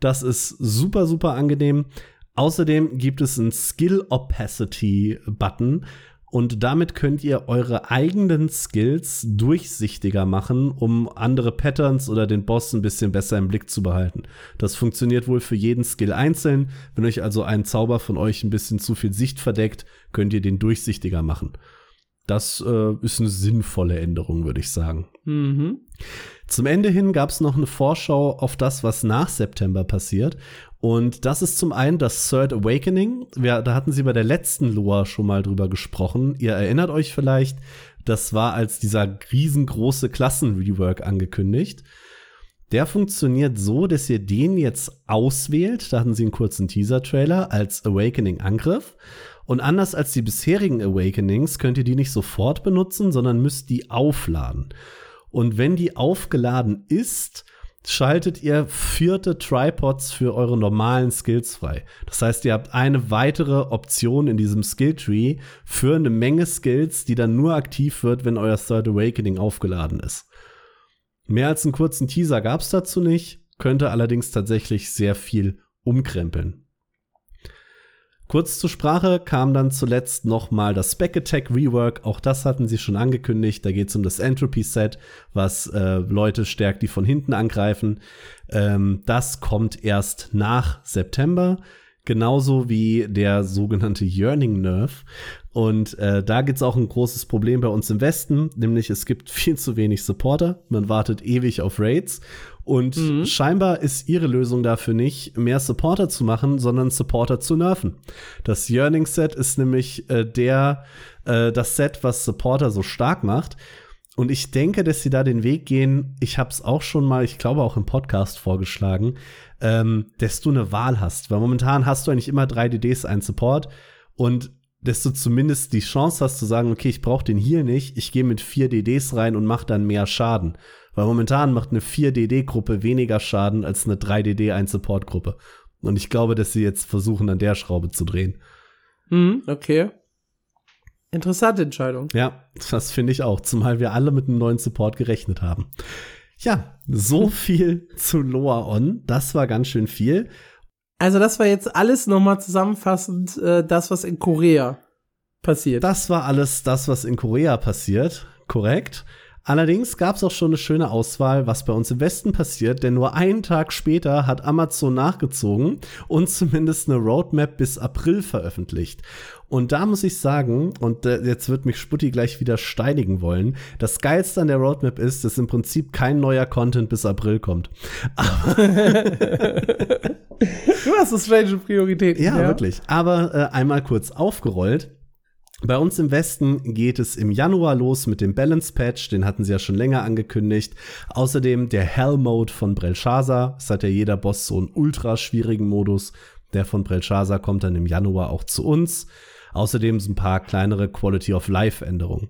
Das ist super, super angenehm. Außerdem gibt es einen Skill Opacity Button. Und damit könnt ihr eure eigenen Skills durchsichtiger machen, um andere Patterns oder den Boss ein bisschen besser im Blick zu behalten. Das funktioniert wohl für jeden Skill einzeln. Wenn euch also ein Zauber von euch ein bisschen zu viel Sicht verdeckt, könnt ihr den durchsichtiger machen. Das äh, ist eine sinnvolle Änderung, würde ich sagen. Mhm. Zum Ende hin gab es noch eine Vorschau auf das, was nach September passiert. Und das ist zum einen das Third Awakening. Wir, da hatten sie bei der letzten Lore schon mal drüber gesprochen. Ihr erinnert euch vielleicht, das war als dieser riesengroße Klassenrework angekündigt. Der funktioniert so, dass ihr den jetzt auswählt. Da hatten sie einen kurzen Teaser-Trailer als Awakening-Angriff. Und anders als die bisherigen Awakenings könnt ihr die nicht sofort benutzen, sondern müsst die aufladen. Und wenn die aufgeladen ist, schaltet ihr vierte Tripods für eure normalen Skills frei. Das heißt, ihr habt eine weitere Option in diesem Skilltree für eine Menge Skills, die dann nur aktiv wird, wenn euer Third Awakening aufgeladen ist. Mehr als einen kurzen Teaser gab es dazu nicht, könnte allerdings tatsächlich sehr viel umkrempeln. Kurz zur Sprache kam dann zuletzt nochmal das Spec Attack Rework. Auch das hatten sie schon angekündigt. Da geht es um das Entropy Set, was äh, Leute stärkt, die von hinten angreifen. Ähm, das kommt erst nach September. Genauso wie der sogenannte Yearning Nerf. Und äh, da gibt's auch ein großes Problem bei uns im Westen, nämlich es gibt viel zu wenig Supporter. Man wartet ewig auf Raids. Und mhm. scheinbar ist ihre Lösung dafür nicht, mehr Supporter zu machen, sondern Supporter zu nerven. Das Yearning Set ist nämlich äh, der, äh, das Set, was Supporter so stark macht. Und ich denke, dass sie da den Weg gehen. Ich habe es auch schon mal, ich glaube auch im Podcast vorgeschlagen, ähm, dass du eine Wahl hast. Weil momentan hast du eigentlich immer drei DDs, ein Support. Und dass du zumindest die Chance hast zu sagen, okay, ich brauche den hier nicht, ich gehe mit vier DDs rein und mache dann mehr Schaden. Weil momentan macht eine 4-DD-Gruppe weniger Schaden als eine 3-DD-1-Support-Gruppe. Und ich glaube, dass sie jetzt versuchen, an der Schraube zu drehen. Mhm, okay. Interessante Entscheidung. Ja, das finde ich auch, zumal wir alle mit einem neuen Support gerechnet haben. Ja, so viel zu Loa On. Das war ganz schön viel. Also, das war jetzt alles nochmal zusammenfassend, äh, das, was in Korea passiert. Das war alles das, was in Korea passiert. Korrekt. Allerdings gab es auch schon eine schöne Auswahl, was bei uns im Westen passiert, denn nur einen Tag später hat Amazon nachgezogen und zumindest eine Roadmap bis April veröffentlicht. Und da muss ich sagen, und äh, jetzt wird mich Sputti gleich wieder steinigen wollen, das Geilste an der Roadmap ist, dass im Prinzip kein neuer Content bis April kommt. du hast das strange Prioritäten. Ja, ja, wirklich. Aber äh, einmal kurz aufgerollt. Bei uns im Westen geht es im Januar los mit dem Balance Patch, den hatten sie ja schon länger angekündigt. Außerdem der Hell Mode von Belshazzar. Es hat ja jeder Boss so einen ultra schwierigen Modus. Der von Belshazzar kommt dann im Januar auch zu uns. Außerdem so ein paar kleinere Quality of Life Änderungen.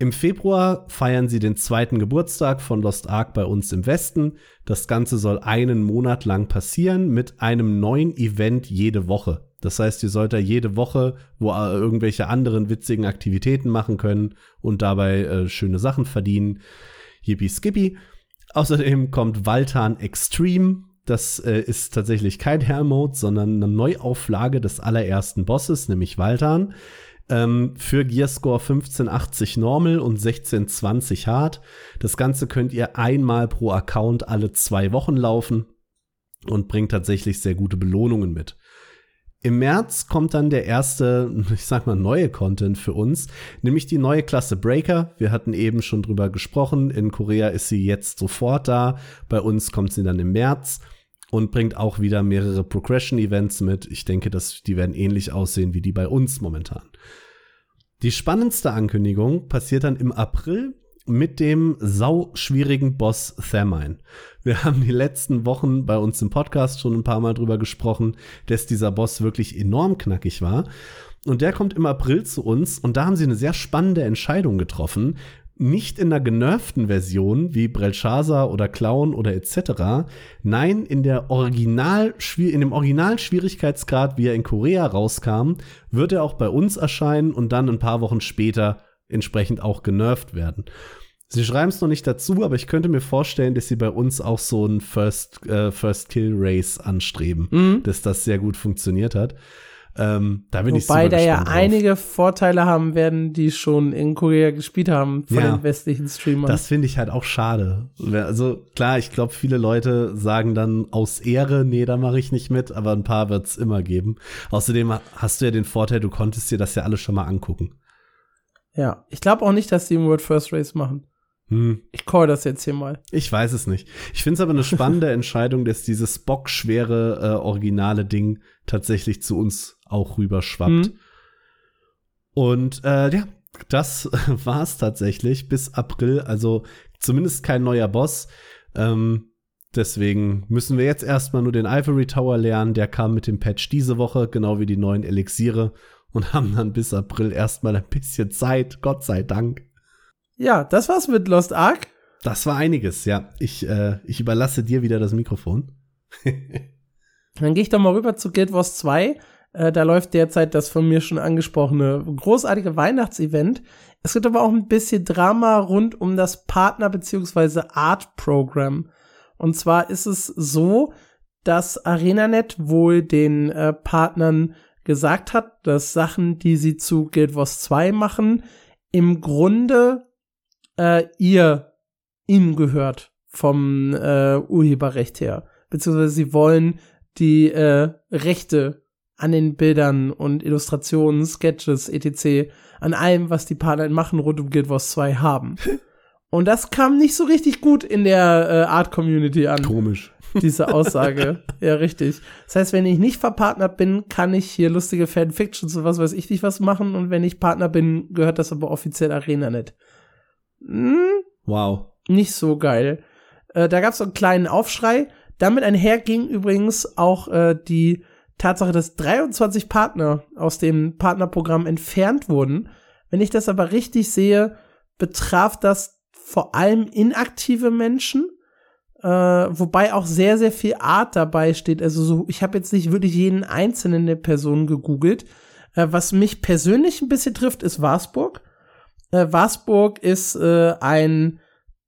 Im Februar feiern sie den zweiten Geburtstag von Lost Ark bei uns im Westen. Das Ganze soll einen Monat lang passieren mit einem neuen Event jede Woche. Das heißt, ihr sollt da jede Woche wo äh, irgendwelche anderen witzigen Aktivitäten machen können und dabei äh, schöne Sachen verdienen. Yippie Skippy. Außerdem kommt Valtan Extreme. Das äh, ist tatsächlich kein Hell-Mode, sondern eine Neuauflage des allerersten Bosses, nämlich Valtan. Ähm, für Gearscore 1580 Normal und 1620 Hard. Das Ganze könnt ihr einmal pro Account alle zwei Wochen laufen und bringt tatsächlich sehr gute Belohnungen mit. Im März kommt dann der erste, ich sag mal, neue Content für uns, nämlich die neue Klasse Breaker. Wir hatten eben schon drüber gesprochen. In Korea ist sie jetzt sofort da. Bei uns kommt sie dann im März und bringt auch wieder mehrere Progression-Events mit. Ich denke, dass die werden ähnlich aussehen wie die bei uns momentan. Die spannendste Ankündigung passiert dann im April mit dem sau schwierigen Boss Thermine. Wir haben die letzten Wochen bei uns im Podcast schon ein paar Mal drüber gesprochen, dass dieser Boss wirklich enorm knackig war. Und der kommt im April zu uns und da haben sie eine sehr spannende Entscheidung getroffen. Nicht in der genervten Version wie Belshazzar oder Clown oder etc. Nein, in der Original, in dem Original-Schwierigkeitsgrad, wie er in Korea rauskam, wird er auch bei uns erscheinen und dann ein paar Wochen später entsprechend auch genervt werden. Sie schreiben es noch nicht dazu, aber ich könnte mir vorstellen, dass sie bei uns auch so ein First, äh, First Kill Race anstreben, mhm. dass das sehr gut funktioniert hat. Ähm, da bin Wobei da ja drauf. einige Vorteile haben werden, die schon in Korea gespielt haben von ja, den westlichen Streamern. Das finde ich halt auch schade. Also klar, ich glaube, viele Leute sagen dann aus Ehre, nee, da mache ich nicht mit, aber ein paar wird es immer geben. Außerdem hast du ja den Vorteil, du konntest dir das ja alles schon mal angucken. Ja, ich glaube auch nicht, dass die im World First Race machen. Hm. Ich call das jetzt hier mal. Ich weiß es nicht. Ich finde es aber eine spannende Entscheidung, dass dieses bockschwere äh, originale Ding tatsächlich zu uns auch rüberschwappt. Hm. Und äh, ja, das war es tatsächlich bis April. Also zumindest kein neuer Boss. Ähm, deswegen müssen wir jetzt erstmal nur den Ivory Tower lernen. Der kam mit dem Patch diese Woche, genau wie die neuen Elixiere. Und haben dann bis April erstmal ein bisschen Zeit, Gott sei Dank. Ja, das war's mit Lost Ark. Das war einiges, ja. Ich, äh, ich überlasse dir wieder das Mikrofon. Dann gehe ich doch mal rüber zu Guild Wars 2. Äh, da läuft derzeit das von mir schon angesprochene großartige Weihnachtsevent. Es gibt aber auch ein bisschen Drama rund um das Partner- bzw. Art-Programm. Und zwar ist es so, dass ArenaNet wohl den äh, Partnern gesagt hat, dass Sachen, die sie zu Guild Wars 2 machen, im Grunde äh, ihr ihm gehört vom äh, Urheberrecht her. Beziehungsweise sie wollen die äh, Rechte an den Bildern und Illustrationen, Sketches, etc., an allem, was die Partner machen rund um Guild Wars 2 haben. Und das kam nicht so richtig gut in der äh, Art-Community an. Komisch. Diese Aussage. ja, richtig. Das heißt, wenn ich nicht verpartnert bin, kann ich hier lustige Fanfictions und was weiß ich nicht was machen. Und wenn ich Partner bin, gehört das aber offiziell ArenaNet. Hm, Wow. nicht so geil. Äh, da gab es so einen kleinen Aufschrei. Damit einher ging übrigens auch äh, die Tatsache, dass 23 Partner aus dem Partnerprogramm entfernt wurden. Wenn ich das aber richtig sehe, betraf das vor allem inaktive Menschen, äh, wobei auch sehr, sehr viel Art dabei steht. Also so, ich habe jetzt nicht wirklich jeden einzelnen der Personen gegoogelt. Äh, was mich persönlich ein bisschen trifft, ist Warsburg. Äh, Warsburg ist äh, ein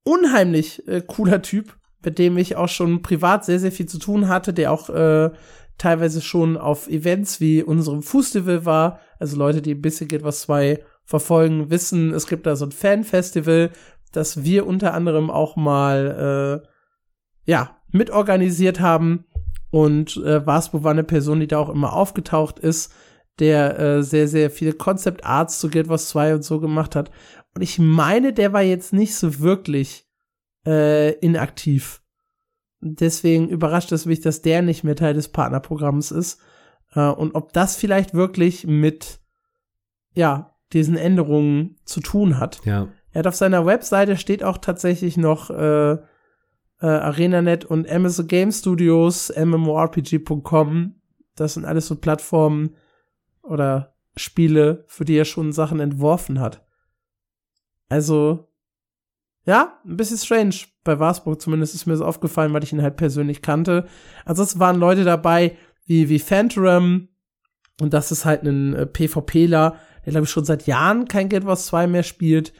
unheimlich äh, cooler Typ, mit dem ich auch schon privat sehr, sehr viel zu tun hatte, der auch äh, teilweise schon auf Events wie unserem Festival war. Also Leute, die ein bisschen Guild Wars 2 verfolgen, wissen, es gibt da so ein Fanfestival, das wir unter anderem auch mal äh, ja mitorganisiert haben. Und äh, Waspo war eine Person, die da auch immer aufgetaucht ist, der äh, sehr, sehr viele Concept Arts zu Guild Wars 2 und so gemacht hat. Und ich meine, der war jetzt nicht so wirklich äh, inaktiv. Deswegen überrascht es mich, dass der nicht mehr Teil des Partnerprogramms ist. Äh, und ob das vielleicht wirklich mit, ja, diesen Änderungen zu tun hat. Ja. Er hat auf seiner Webseite steht auch tatsächlich noch äh, äh, ArenaNet und Amazon Game Studios, MMORPG.com. Das sind alles so Plattformen oder Spiele, für die er schon Sachen entworfen hat. Also, ja, ein bisschen strange. Bei Warsburg zumindest ist mir so aufgefallen, weil ich ihn halt persönlich kannte. Ansonsten waren Leute dabei wie, wie Phantom. Und das ist halt ein äh, PvPler, der glaube ich schon seit Jahren kein Guild Wars 2 mehr spielt,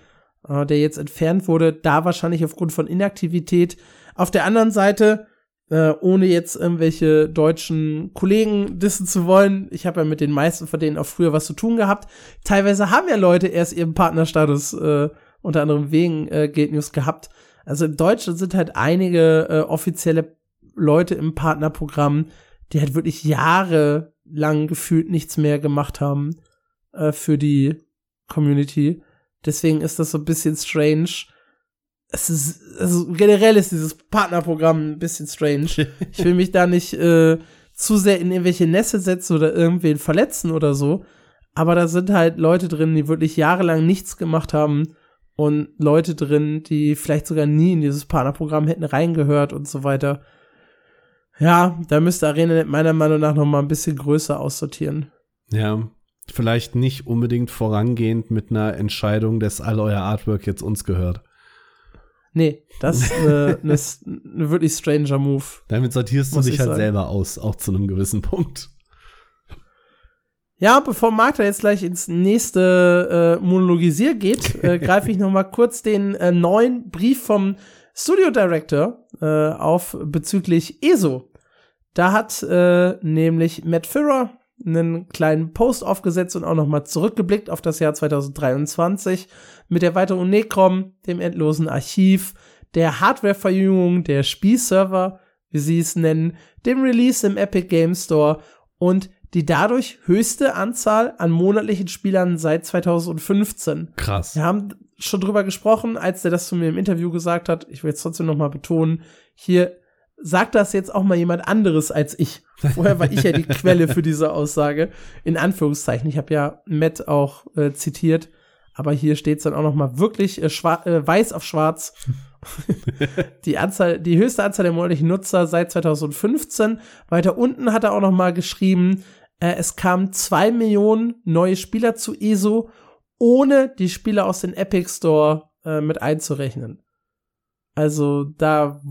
äh, der jetzt entfernt wurde, da wahrscheinlich aufgrund von Inaktivität. Auf der anderen Seite, äh, ohne jetzt irgendwelche deutschen Kollegen dissen zu wollen, ich habe ja mit den meisten von denen auch früher was zu tun gehabt. Teilweise haben ja Leute erst ihren Partnerstatus äh, unter anderem wegen äh, Guild News gehabt. Also in Deutschland sind halt einige äh, offizielle Leute im Partnerprogramm, die halt wirklich jahrelang gefühlt nichts mehr gemacht haben äh, für die Community. Deswegen ist das so ein bisschen strange. Es ist, also generell ist dieses Partnerprogramm ein bisschen strange. Ich will mich da nicht äh, zu sehr in irgendwelche Nässe setzen oder irgendwen verletzen oder so. Aber da sind halt Leute drin, die wirklich jahrelang nichts gemacht haben und Leute drin, die vielleicht sogar nie in dieses Partnerprogramm hätten reingehört und so weiter. Ja, da müsste ArenaNet meiner Meinung nach noch mal ein bisschen größer aussortieren. Ja. Vielleicht nicht unbedingt vorangehend mit einer Entscheidung, dass all euer Artwork jetzt uns gehört. Nee, das ist eine, eine, eine wirklich stranger Move. Damit sortierst du dich ich halt sagen. selber aus, auch zu einem gewissen Punkt. Ja, bevor Marc da jetzt gleich ins nächste äh, Monologisier geht, äh, greife ich noch mal kurz den äh, neuen Brief vom Studio Director äh, auf bezüglich ESO. Da hat äh, nämlich Matt Firrer einen kleinen Post aufgesetzt und auch noch mal zurückgeblickt auf das Jahr 2023 mit der Erweiterung Necrom, dem endlosen Archiv, der Hardwareverjüngung der Spielserver, wie sie es nennen, dem Release im Epic Game Store und die dadurch höchste Anzahl an monatlichen Spielern seit 2015. Krass. Wir haben schon drüber gesprochen, als der das zu mir im Interview gesagt hat. Ich will jetzt trotzdem noch mal betonen, hier sagt das jetzt auch mal jemand anderes als ich. Vorher war ich ja die Quelle für diese Aussage. In Anführungszeichen. Ich habe ja Matt auch äh, zitiert, aber hier steht es dann auch noch mal wirklich äh, äh, weiß auf schwarz. die Anzahl, die höchste Anzahl der monatlichen Nutzer seit 2015. Weiter unten hat er auch noch mal geschrieben, äh, es kamen zwei Millionen neue Spieler zu ESO, ohne die Spieler aus dem Epic Store äh, mit einzurechnen. Also da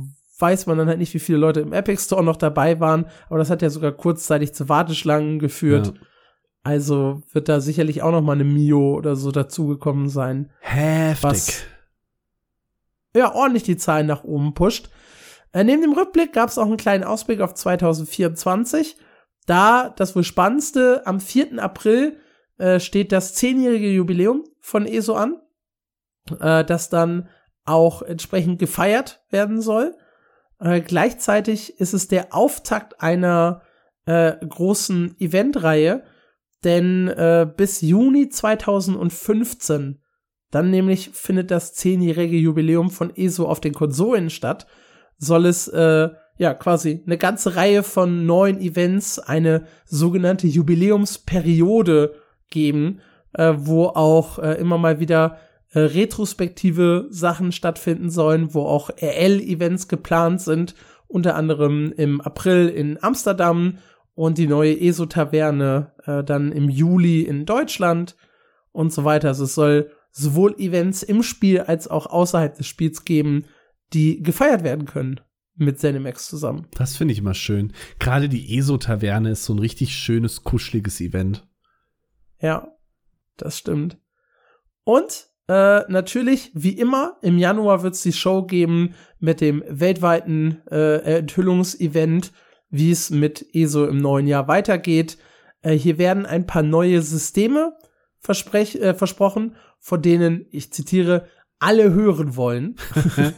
weiß man dann halt nicht, wie viele Leute im Epic Store noch dabei waren, aber das hat ja sogar kurzzeitig zu Warteschlangen geführt. Ja. Also wird da sicherlich auch noch mal eine Mio oder so dazugekommen sein. Heftig. Was ja ordentlich die Zahlen nach oben pusht. Äh, neben dem Rückblick gab es auch einen kleinen Ausblick auf 2024. Da das wohl spannendste, am 4. April äh, steht das zehnjährige Jubiläum von ESO an, äh, das dann auch entsprechend gefeiert werden soll. Äh, gleichzeitig ist es der Auftakt einer äh, großen Eventreihe, denn äh, bis Juni 2015, dann nämlich findet das zehnjährige Jubiläum von ESO auf den Konsolen statt, soll es äh, ja quasi eine ganze Reihe von neuen Events, eine sogenannte Jubiläumsperiode geben, äh, wo auch äh, immer mal wieder äh, retrospektive Sachen stattfinden sollen, wo auch RL-Events geplant sind, unter anderem im April in Amsterdam und die neue ESO-Taverne äh, dann im Juli in Deutschland und so weiter. Also es soll sowohl Events im Spiel als auch außerhalb des Spiels geben, die gefeiert werden können mit Zenimax zusammen. Das finde ich immer schön. Gerade die ESO-Taverne ist so ein richtig schönes, kuscheliges Event. Ja, das stimmt. Und äh, natürlich, wie immer, im Januar wird es die Show geben mit dem weltweiten äh, Enthüllungsevent, wie es mit ESO im neuen Jahr weitergeht. Äh, hier werden ein paar neue Systeme äh, versprochen, von denen, ich zitiere, alle hören wollen.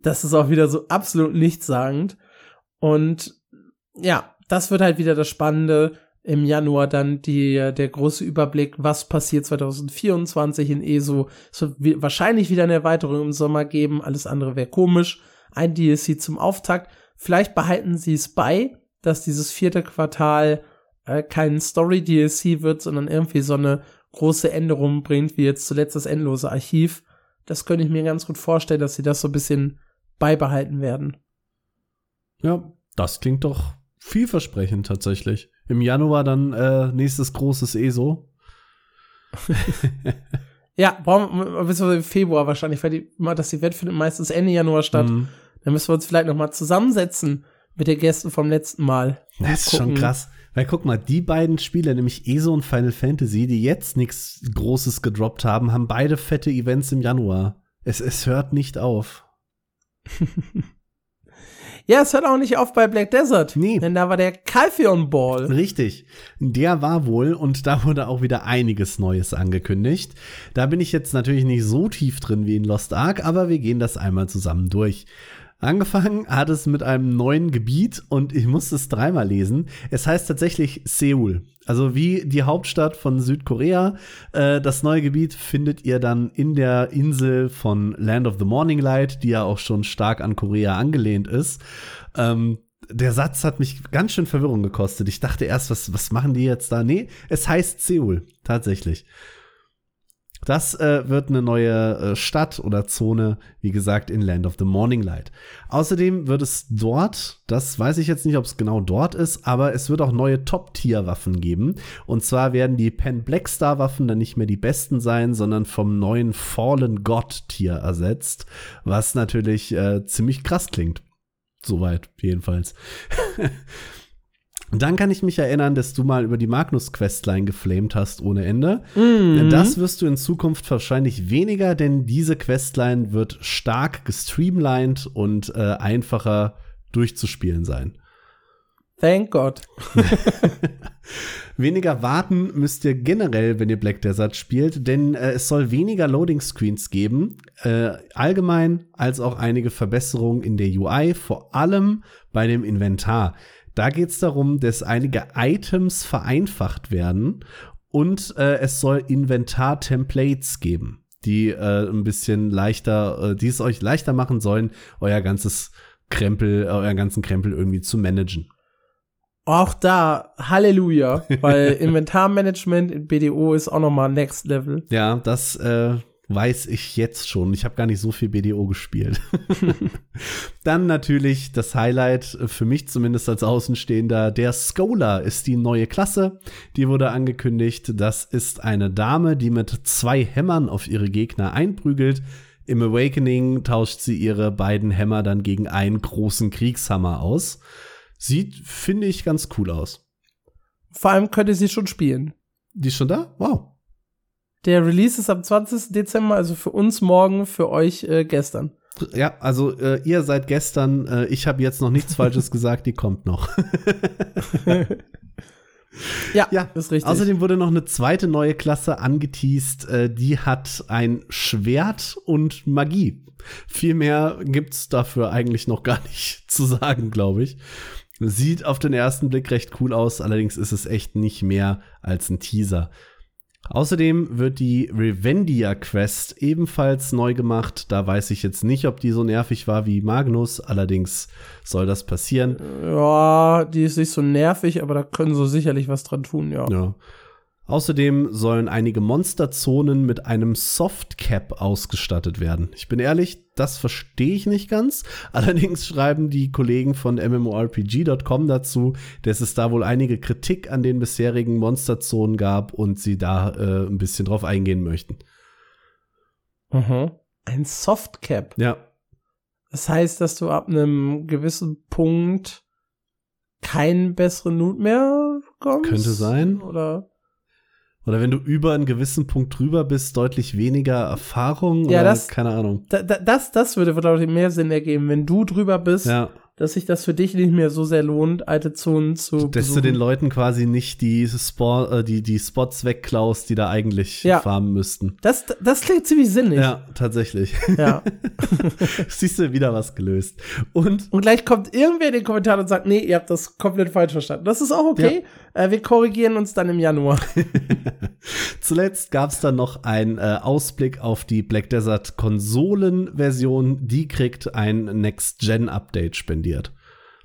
das ist auch wieder so absolut nichtssagend. Und ja, das wird halt wieder das Spannende im Januar dann die, der große Überblick, was passiert 2024 in ESO. Es wird wahrscheinlich wieder eine Erweiterung im Sommer geben, alles andere wäre komisch. Ein DLC zum Auftakt. Vielleicht behalten sie es bei, dass dieses vierte Quartal äh, kein Story-DLC wird, sondern irgendwie so eine große Änderung bringt, wie jetzt zuletzt das endlose Archiv. Das könnte ich mir ganz gut vorstellen, dass sie das so ein bisschen beibehalten werden. Ja, das klingt doch vielversprechend tatsächlich. Im Januar dann äh, nächstes großes ESO. ja, brauchen bis im Februar wahrscheinlich, weil die, das Event findet meistens Ende Januar statt. Mhm. Dann müssen wir uns vielleicht noch mal zusammensetzen mit den Gästen vom letzten Mal. Das ist schon krass. Weil guck mal, die beiden Spiele, nämlich ESO und Final Fantasy, die jetzt nichts Großes gedroppt haben, haben beide fette Events im Januar. Es, es hört nicht auf. Ja, es hört auch nicht auf bei Black Desert. Nee. Denn da war der Calphion Ball. Richtig. Der war wohl und da wurde auch wieder einiges Neues angekündigt. Da bin ich jetzt natürlich nicht so tief drin wie in Lost Ark, aber wir gehen das einmal zusammen durch. Angefangen hat es mit einem neuen Gebiet und ich musste es dreimal lesen. Es heißt tatsächlich Seoul. Also wie die Hauptstadt von Südkorea. Äh, das neue Gebiet findet ihr dann in der Insel von Land of the Morning Light, die ja auch schon stark an Korea angelehnt ist. Ähm, der Satz hat mich ganz schön Verwirrung gekostet. Ich dachte erst, was, was machen die jetzt da? Nee, es heißt Seoul, tatsächlich. Das äh, wird eine neue äh, Stadt oder Zone, wie gesagt, in Land of the Morning Light. Außerdem wird es dort, das weiß ich jetzt nicht, ob es genau dort ist, aber es wird auch neue Top-Tier-Waffen geben. Und zwar werden die Pen Blackstar-Waffen dann nicht mehr die besten sein, sondern vom neuen Fallen God-Tier ersetzt, was natürlich äh, ziemlich krass klingt. Soweit, jedenfalls. Dann kann ich mich erinnern, dass du mal über die Magnus-Questline geflamed hast ohne Ende. Mhm. Das wirst du in Zukunft wahrscheinlich weniger, denn diese Questline wird stark gestreamlined und äh, einfacher durchzuspielen sein. Thank God. weniger warten müsst ihr generell, wenn ihr Black Desert spielt, denn äh, es soll weniger Loading Screens geben, äh, allgemein als auch einige Verbesserungen in der UI, vor allem bei dem Inventar. Da geht es darum, dass einige Items vereinfacht werden und äh, es soll Inventar-Templates geben, die äh, ein bisschen leichter, äh, die es euch leichter machen sollen, euer ganzes Krempel, euren ganzen Krempel irgendwie zu managen. Auch da, Halleluja, weil Inventarmanagement in BDO ist auch noch mal Next Level. Ja, das äh, weiß ich jetzt schon. Ich habe gar nicht so viel BDO gespielt. Dann natürlich das Highlight für mich zumindest als Außenstehender. Der Scholar ist die neue Klasse. Die wurde angekündigt. Das ist eine Dame, die mit zwei Hämmern auf ihre Gegner einprügelt. Im Awakening tauscht sie ihre beiden Hämmer dann gegen einen großen Kriegshammer aus. Sieht, finde ich, ganz cool aus. Vor allem könnte sie schon spielen. Die ist schon da? Wow. Der Release ist am 20. Dezember, also für uns morgen, für euch äh, gestern. Ja, also äh, ihr seid gestern, äh, ich habe jetzt noch nichts Falsches gesagt, die kommt noch. ja, ja, ist richtig. Außerdem wurde noch eine zweite neue Klasse angeteased, äh, die hat ein Schwert und Magie. Viel mehr gibt's dafür eigentlich noch gar nicht zu sagen, glaube ich. Sieht auf den ersten Blick recht cool aus, allerdings ist es echt nicht mehr als ein Teaser. Außerdem wird die Revendia Quest ebenfalls neu gemacht. Da weiß ich jetzt nicht, ob die so nervig war wie Magnus. Allerdings soll das passieren. Ja, die ist nicht so nervig, aber da können sie sicherlich was dran tun, ja. Ja. Außerdem sollen einige Monsterzonen mit einem Softcap ausgestattet werden. Ich bin ehrlich, das verstehe ich nicht ganz. Allerdings schreiben die Kollegen von MMORPG.com dazu, dass es da wohl einige Kritik an den bisherigen Monsterzonen gab und sie da äh, ein bisschen drauf eingehen möchten. Mhm. Ein Softcap. Ja. Das heißt, dass du ab einem gewissen Punkt keinen besseren Loot mehr bekommst? Könnte sein. Oder? Oder wenn du über einen gewissen Punkt drüber bist, deutlich weniger Erfahrung ja, oder das, keine Ahnung. Da, da, das, das würde, glaube ich, mehr Sinn ergeben, wenn du drüber bist. Ja dass sich das für dich nicht mehr so sehr lohnt, alte Zonen zu Dass besuchen. du den Leuten quasi nicht die, Spor äh, die, die Spots wegklaust, die da eigentlich ja. farmen müssten. Das, das klingt ziemlich sinnig. Ja, tatsächlich. Ja. Siehst du, wieder was gelöst. Und, und gleich kommt irgendwer in den Kommentaren und sagt, nee, ihr habt das komplett falsch verstanden. Das ist auch okay. Ja. Äh, wir korrigieren uns dann im Januar. Zuletzt gab es dann noch einen äh, Ausblick auf die Black Desert Konsolenversion. Die kriegt ein Next-Gen-Update spendiert expandiert.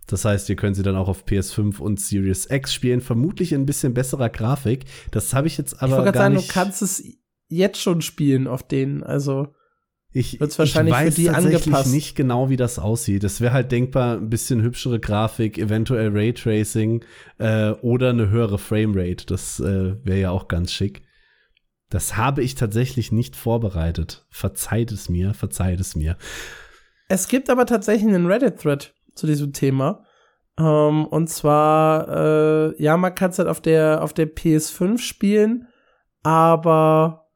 Das heißt, ihr könnt sie dann auch auf PS5 und Series X spielen, vermutlich in ein bisschen besserer Grafik. Das habe ich jetzt aber ich gar sagen, nicht. Du kannst es jetzt schon spielen auf denen, also ich, wird's wahrscheinlich ich weiß für die tatsächlich angepasst. nicht genau, wie das aussieht. Es wäre halt denkbar ein bisschen hübschere Grafik, eventuell Raytracing äh, oder eine höhere Framerate. Das äh, wäre ja auch ganz schick. Das habe ich tatsächlich nicht vorbereitet. Verzeiht es mir, verzeiht es mir. Es gibt aber tatsächlich einen Reddit-Thread zu diesem Thema. Ähm, und zwar, äh, ja, man kann es halt auf der, auf der PS5 spielen, aber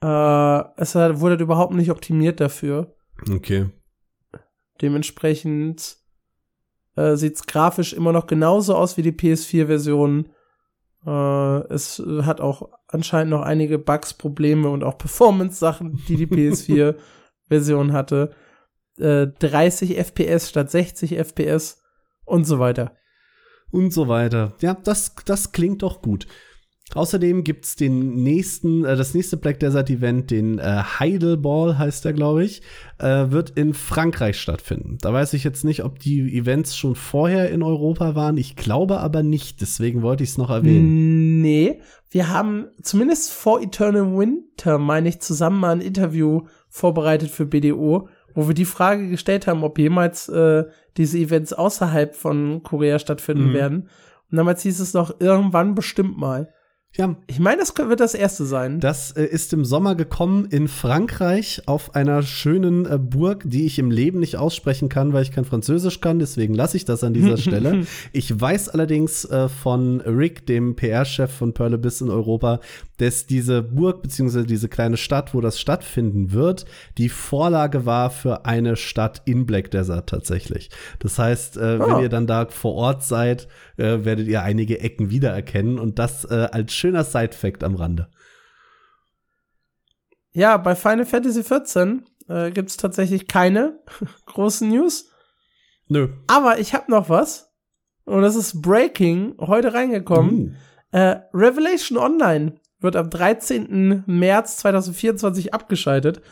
äh, es halt, wurde halt überhaupt nicht optimiert dafür. Okay. Dementsprechend äh, sieht es grafisch immer noch genauso aus wie die PS4-Version. Äh, es hat auch anscheinend noch einige Bugs, Probleme und auch Performance-Sachen, die die PS4-Version hatte. 30 äh, FPS statt 60 FPS und so weiter. Und so weiter. Ja, das, das klingt doch gut. Außerdem gibt es den nächsten, äh, das nächste Black Desert Event, den äh, Heidelball heißt er, glaube ich, äh, wird in Frankreich stattfinden. Da weiß ich jetzt nicht, ob die Events schon vorher in Europa waren. Ich glaube aber nicht, deswegen wollte ich es noch erwähnen. Nee, wir haben zumindest vor Eternal Winter, meine ich, zusammen mal ein Interview vorbereitet für BDO wo wir die Frage gestellt haben, ob jemals äh, diese Events außerhalb von Korea stattfinden mhm. werden. Und damals hieß es noch irgendwann bestimmt mal. Ja. Ich meine, das wird das erste sein. Das äh, ist im Sommer gekommen in Frankreich auf einer schönen äh, Burg, die ich im Leben nicht aussprechen kann, weil ich kein Französisch kann. Deswegen lasse ich das an dieser Stelle. Ich weiß allerdings äh, von Rick, dem PR-Chef von Pearl Abyss in Europa, dass diese Burg bzw. diese kleine Stadt, wo das stattfinden wird, die Vorlage war für eine Stadt in Black Desert tatsächlich. Das heißt, oh. wenn ah. ihr dann da vor Ort seid, äh, werdet ihr einige Ecken wiedererkennen und das äh, als schöner Side-Fact am Rande. Ja, bei Final Fantasy XIV äh, gibt es tatsächlich keine großen News. Nö. Aber ich habe noch was. Und das ist Breaking, heute reingekommen. Mhm. Äh, Revelation Online wird am 13. März 2024 abgeschaltet.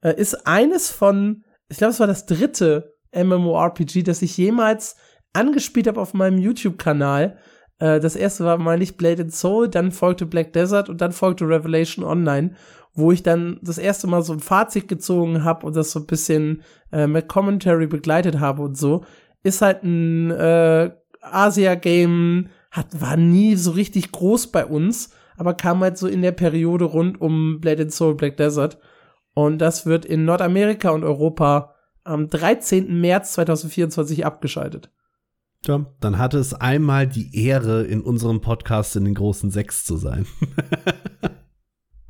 Äh, ist eines von, ich glaube, es war das dritte MMORPG, das ich jemals angespielt habe auf meinem YouTube-Kanal. Äh, das erste war, meine ich, Blade and Soul, dann folgte Black Desert und dann folgte Revelation Online, wo ich dann das erste Mal so ein Fazit gezogen habe und das so ein bisschen äh, mit Commentary begleitet habe und so. Ist halt ein äh, Asia-Game, hat, war nie so richtig groß bei uns, aber kam halt so in der Periode rund um Blade and Soul, Black Desert. Und das wird in Nordamerika und Europa am 13. März 2024 abgeschaltet. Ja, dann hatte es einmal die Ehre, in unserem Podcast in den großen Sechs zu sein.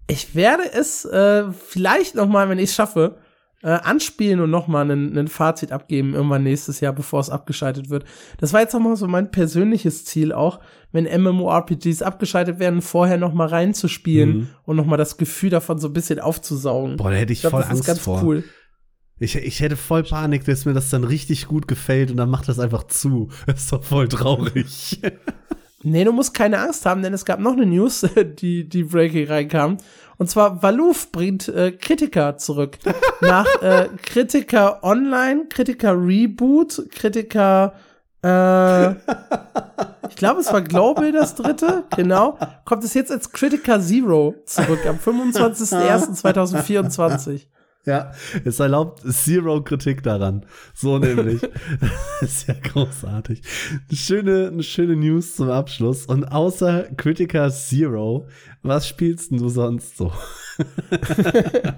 ich werde es äh, vielleicht noch mal, wenn ich es schaffe, äh, anspielen und noch mal ein Fazit abgeben irgendwann nächstes Jahr, bevor es abgeschaltet wird. Das war jetzt noch mal so mein persönliches Ziel auch, wenn MMORPGs abgeschaltet werden, vorher noch mal reinzuspielen mhm. und noch mal das Gefühl davon so ein bisschen aufzusaugen. Boah, da hätte ich, ich glaub, voll Angst vor. Cool. Ich, ich hätte voll Panik, dass mir das dann richtig gut gefällt und dann macht das einfach zu. Das ist doch voll traurig. nee, du musst keine Angst haben, denn es gab noch eine News, die, die Breaking reinkam. Und zwar Valuf bringt äh, Kritiker zurück. Nach äh, Kritiker Online, Kritiker Reboot, Kritiker äh, ich glaube, es war Global das dritte, genau. Kommt es jetzt als Critiker Zero zurück am 25.01.2024. Ja, es erlaubt Zero Kritik daran. So nämlich. ist ja großartig. Eine schöne, eine schöne News zum Abschluss. Und außer Critiker Zero, was spielst du sonst so?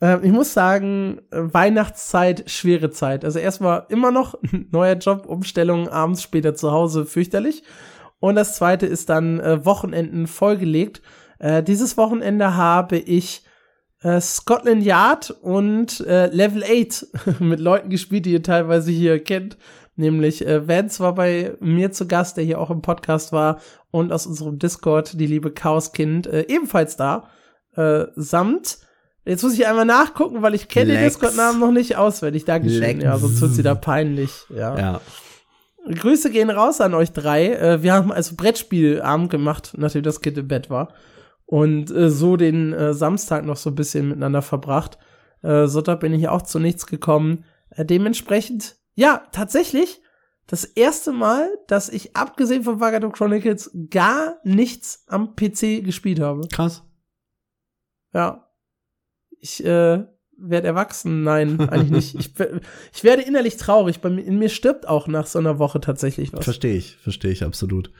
Ähm, ich muss sagen, Weihnachtszeit, schwere Zeit. Also erstmal immer noch neuer Job, Umstellung, abends später zu Hause, fürchterlich. Und das zweite ist dann äh, Wochenenden vollgelegt. Äh, dieses Wochenende habe ich äh, Scotland Yard und äh, Level 8 mit Leuten gespielt, die ihr teilweise hier kennt. Nämlich äh, Vance war bei mir zu Gast, der hier auch im Podcast war und aus unserem Discord die liebe Chaoskind äh, ebenfalls da. Äh, samt Jetzt muss ich einmal nachgucken, weil ich kenne den Discord-Namen noch nicht auswendig. Dankeschön. Lex. Ja, sonst wird sie da peinlich. Ja. ja. Grüße gehen raus an euch drei. Äh, wir haben also Brettspielabend gemacht, nachdem das Kind im Bett war und äh, so den äh, Samstag noch so ein bisschen miteinander verbracht. Äh, so da bin ich auch zu nichts gekommen. Äh, dementsprechend, ja, tatsächlich das erste Mal, dass ich abgesehen von Vagato Chronicles gar nichts am PC gespielt habe. Krass. Ja. Ich äh, werde erwachsen. Nein, eigentlich nicht. Ich, ich werde innerlich traurig. Bei mir, in mir stirbt auch nach so einer Woche tatsächlich was. Verstehe ich, verstehe ich absolut.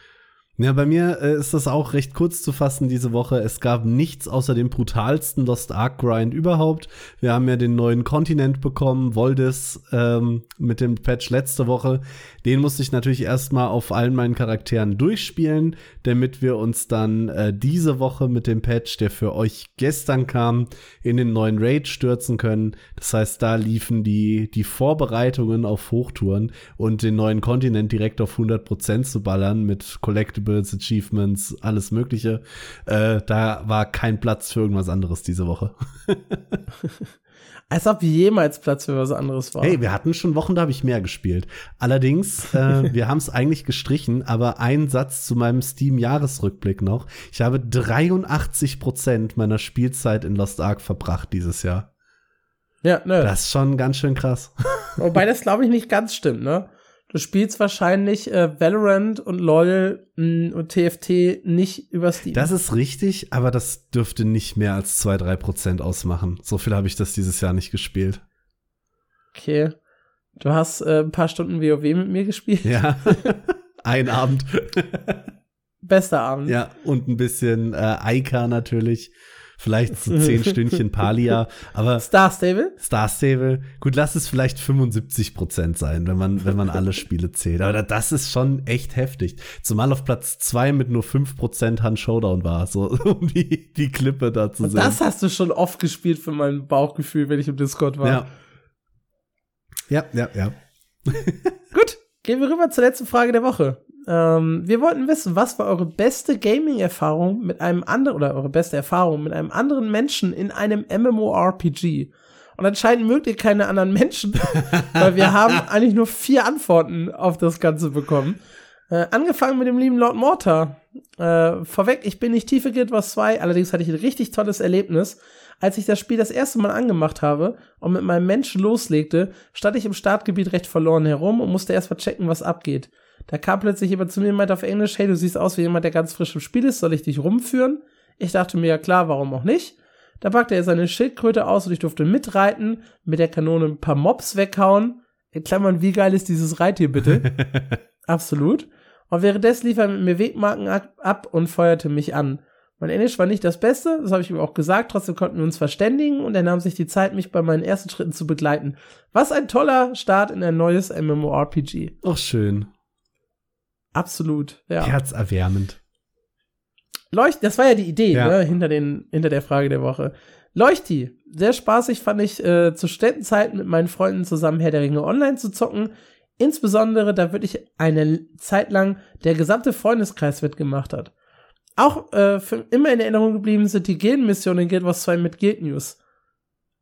Ja, bei mir äh, ist das auch recht kurz zu fassen diese Woche. Es gab nichts außer dem brutalsten Lost Ark Grind überhaupt. Wir haben ja den neuen Kontinent bekommen, Voldis, ähm, mit dem Patch letzte Woche. Den musste ich natürlich erstmal auf allen meinen Charakteren durchspielen, damit wir uns dann äh, diese Woche mit dem Patch, der für euch gestern kam, in den neuen Raid stürzen können. Das heißt, da liefen die, die Vorbereitungen auf Hochtouren und den neuen Kontinent direkt auf 100% zu ballern mit Collectibles, Achievements, alles Mögliche. Äh, da war kein Platz für irgendwas anderes diese Woche. Als ob jemals Platz für was anderes war. Hey, wir hatten schon Wochen, da habe ich mehr gespielt. Allerdings, äh, wir haben es eigentlich gestrichen, aber ein Satz zu meinem Steam-Jahresrückblick noch. Ich habe 83 Prozent meiner Spielzeit in Lost Ark verbracht dieses Jahr. Ja, ne. Das ist schon ganz schön krass. Wobei das, glaube ich, nicht ganz stimmt, ne? Du spielst wahrscheinlich äh, Valorant und LOL mh, mm, und TFT nicht über Steam. Das ist richtig, aber das dürfte nicht mehr als 2-3% ausmachen. So viel habe ich das dieses Jahr nicht gespielt. Okay. Du hast äh, ein paar Stunden WoW mit mir gespielt. Ja. ein Abend. Bester Abend. Ja, und ein bisschen äh, Aika natürlich vielleicht so zehn Stündchen Palia, aber Star Stable? Star Stable, gut, lass es vielleicht 75 Prozent sein, wenn man, wenn man alle Spiele zählt. Aber das ist schon echt heftig. Zumal auf Platz zwei mit nur 5 Prozent Hand Showdown war, so um die, die Klippe da zu sehen. Das hast du schon oft gespielt für mein Bauchgefühl, wenn ich im Discord war. Ja. Ja, ja, ja. Gut, gehen wir rüber zur letzten Frage der Woche. Ähm, wir wollten wissen, was war eure beste Gaming-Erfahrung mit einem anderen oder eure beste Erfahrung mit einem anderen Menschen in einem MMORPG? Und anscheinend mögt ihr keine anderen Menschen, weil wir haben eigentlich nur vier Antworten auf das Ganze bekommen. Äh, angefangen mit dem lieben Lord Mortar. Äh, vorweg, ich bin nicht tiefe Guild Wars 2, allerdings hatte ich ein richtig tolles Erlebnis. Als ich das Spiel das erste Mal angemacht habe und mit meinem Menschen loslegte, stand ich im Startgebiet recht verloren herum und musste erst mal checken, was abgeht. Da kam plötzlich jemand zu mir und meinte auf Englisch, hey, du siehst aus wie jemand, der ganz frisch im Spiel ist, soll ich dich rumführen? Ich dachte mir, ja klar, warum auch nicht? Da packte er seine Schildkröte aus und ich durfte mitreiten, mit der Kanone ein paar Mobs weghauen. In Klammern, wie geil ist dieses Reittier bitte? Absolut. Und währenddessen lief er mit mir Wegmarken ab und feuerte mich an. Mein Englisch war nicht das Beste, das habe ich ihm auch gesagt, trotzdem konnten wir uns verständigen und er nahm sich die Zeit, mich bei meinen ersten Schritten zu begleiten. Was ein toller Start in ein neues MMORPG. Ach, schön. Absolut, ja. Herzerwärmend. Leucht, das war ja die Idee, Ja. ne, hinter, den, hinter der Frage der Woche. Leuchti, sehr spaßig fand ich äh, zu Studentenzeiten mit meinen Freunden zusammen Herr der Ringe online zu zocken. Insbesondere, da wirklich eine Zeit lang der gesamte Freundeskreis mitgemacht hat. Auch äh, für immer in Erinnerung geblieben sind die Gildenmissionen in Guild Wars 2 mit Guild News.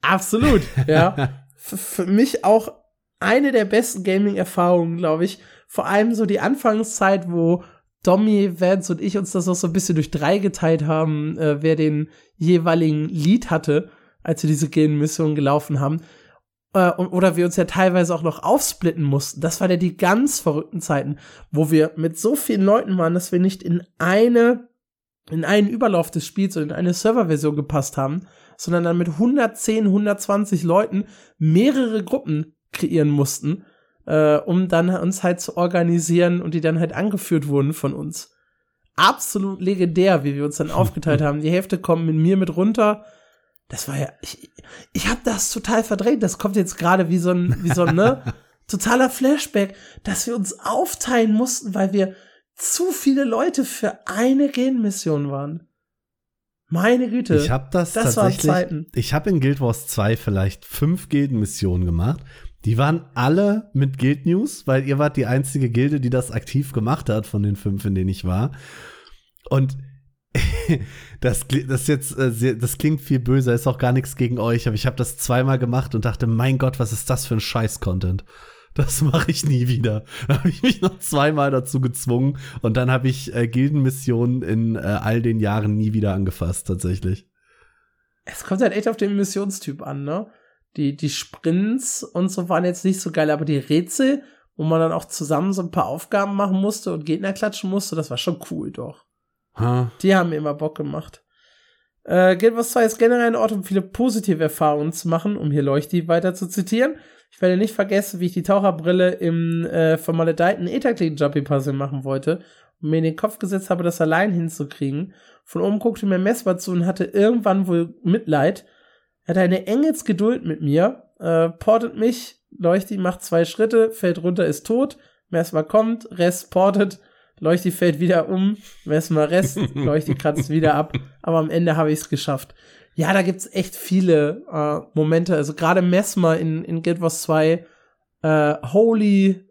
Absolut, ja. F für mich auch eine der besten Gaming-Erfahrungen, glaube ich. Vor allem so die Anfangszeit, wo Domi, Vance und ich uns das auch so ein bisschen durch drei geteilt haben, äh, wer den jeweiligen Lead hatte, als wir diese Gildenmission gelaufen haben. Äh, oder wir uns ja teilweise auch noch aufsplitten mussten. Das waren ja die ganz verrückten Zeiten, wo wir mit so vielen Leuten waren, dass wir nicht in eine, in einen Überlauf des Spiels oder in eine Serverversion gepasst haben, sondern dann mit 110, 120 Leuten mehrere Gruppen kreieren mussten, äh, um dann uns halt zu organisieren und die dann halt angeführt wurden von uns. Absolut legendär, wie wir uns dann aufgeteilt haben. Die Hälfte kommt mit mir mit runter. Das war ja, ich, ich habe das total verdrängt. Das kommt jetzt gerade wie so ein, wie so ein, ne, totaler Flashback, dass wir uns aufteilen mussten, weil wir zu viele Leute für eine Genmission waren. Meine Güte. Ich habe das, das tatsächlich. Zeiten. Ich habe in Guild Wars 2 vielleicht fünf Gildenmissionen gemacht. Die waren alle mit Guild News, weil ihr wart die einzige Gilde, die das aktiv gemacht hat von den fünf, in denen ich war. Und das, das jetzt, äh, das klingt viel böser, ist auch gar nichts gegen euch, aber ich habe das zweimal gemacht und dachte, mein Gott, was ist das für ein Scheiß-Content? Das mache ich nie wieder. Da habe ich mich noch zweimal dazu gezwungen und dann habe ich äh, Gildenmissionen in äh, all den Jahren nie wieder angefasst, tatsächlich. Es kommt halt echt auf den Missionstyp an, ne? Die, die Sprints und so waren jetzt nicht so geil, aber die Rätsel, wo man dann auch zusammen so ein paar Aufgaben machen musste und Gegner klatschen musste, das war schon cool, doch. Ha. Die haben mir immer Bock gemacht. Äh, Guild Wars 2 ist generell ein Ort, um viele positive Erfahrungen zu machen, um hier Leuchti weiter zu zitieren. Ich werde nicht vergessen, wie ich die Taucherbrille im äh, vermaledeiten Etherclean Jumpy Puzzle machen wollte und mir in den Kopf gesetzt habe, das allein hinzukriegen. Von oben guckte mir Messbar zu und hatte irgendwann wohl Mitleid. Er hatte eine Engelsgeduld mit mir, äh, portet mich, Leuchti macht zwei Schritte, fällt runter, ist tot. Messbar kommt, Rest portet, Leuchti fällt wieder um, Messmer Rest, Leuchti kratzt wieder ab, aber am Ende habe ich es geschafft. Ja, da gibt's echt viele äh, Momente, also gerade Messmer in, in Guild Wars 2, äh, holy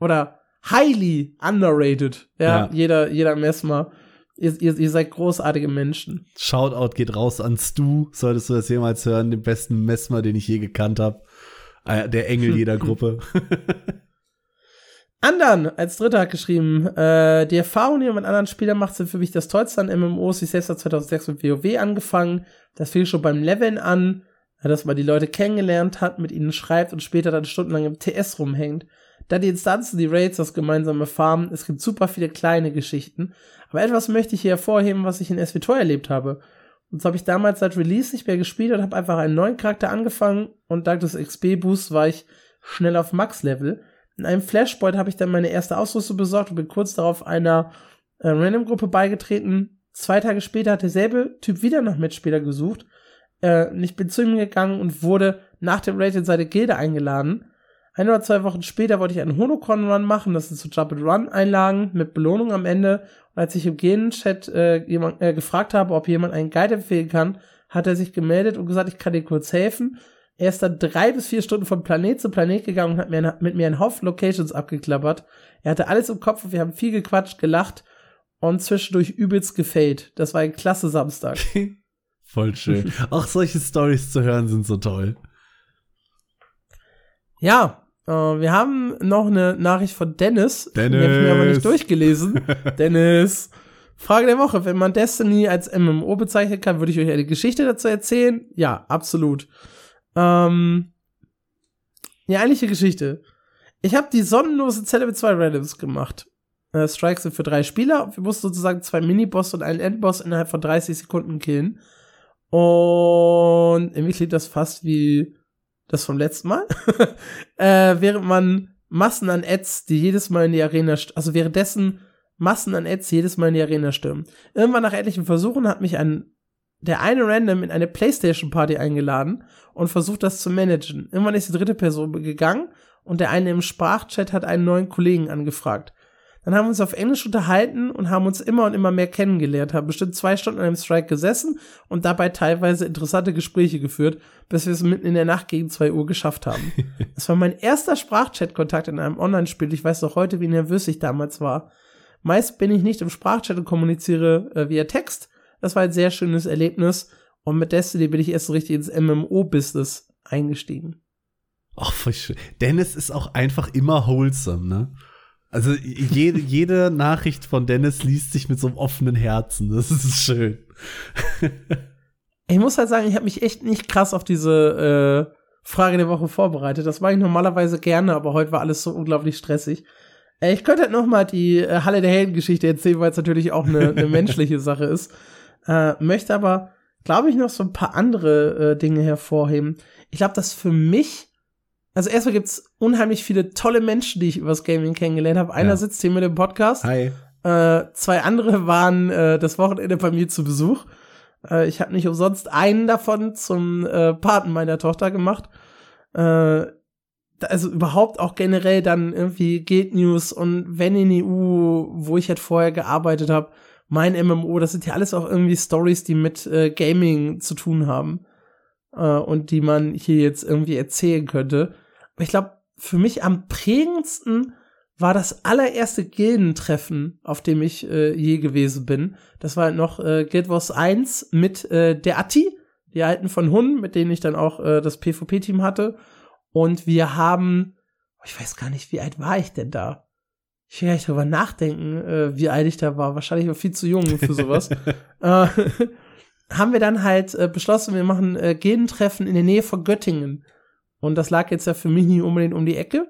oder highly underrated. Ja, Ja. jeder, jeder Messmer. Ihr, ihr, ihr seid großartige Menschen. Shoutout geht raus an Stu, solltest du das jemals hören, den besten Messmer, den ich je gekannt habe. Äh, der Engel jeder Gruppe. Andern als Dritter hat geschrieben, äh, die Erfahrung, die man mit anderen Spielern macht, sind für mich das Tollste an MMOs. Ich selbst habe 2006 mit WoW angefangen. Das fing schon beim Leveln an, dass man die Leute kennengelernt hat, mit ihnen schreibt und später dann stundenlang im TS rumhängt. Dann die Instanzen, die Raids, das gemeinsame Farmen. Es gibt super viele kleine Geschichten. Aber etwas möchte ich hier hervorheben, was ich in SW2 erlebt habe. Und so habe ich damals seit Release nicht mehr gespielt und habe einfach einen neuen Charakter angefangen und dank des XP-Boosts war ich schnell auf Max-Level. In einem Flashpoint habe ich dann meine erste Ausrüstung besorgt und bin kurz darauf einer äh, Random-Gruppe beigetreten. Zwei Tage später hat derselbe Typ wieder nach Mitspieler gesucht. Äh, ich bin zu ihm gegangen und wurde nach dem Raid in seine Gilde eingeladen. Ein oder zwei Wochen später wollte ich einen Honocron-Run machen. Das sind so Jump-and-Run-Einlagen mit Belohnung am Ende. Und als ich im Gen-Chat äh, jemand, äh, gefragt habe, ob jemand einen Guide empfehlen kann, hat er sich gemeldet und gesagt, ich kann dir kurz helfen. Er ist dann drei bis vier Stunden von Planet zu Planet gegangen und hat mir, mit mir einen Haufen Locations abgeklappert. Er hatte alles im Kopf und wir haben viel gequatscht, gelacht und zwischendurch übelst gefällt. Das war ein klasse Samstag. Voll schön. Auch solche Stories zu hören sind so toll. Ja, äh, wir haben noch eine Nachricht von Dennis. Die Dennis. habe ich mir aber nicht durchgelesen. Dennis. Frage der Woche. Wenn man Destiny als MMO bezeichnen kann, würde ich euch eine Geschichte dazu erzählen? Ja, absolut. Ähm, ja, eigentliche Geschichte. Ich habe die sonnenlose Zelle mit zwei Randoms gemacht. Äh, Strikes sind für drei Spieler. Wir mussten sozusagen zwei Miniboss und einen Endboss innerhalb von 30 Sekunden killen. Und irgendwie klingt das fast wie das vom letzten Mal. äh, während man Massen an Ads, die jedes Mal in die Arena, also währenddessen Massen an Ads jedes Mal in die Arena stürmen. Irgendwann nach etlichen Versuchen hat mich ein der eine random in eine Playstation Party eingeladen und versucht das zu managen. Irgendwann ist die dritte Person gegangen und der eine im Sprachchat hat einen neuen Kollegen angefragt. Dann haben wir uns auf Englisch unterhalten und haben uns immer und immer mehr kennengelernt, haben bestimmt zwei Stunden an einem Strike gesessen und dabei teilweise interessante Gespräche geführt, bis wir es mitten in der Nacht gegen zwei Uhr geschafft haben. das war mein erster Sprachchat-Kontakt in einem Online-Spiel. Ich weiß noch heute, wie nervös ich damals war. Meist bin ich nicht im Sprachchat und kommuniziere äh, via Text. Das war ein sehr schönes Erlebnis. Und mit Destiny bin ich erst so richtig ins MMO-Business eingestiegen. Ach, voll schön. Dennis ist auch einfach immer wholesome, ne? Also jede, jede Nachricht von Dennis liest sich mit so einem offenen Herzen. Das ist schön. ich muss halt sagen, ich habe mich echt nicht krass auf diese äh, Frage der Woche vorbereitet. Das mache ich normalerweise gerne, aber heute war alles so unglaublich stressig. Äh, ich könnte halt noch mal die äh, Halle der Helden-Geschichte erzählen, weil es natürlich auch eine, eine menschliche Sache ist. Äh, möchte aber, glaube ich, noch so ein paar andere äh, Dinge hervorheben. Ich glaube, dass für mich also erstmal gibt's unheimlich viele tolle Menschen, die ich übers Gaming kennengelernt habe. Einer ja. sitzt hier mit dem Podcast. Hi. Äh, zwei andere waren äh, das Wochenende bei mir zu Besuch. Äh, ich habe nicht umsonst einen davon zum äh, Paten meiner Tochter gemacht. Äh, also überhaupt auch generell dann irgendwie Guild News und Wenn in EU, wo ich halt vorher gearbeitet habe, mein MMO, das sind ja alles auch irgendwie Stories, die mit äh, Gaming zu tun haben und die man hier jetzt irgendwie erzählen könnte ich glaube, für mich am prägendsten war das allererste Gildentreffen, auf dem ich äh, je gewesen bin. Das war halt noch äh, Guild Wars 1 mit äh, der Atti, die alten von Hun, mit denen ich dann auch äh, das PvP-Team hatte. Und wir haben, ich weiß gar nicht, wie alt war ich denn da? Ich will gar nicht drüber nachdenken, äh, wie alt ich da war. Wahrscheinlich war viel zu jung für sowas. äh, haben wir dann halt äh, beschlossen, wir machen äh, Gildentreffen in der Nähe von Göttingen. Und das lag jetzt ja für mich nicht unbedingt um die Ecke.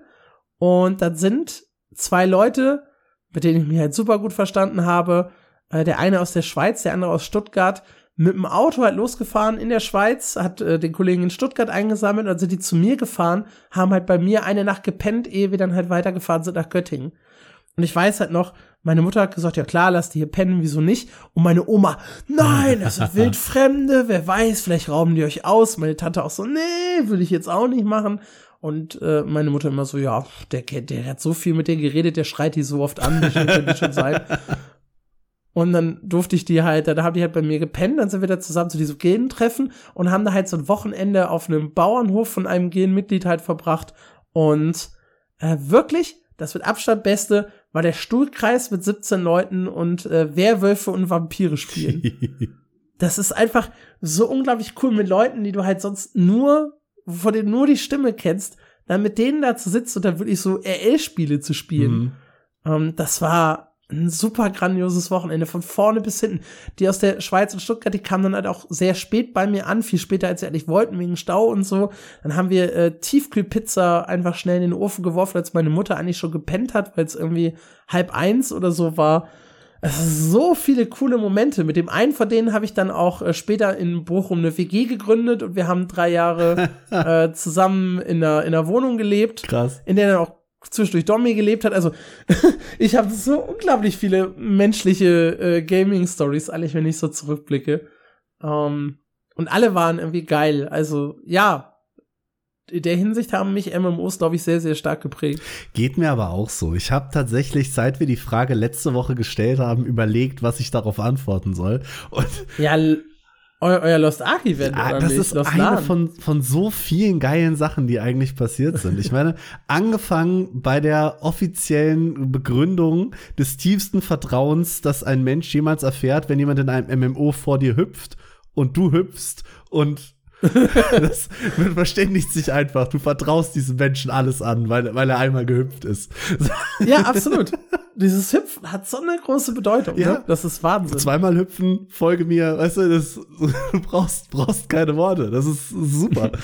Und das sind zwei Leute, mit denen ich mich halt super gut verstanden habe. Äh, der eine aus der Schweiz, der andere aus Stuttgart. Mit dem Auto halt losgefahren in der Schweiz, hat äh, den Kollegen in Stuttgart eingesammelt, und sind die zu mir gefahren, haben halt bei mir eine Nacht gepennt, ehe wir dann halt weitergefahren sind nach Göttingen. Und ich weiß halt noch, meine Mutter hat gesagt, ja klar, lass die hier pennen, wieso nicht? Und meine Oma, nein, das sind Wildfremde, wer weiß, vielleicht rauben die euch aus. Meine Tante auch so, nee, will ich jetzt auch nicht machen. Und äh, meine Mutter immer so, ja, der, der hat so viel mit denen geredet, der schreit die so oft an, wie könnte schon sein. Und dann durfte ich die halt, da haben die halt bei mir gepennt, dann sind wir da zusammen zu diesem Gen-Treffen und haben da halt so ein Wochenende auf einem Bauernhof von einem Gen-Mitglied halt verbracht. Und äh, wirklich, das wird Abstand Beste, war der Stuhlkreis mit 17 Leuten und äh, Werwölfe und Vampire spielen. das ist einfach so unglaublich cool mit Leuten, die du halt sonst nur, von denen nur die Stimme kennst, dann mit denen da zu sitzen und dann wirklich so RL-Spiele zu spielen. Mhm. Ähm, das war ein super grandioses Wochenende von vorne bis hinten. Die aus der Schweiz und Stuttgart, die kamen dann halt auch sehr spät bei mir an, viel später als sie eigentlich wollten, wegen Stau und so. Dann haben wir äh, Tiefkühlpizza einfach schnell in den Ofen geworfen, als meine Mutter eigentlich schon gepennt hat, weil es irgendwie halb eins oder so war. so viele coole Momente. Mit dem einen von denen habe ich dann auch äh, später in Bochum eine WG gegründet und wir haben drei Jahre äh, zusammen in einer, in einer Wohnung gelebt. Krass. In der dann auch zwischendurch Domi gelebt hat. Also ich habe so unglaublich viele menschliche äh, Gaming-Stories, eigentlich, wenn ich so zurückblicke. Ähm, und alle waren irgendwie geil. Also ja, in der Hinsicht haben mich MMOs, glaube ich, sehr, sehr stark geprägt. Geht mir aber auch so. Ich habe tatsächlich, seit wir die Frage letzte Woche gestellt haben, überlegt, was ich darauf antworten soll. Und ja, Eu euer Lost Ark Event. Ah, das ist Lost eine von, von so vielen geilen Sachen, die eigentlich passiert sind. Ich meine, angefangen bei der offiziellen Begründung des tiefsten Vertrauens, das ein Mensch jemals erfährt, wenn jemand in einem MMO vor dir hüpft und du hüpfst und das verständigt sich einfach. Du vertraust diesem Menschen alles an, weil, weil er einmal gehüpft ist. Ja, absolut. Dieses Hüpfen hat so eine große Bedeutung. Ja. Ne? Das ist Wahnsinn. Zweimal hüpfen, folge mir, weißt du, das, du brauchst, brauchst keine Worte. Das ist super.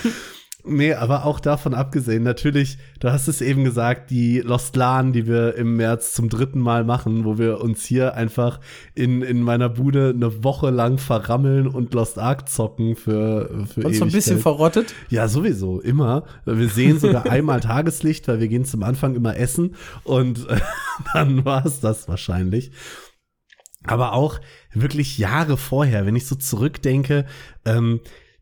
Nee, aber auch davon abgesehen, natürlich, du hast es eben gesagt, die Lost LAN, die wir im März zum dritten Mal machen, wo wir uns hier einfach in, in meiner Bude eine Woche lang verrammeln und Lost Ark zocken für, für Und so ein bisschen verrottet? Ja, sowieso, immer. Wir sehen sogar einmal Tageslicht, weil wir gehen zum Anfang immer essen und äh, dann war es das wahrscheinlich. Aber auch wirklich Jahre vorher, wenn ich so zurückdenke, ähm,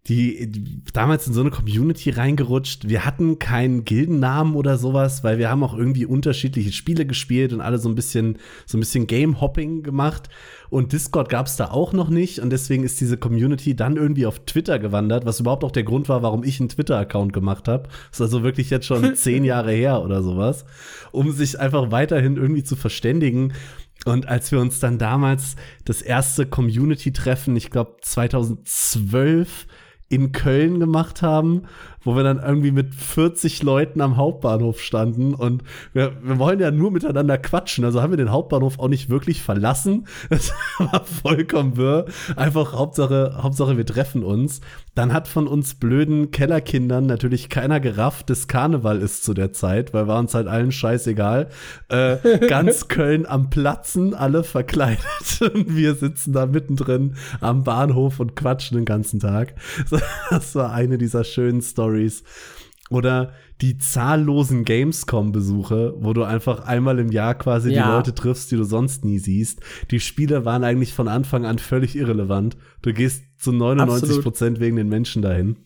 die, damals in so eine Community reingerutscht. Wir hatten keinen Gildennamen oder sowas, weil wir haben auch irgendwie unterschiedliche Spiele gespielt und alle so ein bisschen so ein bisschen Game Hopping gemacht und Discord gab es da auch noch nicht und deswegen ist diese Community dann irgendwie auf Twitter gewandert, was überhaupt auch der Grund war, warum ich einen Twitter Account gemacht habe. Ist also wirklich jetzt schon zehn Jahre her oder sowas, um sich einfach weiterhin irgendwie zu verständigen. Und als wir uns dann damals das erste Community-Treffen, ich glaube 2012, in Köln gemacht haben, wo wir dann irgendwie mit 40 Leuten am Hauptbahnhof standen und wir, wir wollen ja nur miteinander quatschen, also haben wir den Hauptbahnhof auch nicht wirklich verlassen. Das war vollkommen wirr. Einfach Hauptsache, Hauptsache wir treffen uns. Dann hat von uns blöden Kellerkindern natürlich keiner gerafft, dass Karneval ist zu der Zeit, weil war uns halt allen scheißegal. Äh, ganz Köln am Platzen, alle verkleidet und wir sitzen da mittendrin am Bahnhof und quatschen den ganzen Tag. Das war eine dieser schönen Stories. Oder die zahllosen Gamescom-Besuche, wo du einfach einmal im Jahr quasi Ja. die Leute triffst, die du sonst nie siehst. Die Spiele waren eigentlich von Anfang an völlig irrelevant. Du gehst zu 99 Absolut. Prozent wegen den Menschen dahin.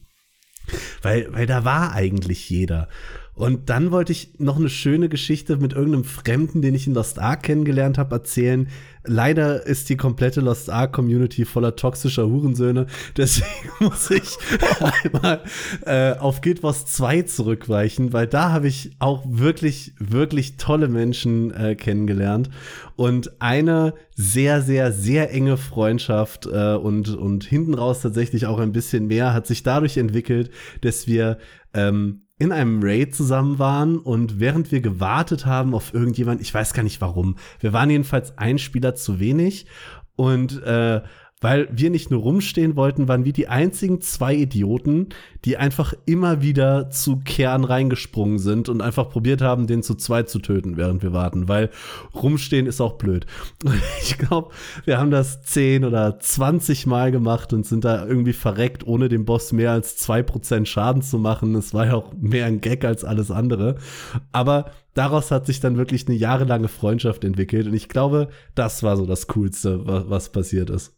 Weil, weil da war eigentlich jeder. Und dann wollte ich noch eine schöne Geschichte mit irgendeinem Fremden, den ich in Lost Ark kennengelernt habe, erzählen. Leider ist die komplette Lost Ark Community voller toxischer Hurensöhne. Deswegen muss ich einmal äh, auf Guild Wars 2 zurückweichen, weil da habe ich auch wirklich, wirklich tolle Menschen äh, kennengelernt. Und eine sehr, sehr, sehr enge Freundschaft äh, und, und hinten raus tatsächlich auch ein bisschen mehr hat sich dadurch entwickelt, dass wir ähm, in einem Raid zusammen waren und während wir gewartet haben auf irgendjemand, ich weiß gar nicht warum, wir waren jedenfalls ein Spieler zu wenig und äh, weil wir nicht nur rumstehen wollten, waren wir die einzigen zwei Idioten, die einfach immer wieder zu Kern reingesprungen sind und einfach probiert haben, den zu zweit zu töten, während wir warten, weil rumstehen ist auch blöd. Ich glaube, wir haben das 10 oder 20 Mal gemacht und sind da irgendwie verreckt, ohne dem Boss mehr als 2% Schaden zu machen. Es war ja auch mehr ein Gag als alles andere. Aber daraus hat sich dann wirklich eine jahrelange Freundschaft entwickelt und ich glaube, das war so das Coolste, wa- was passiert ist.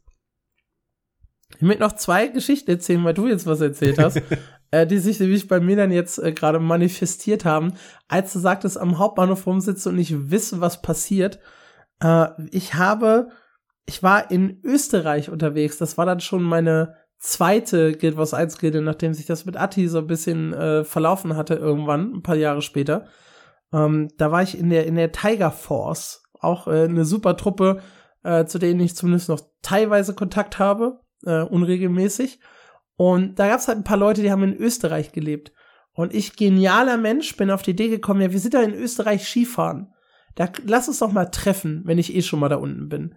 Ich möchte noch zwei Geschichten erzählen, weil du jetzt was erzählt hast, äh, die sich nämlich bei mir dann jetzt äh, gerade manifestiert haben, als du sagtest, am Hauptbahnhof rumsitze und nicht wisse, was passiert. Äh, ich habe, ich war in Österreich unterwegs. Das war dann schon meine zweite Guild Wars 1 Gilde, nachdem sich das mit Atti so ein bisschen äh, verlaufen hatte irgendwann, ein paar Jahre später. Ähm, da war ich in der, in der Tiger Force. Auch äh, eine super Truppe, äh, zu denen ich zumindest noch teilweise Kontakt habe, äh, unregelmäßig. Und da gab es halt ein paar Leute, die haben in Österreich gelebt. Und ich, genialer Mensch, bin auf die Idee gekommen, ja, wir sind da in Österreich Skifahren. Da lass uns doch mal treffen, wenn ich eh schon mal da unten bin.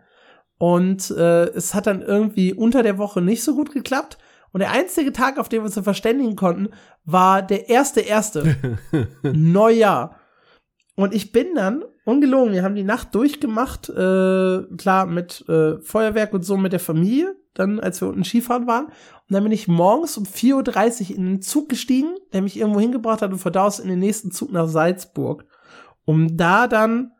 Und äh, es hat dann irgendwie unter der Woche nicht so gut geklappt. Und der einzige Tag, auf den wir uns verständigen konnten, war der erste erste Neujahr. Und ich bin dann, ungelogen, wir haben die Nacht durchgemacht, äh, klar, mit äh, Feuerwerk und so mit der Familie, dann als wir unten Skifahren waren. Und dann bin ich morgens um 4.30 Uhr in den Zug gestiegen, der mich irgendwo hingebracht hat und von da aus in den nächsten Zug nach Salzburg, um da dann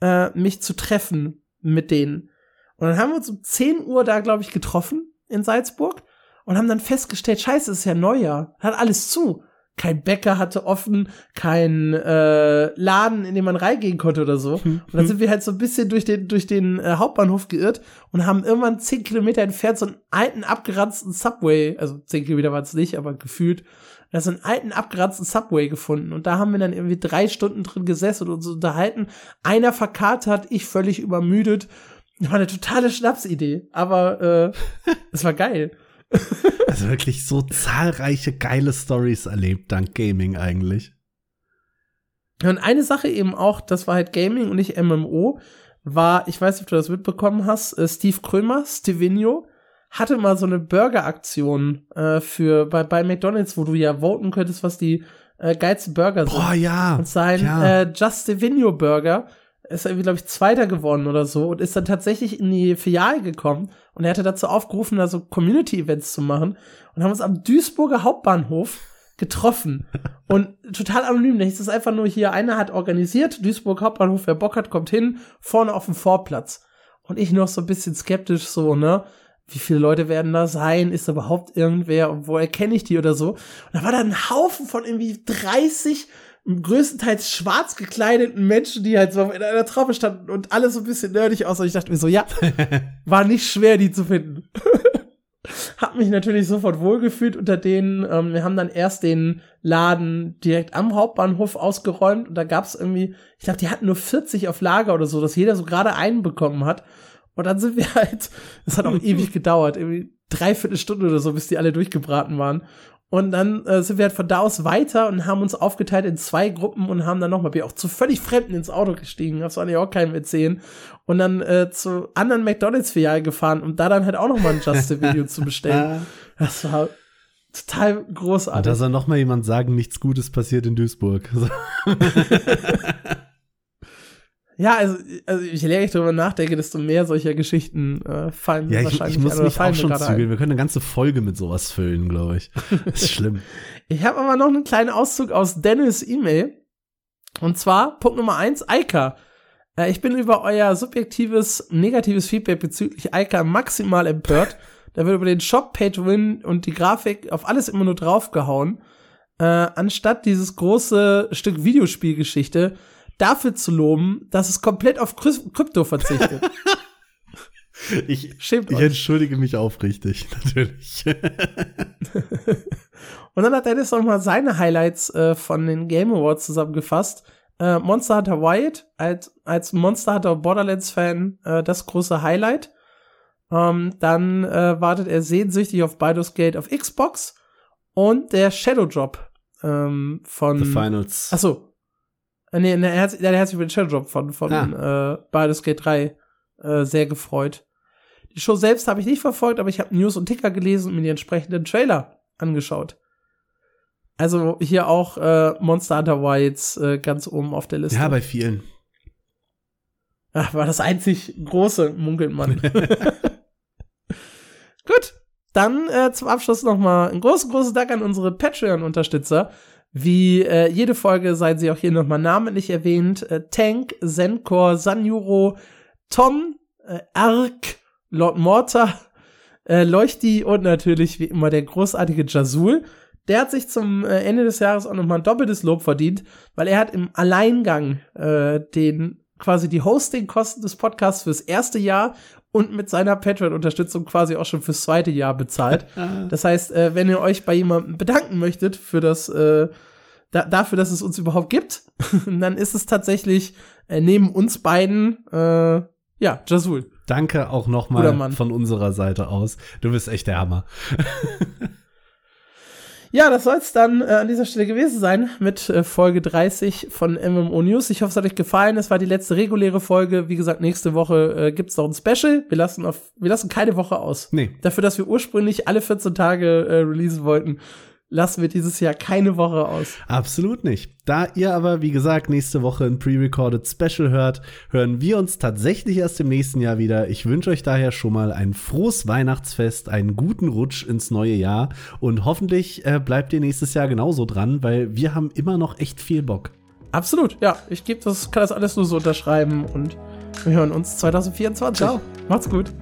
äh, mich zu treffen mit denen. Und dann haben wir uns um 10 Uhr da, glaube ich, getroffen in Salzburg und haben dann festgestellt, scheiße, es ist ja Neujahr. Hat alles zu. Kein Bäcker hatte offen, kein äh, Laden, in den man reingehen konnte oder so. Und dann sind wir halt so ein bisschen durch den, durch den äh, Hauptbahnhof geirrt und haben irgendwann zehn Kilometer entfernt so einen alten, abgeranzten Subway, also zehn Kilometer waren es nicht, aber gefühlt, da so einen alten, abgeranzten Subway gefunden. Und da haben wir dann irgendwie drei Stunden drin gesessen und uns unterhalten. Einer verkatert, ich völlig übermüdet. Das war eine totale Schnapsidee, aber äh, es war geil. Also wirklich so zahlreiche geile Stories erlebt dank Gaming eigentlich. Und eine Sache eben auch, das war halt Gaming und nicht MMO, war, ich weiß nicht, ob du das mitbekommen hast, äh, Steve Krömer, Stevenio, hatte mal so eine Burger-Aktion äh, für bei, bei McDonalds, wo du ja voten könntest, was die äh, geilsten Burger sind. Boah, ja. Und sein ja. äh, Just Divino Burger ist irgendwie, glaube ich, Zweiter geworden oder so und ist dann tatsächlich in die Filiale gekommen und er hatte dazu aufgerufen, da so Community-Events zu machen und haben uns am Duisburger Hauptbahnhof getroffen und total anonym. Da hieß es einfach nur hier, einer hat organisiert, Duisburg Hauptbahnhof, wer Bock hat, kommt hin, vorne auf dem Vorplatz. Und ich noch so ein bisschen skeptisch so, ne? Wie viele Leute werden da sein? Ist da überhaupt irgendwer? Und wo erkenne ich die oder so? Und da war da ein Haufen von irgendwie 30 größtenteils schwarz gekleideten Menschen, die halt so in einer Traube standen und alle so ein bisschen nerdig aus. Und ich dachte mir so, ja, war nicht schwer, die zu finden. Hab mich natürlich sofort wohlgefühlt unter denen. Ähm, wir haben dann erst den Laden direkt am Hauptbahnhof ausgeräumt und da gab's irgendwie, ich glaube, die hatten nur 40 auf Lager oder so, dass jeder so gerade einen bekommen hat. Und dann sind wir halt, es hat auch ewig gedauert, irgendwie dreiviertel Stunde oder so, bis die alle durchgebraten waren. Und dann äh, sind wir halt von da aus weiter und haben uns aufgeteilt in zwei Gruppen und haben dann nochmal, wir auch zu völlig Fremden ins Auto gestiegen, das soll ich auch keinem erzählen. Und dann äh, zu anderen McDonalds-Filialen gefahren, um da dann halt auch nochmal ein Just-Video zu bestellen. Das war total großartig. Und da soll noch mal jemand sagen, nichts Gutes passiert in Duisburg. Ja, also, also je länger ich darüber nachdenke, desto mehr solcher Geschichten äh, fallen mir ja, ich, wahrscheinlich ich muss ein, mich auch schon zügeln. Wir können eine ganze Folge mit sowas füllen, glaube ich. Das ist schlimm. Ich habe aber noch einen kleinen Auszug aus Dennis E-Mail. Und zwar Punkt Nummer eins, Eika. Äh, ich bin über euer subjektives, negatives Feedback bezüglich Eika maximal empört. Da wird über den Shop, to Win und die Grafik auf alles immer nur draufgehauen. Äh, anstatt dieses große Stück Videospielgeschichte dafür zu loben, dass es komplett auf Kryp Krypto verzichtet. Ich, Schämt ich euch. entschuldige mich aufrichtig, natürlich. Und dann hat Dennis noch mal seine Highlights äh, von den Game Awards zusammengefasst. Äh, Monster Hunter Wild als, als Monster Hunter Borderlands Fan äh, das große Highlight. Ähm, dann äh, wartet er sehnsüchtig auf Baldur's Gate auf Xbox und der Shadow Drop ähm, von The Finals. Achso. Äh, nee, nee, er hat, der hat sich über den Shadow Drop von, von Ah. äh, Baldur's Gate 3 äh, sehr gefreut. Die Show selbst habe ich nicht verfolgt, aber ich habe News und Ticker gelesen und mir die entsprechenden Trailer angeschaut. Also hier auch äh, Monster Hunter Wilds äh, ganz oben auf der Liste. Ja, bei vielen. Ach, war das einzig große, munkelt man. Gut, dann äh, zum Abschluss noch mal ein großes, großes Dank an unsere Patreon-Unterstützer. Wie äh, jede Folge seien sie auch hier noch mal namentlich erwähnt. Äh, Tank, Zenkor, Sanjuro, Tom, äh, Ark, Lord Mortar, äh, Leuchti und natürlich wie immer der großartige Jazul. Der hat sich zum äh, Ende des Jahres auch noch mal ein doppeltes Lob verdient, weil er hat im Alleingang äh, den quasi die Hosting-Kosten des Podcasts fürs erste Jahr und mit seiner Patreon-Unterstützung quasi auch schon fürs zweite Jahr bezahlt. Das heißt, äh, wenn ihr euch bei jemandem bedanken möchtet für das, äh, da, dafür, dass es uns überhaupt gibt, dann ist es tatsächlich äh, neben uns beiden, äh, ja, Jasul. Danke auch nochmal von unserer Seite aus. Du bist echt der Hammer. Ja, das soll es dann äh, an dieser Stelle gewesen sein mit äh, Folge 30 von MMO News. Ich hoffe, es hat euch gefallen. Es war die letzte reguläre Folge. Wie gesagt, nächste Woche äh, gibt's noch ein Special. Wir lassen, auf, wir lassen keine Woche aus. Nee. Dafür, dass wir ursprünglich alle 14 Tage äh, releasen wollten, lassen wir dieses Jahr keine Woche aus. Absolut nicht. Da ihr aber, wie gesagt, nächste Woche ein pre-recorded Special hört, hören wir uns tatsächlich erst im nächsten Jahr wieder. Ich wünsche euch daher schon mal ein frohes Weihnachtsfest, einen guten Rutsch ins neue Jahr und hoffentlich äh, bleibt ihr nächstes Jahr genauso dran, weil wir haben immer noch echt viel Bock. Absolut, ja. Ich gebe das, kann das alles nur so unterschreiben und wir hören uns 2024. Ciao. Macht's gut.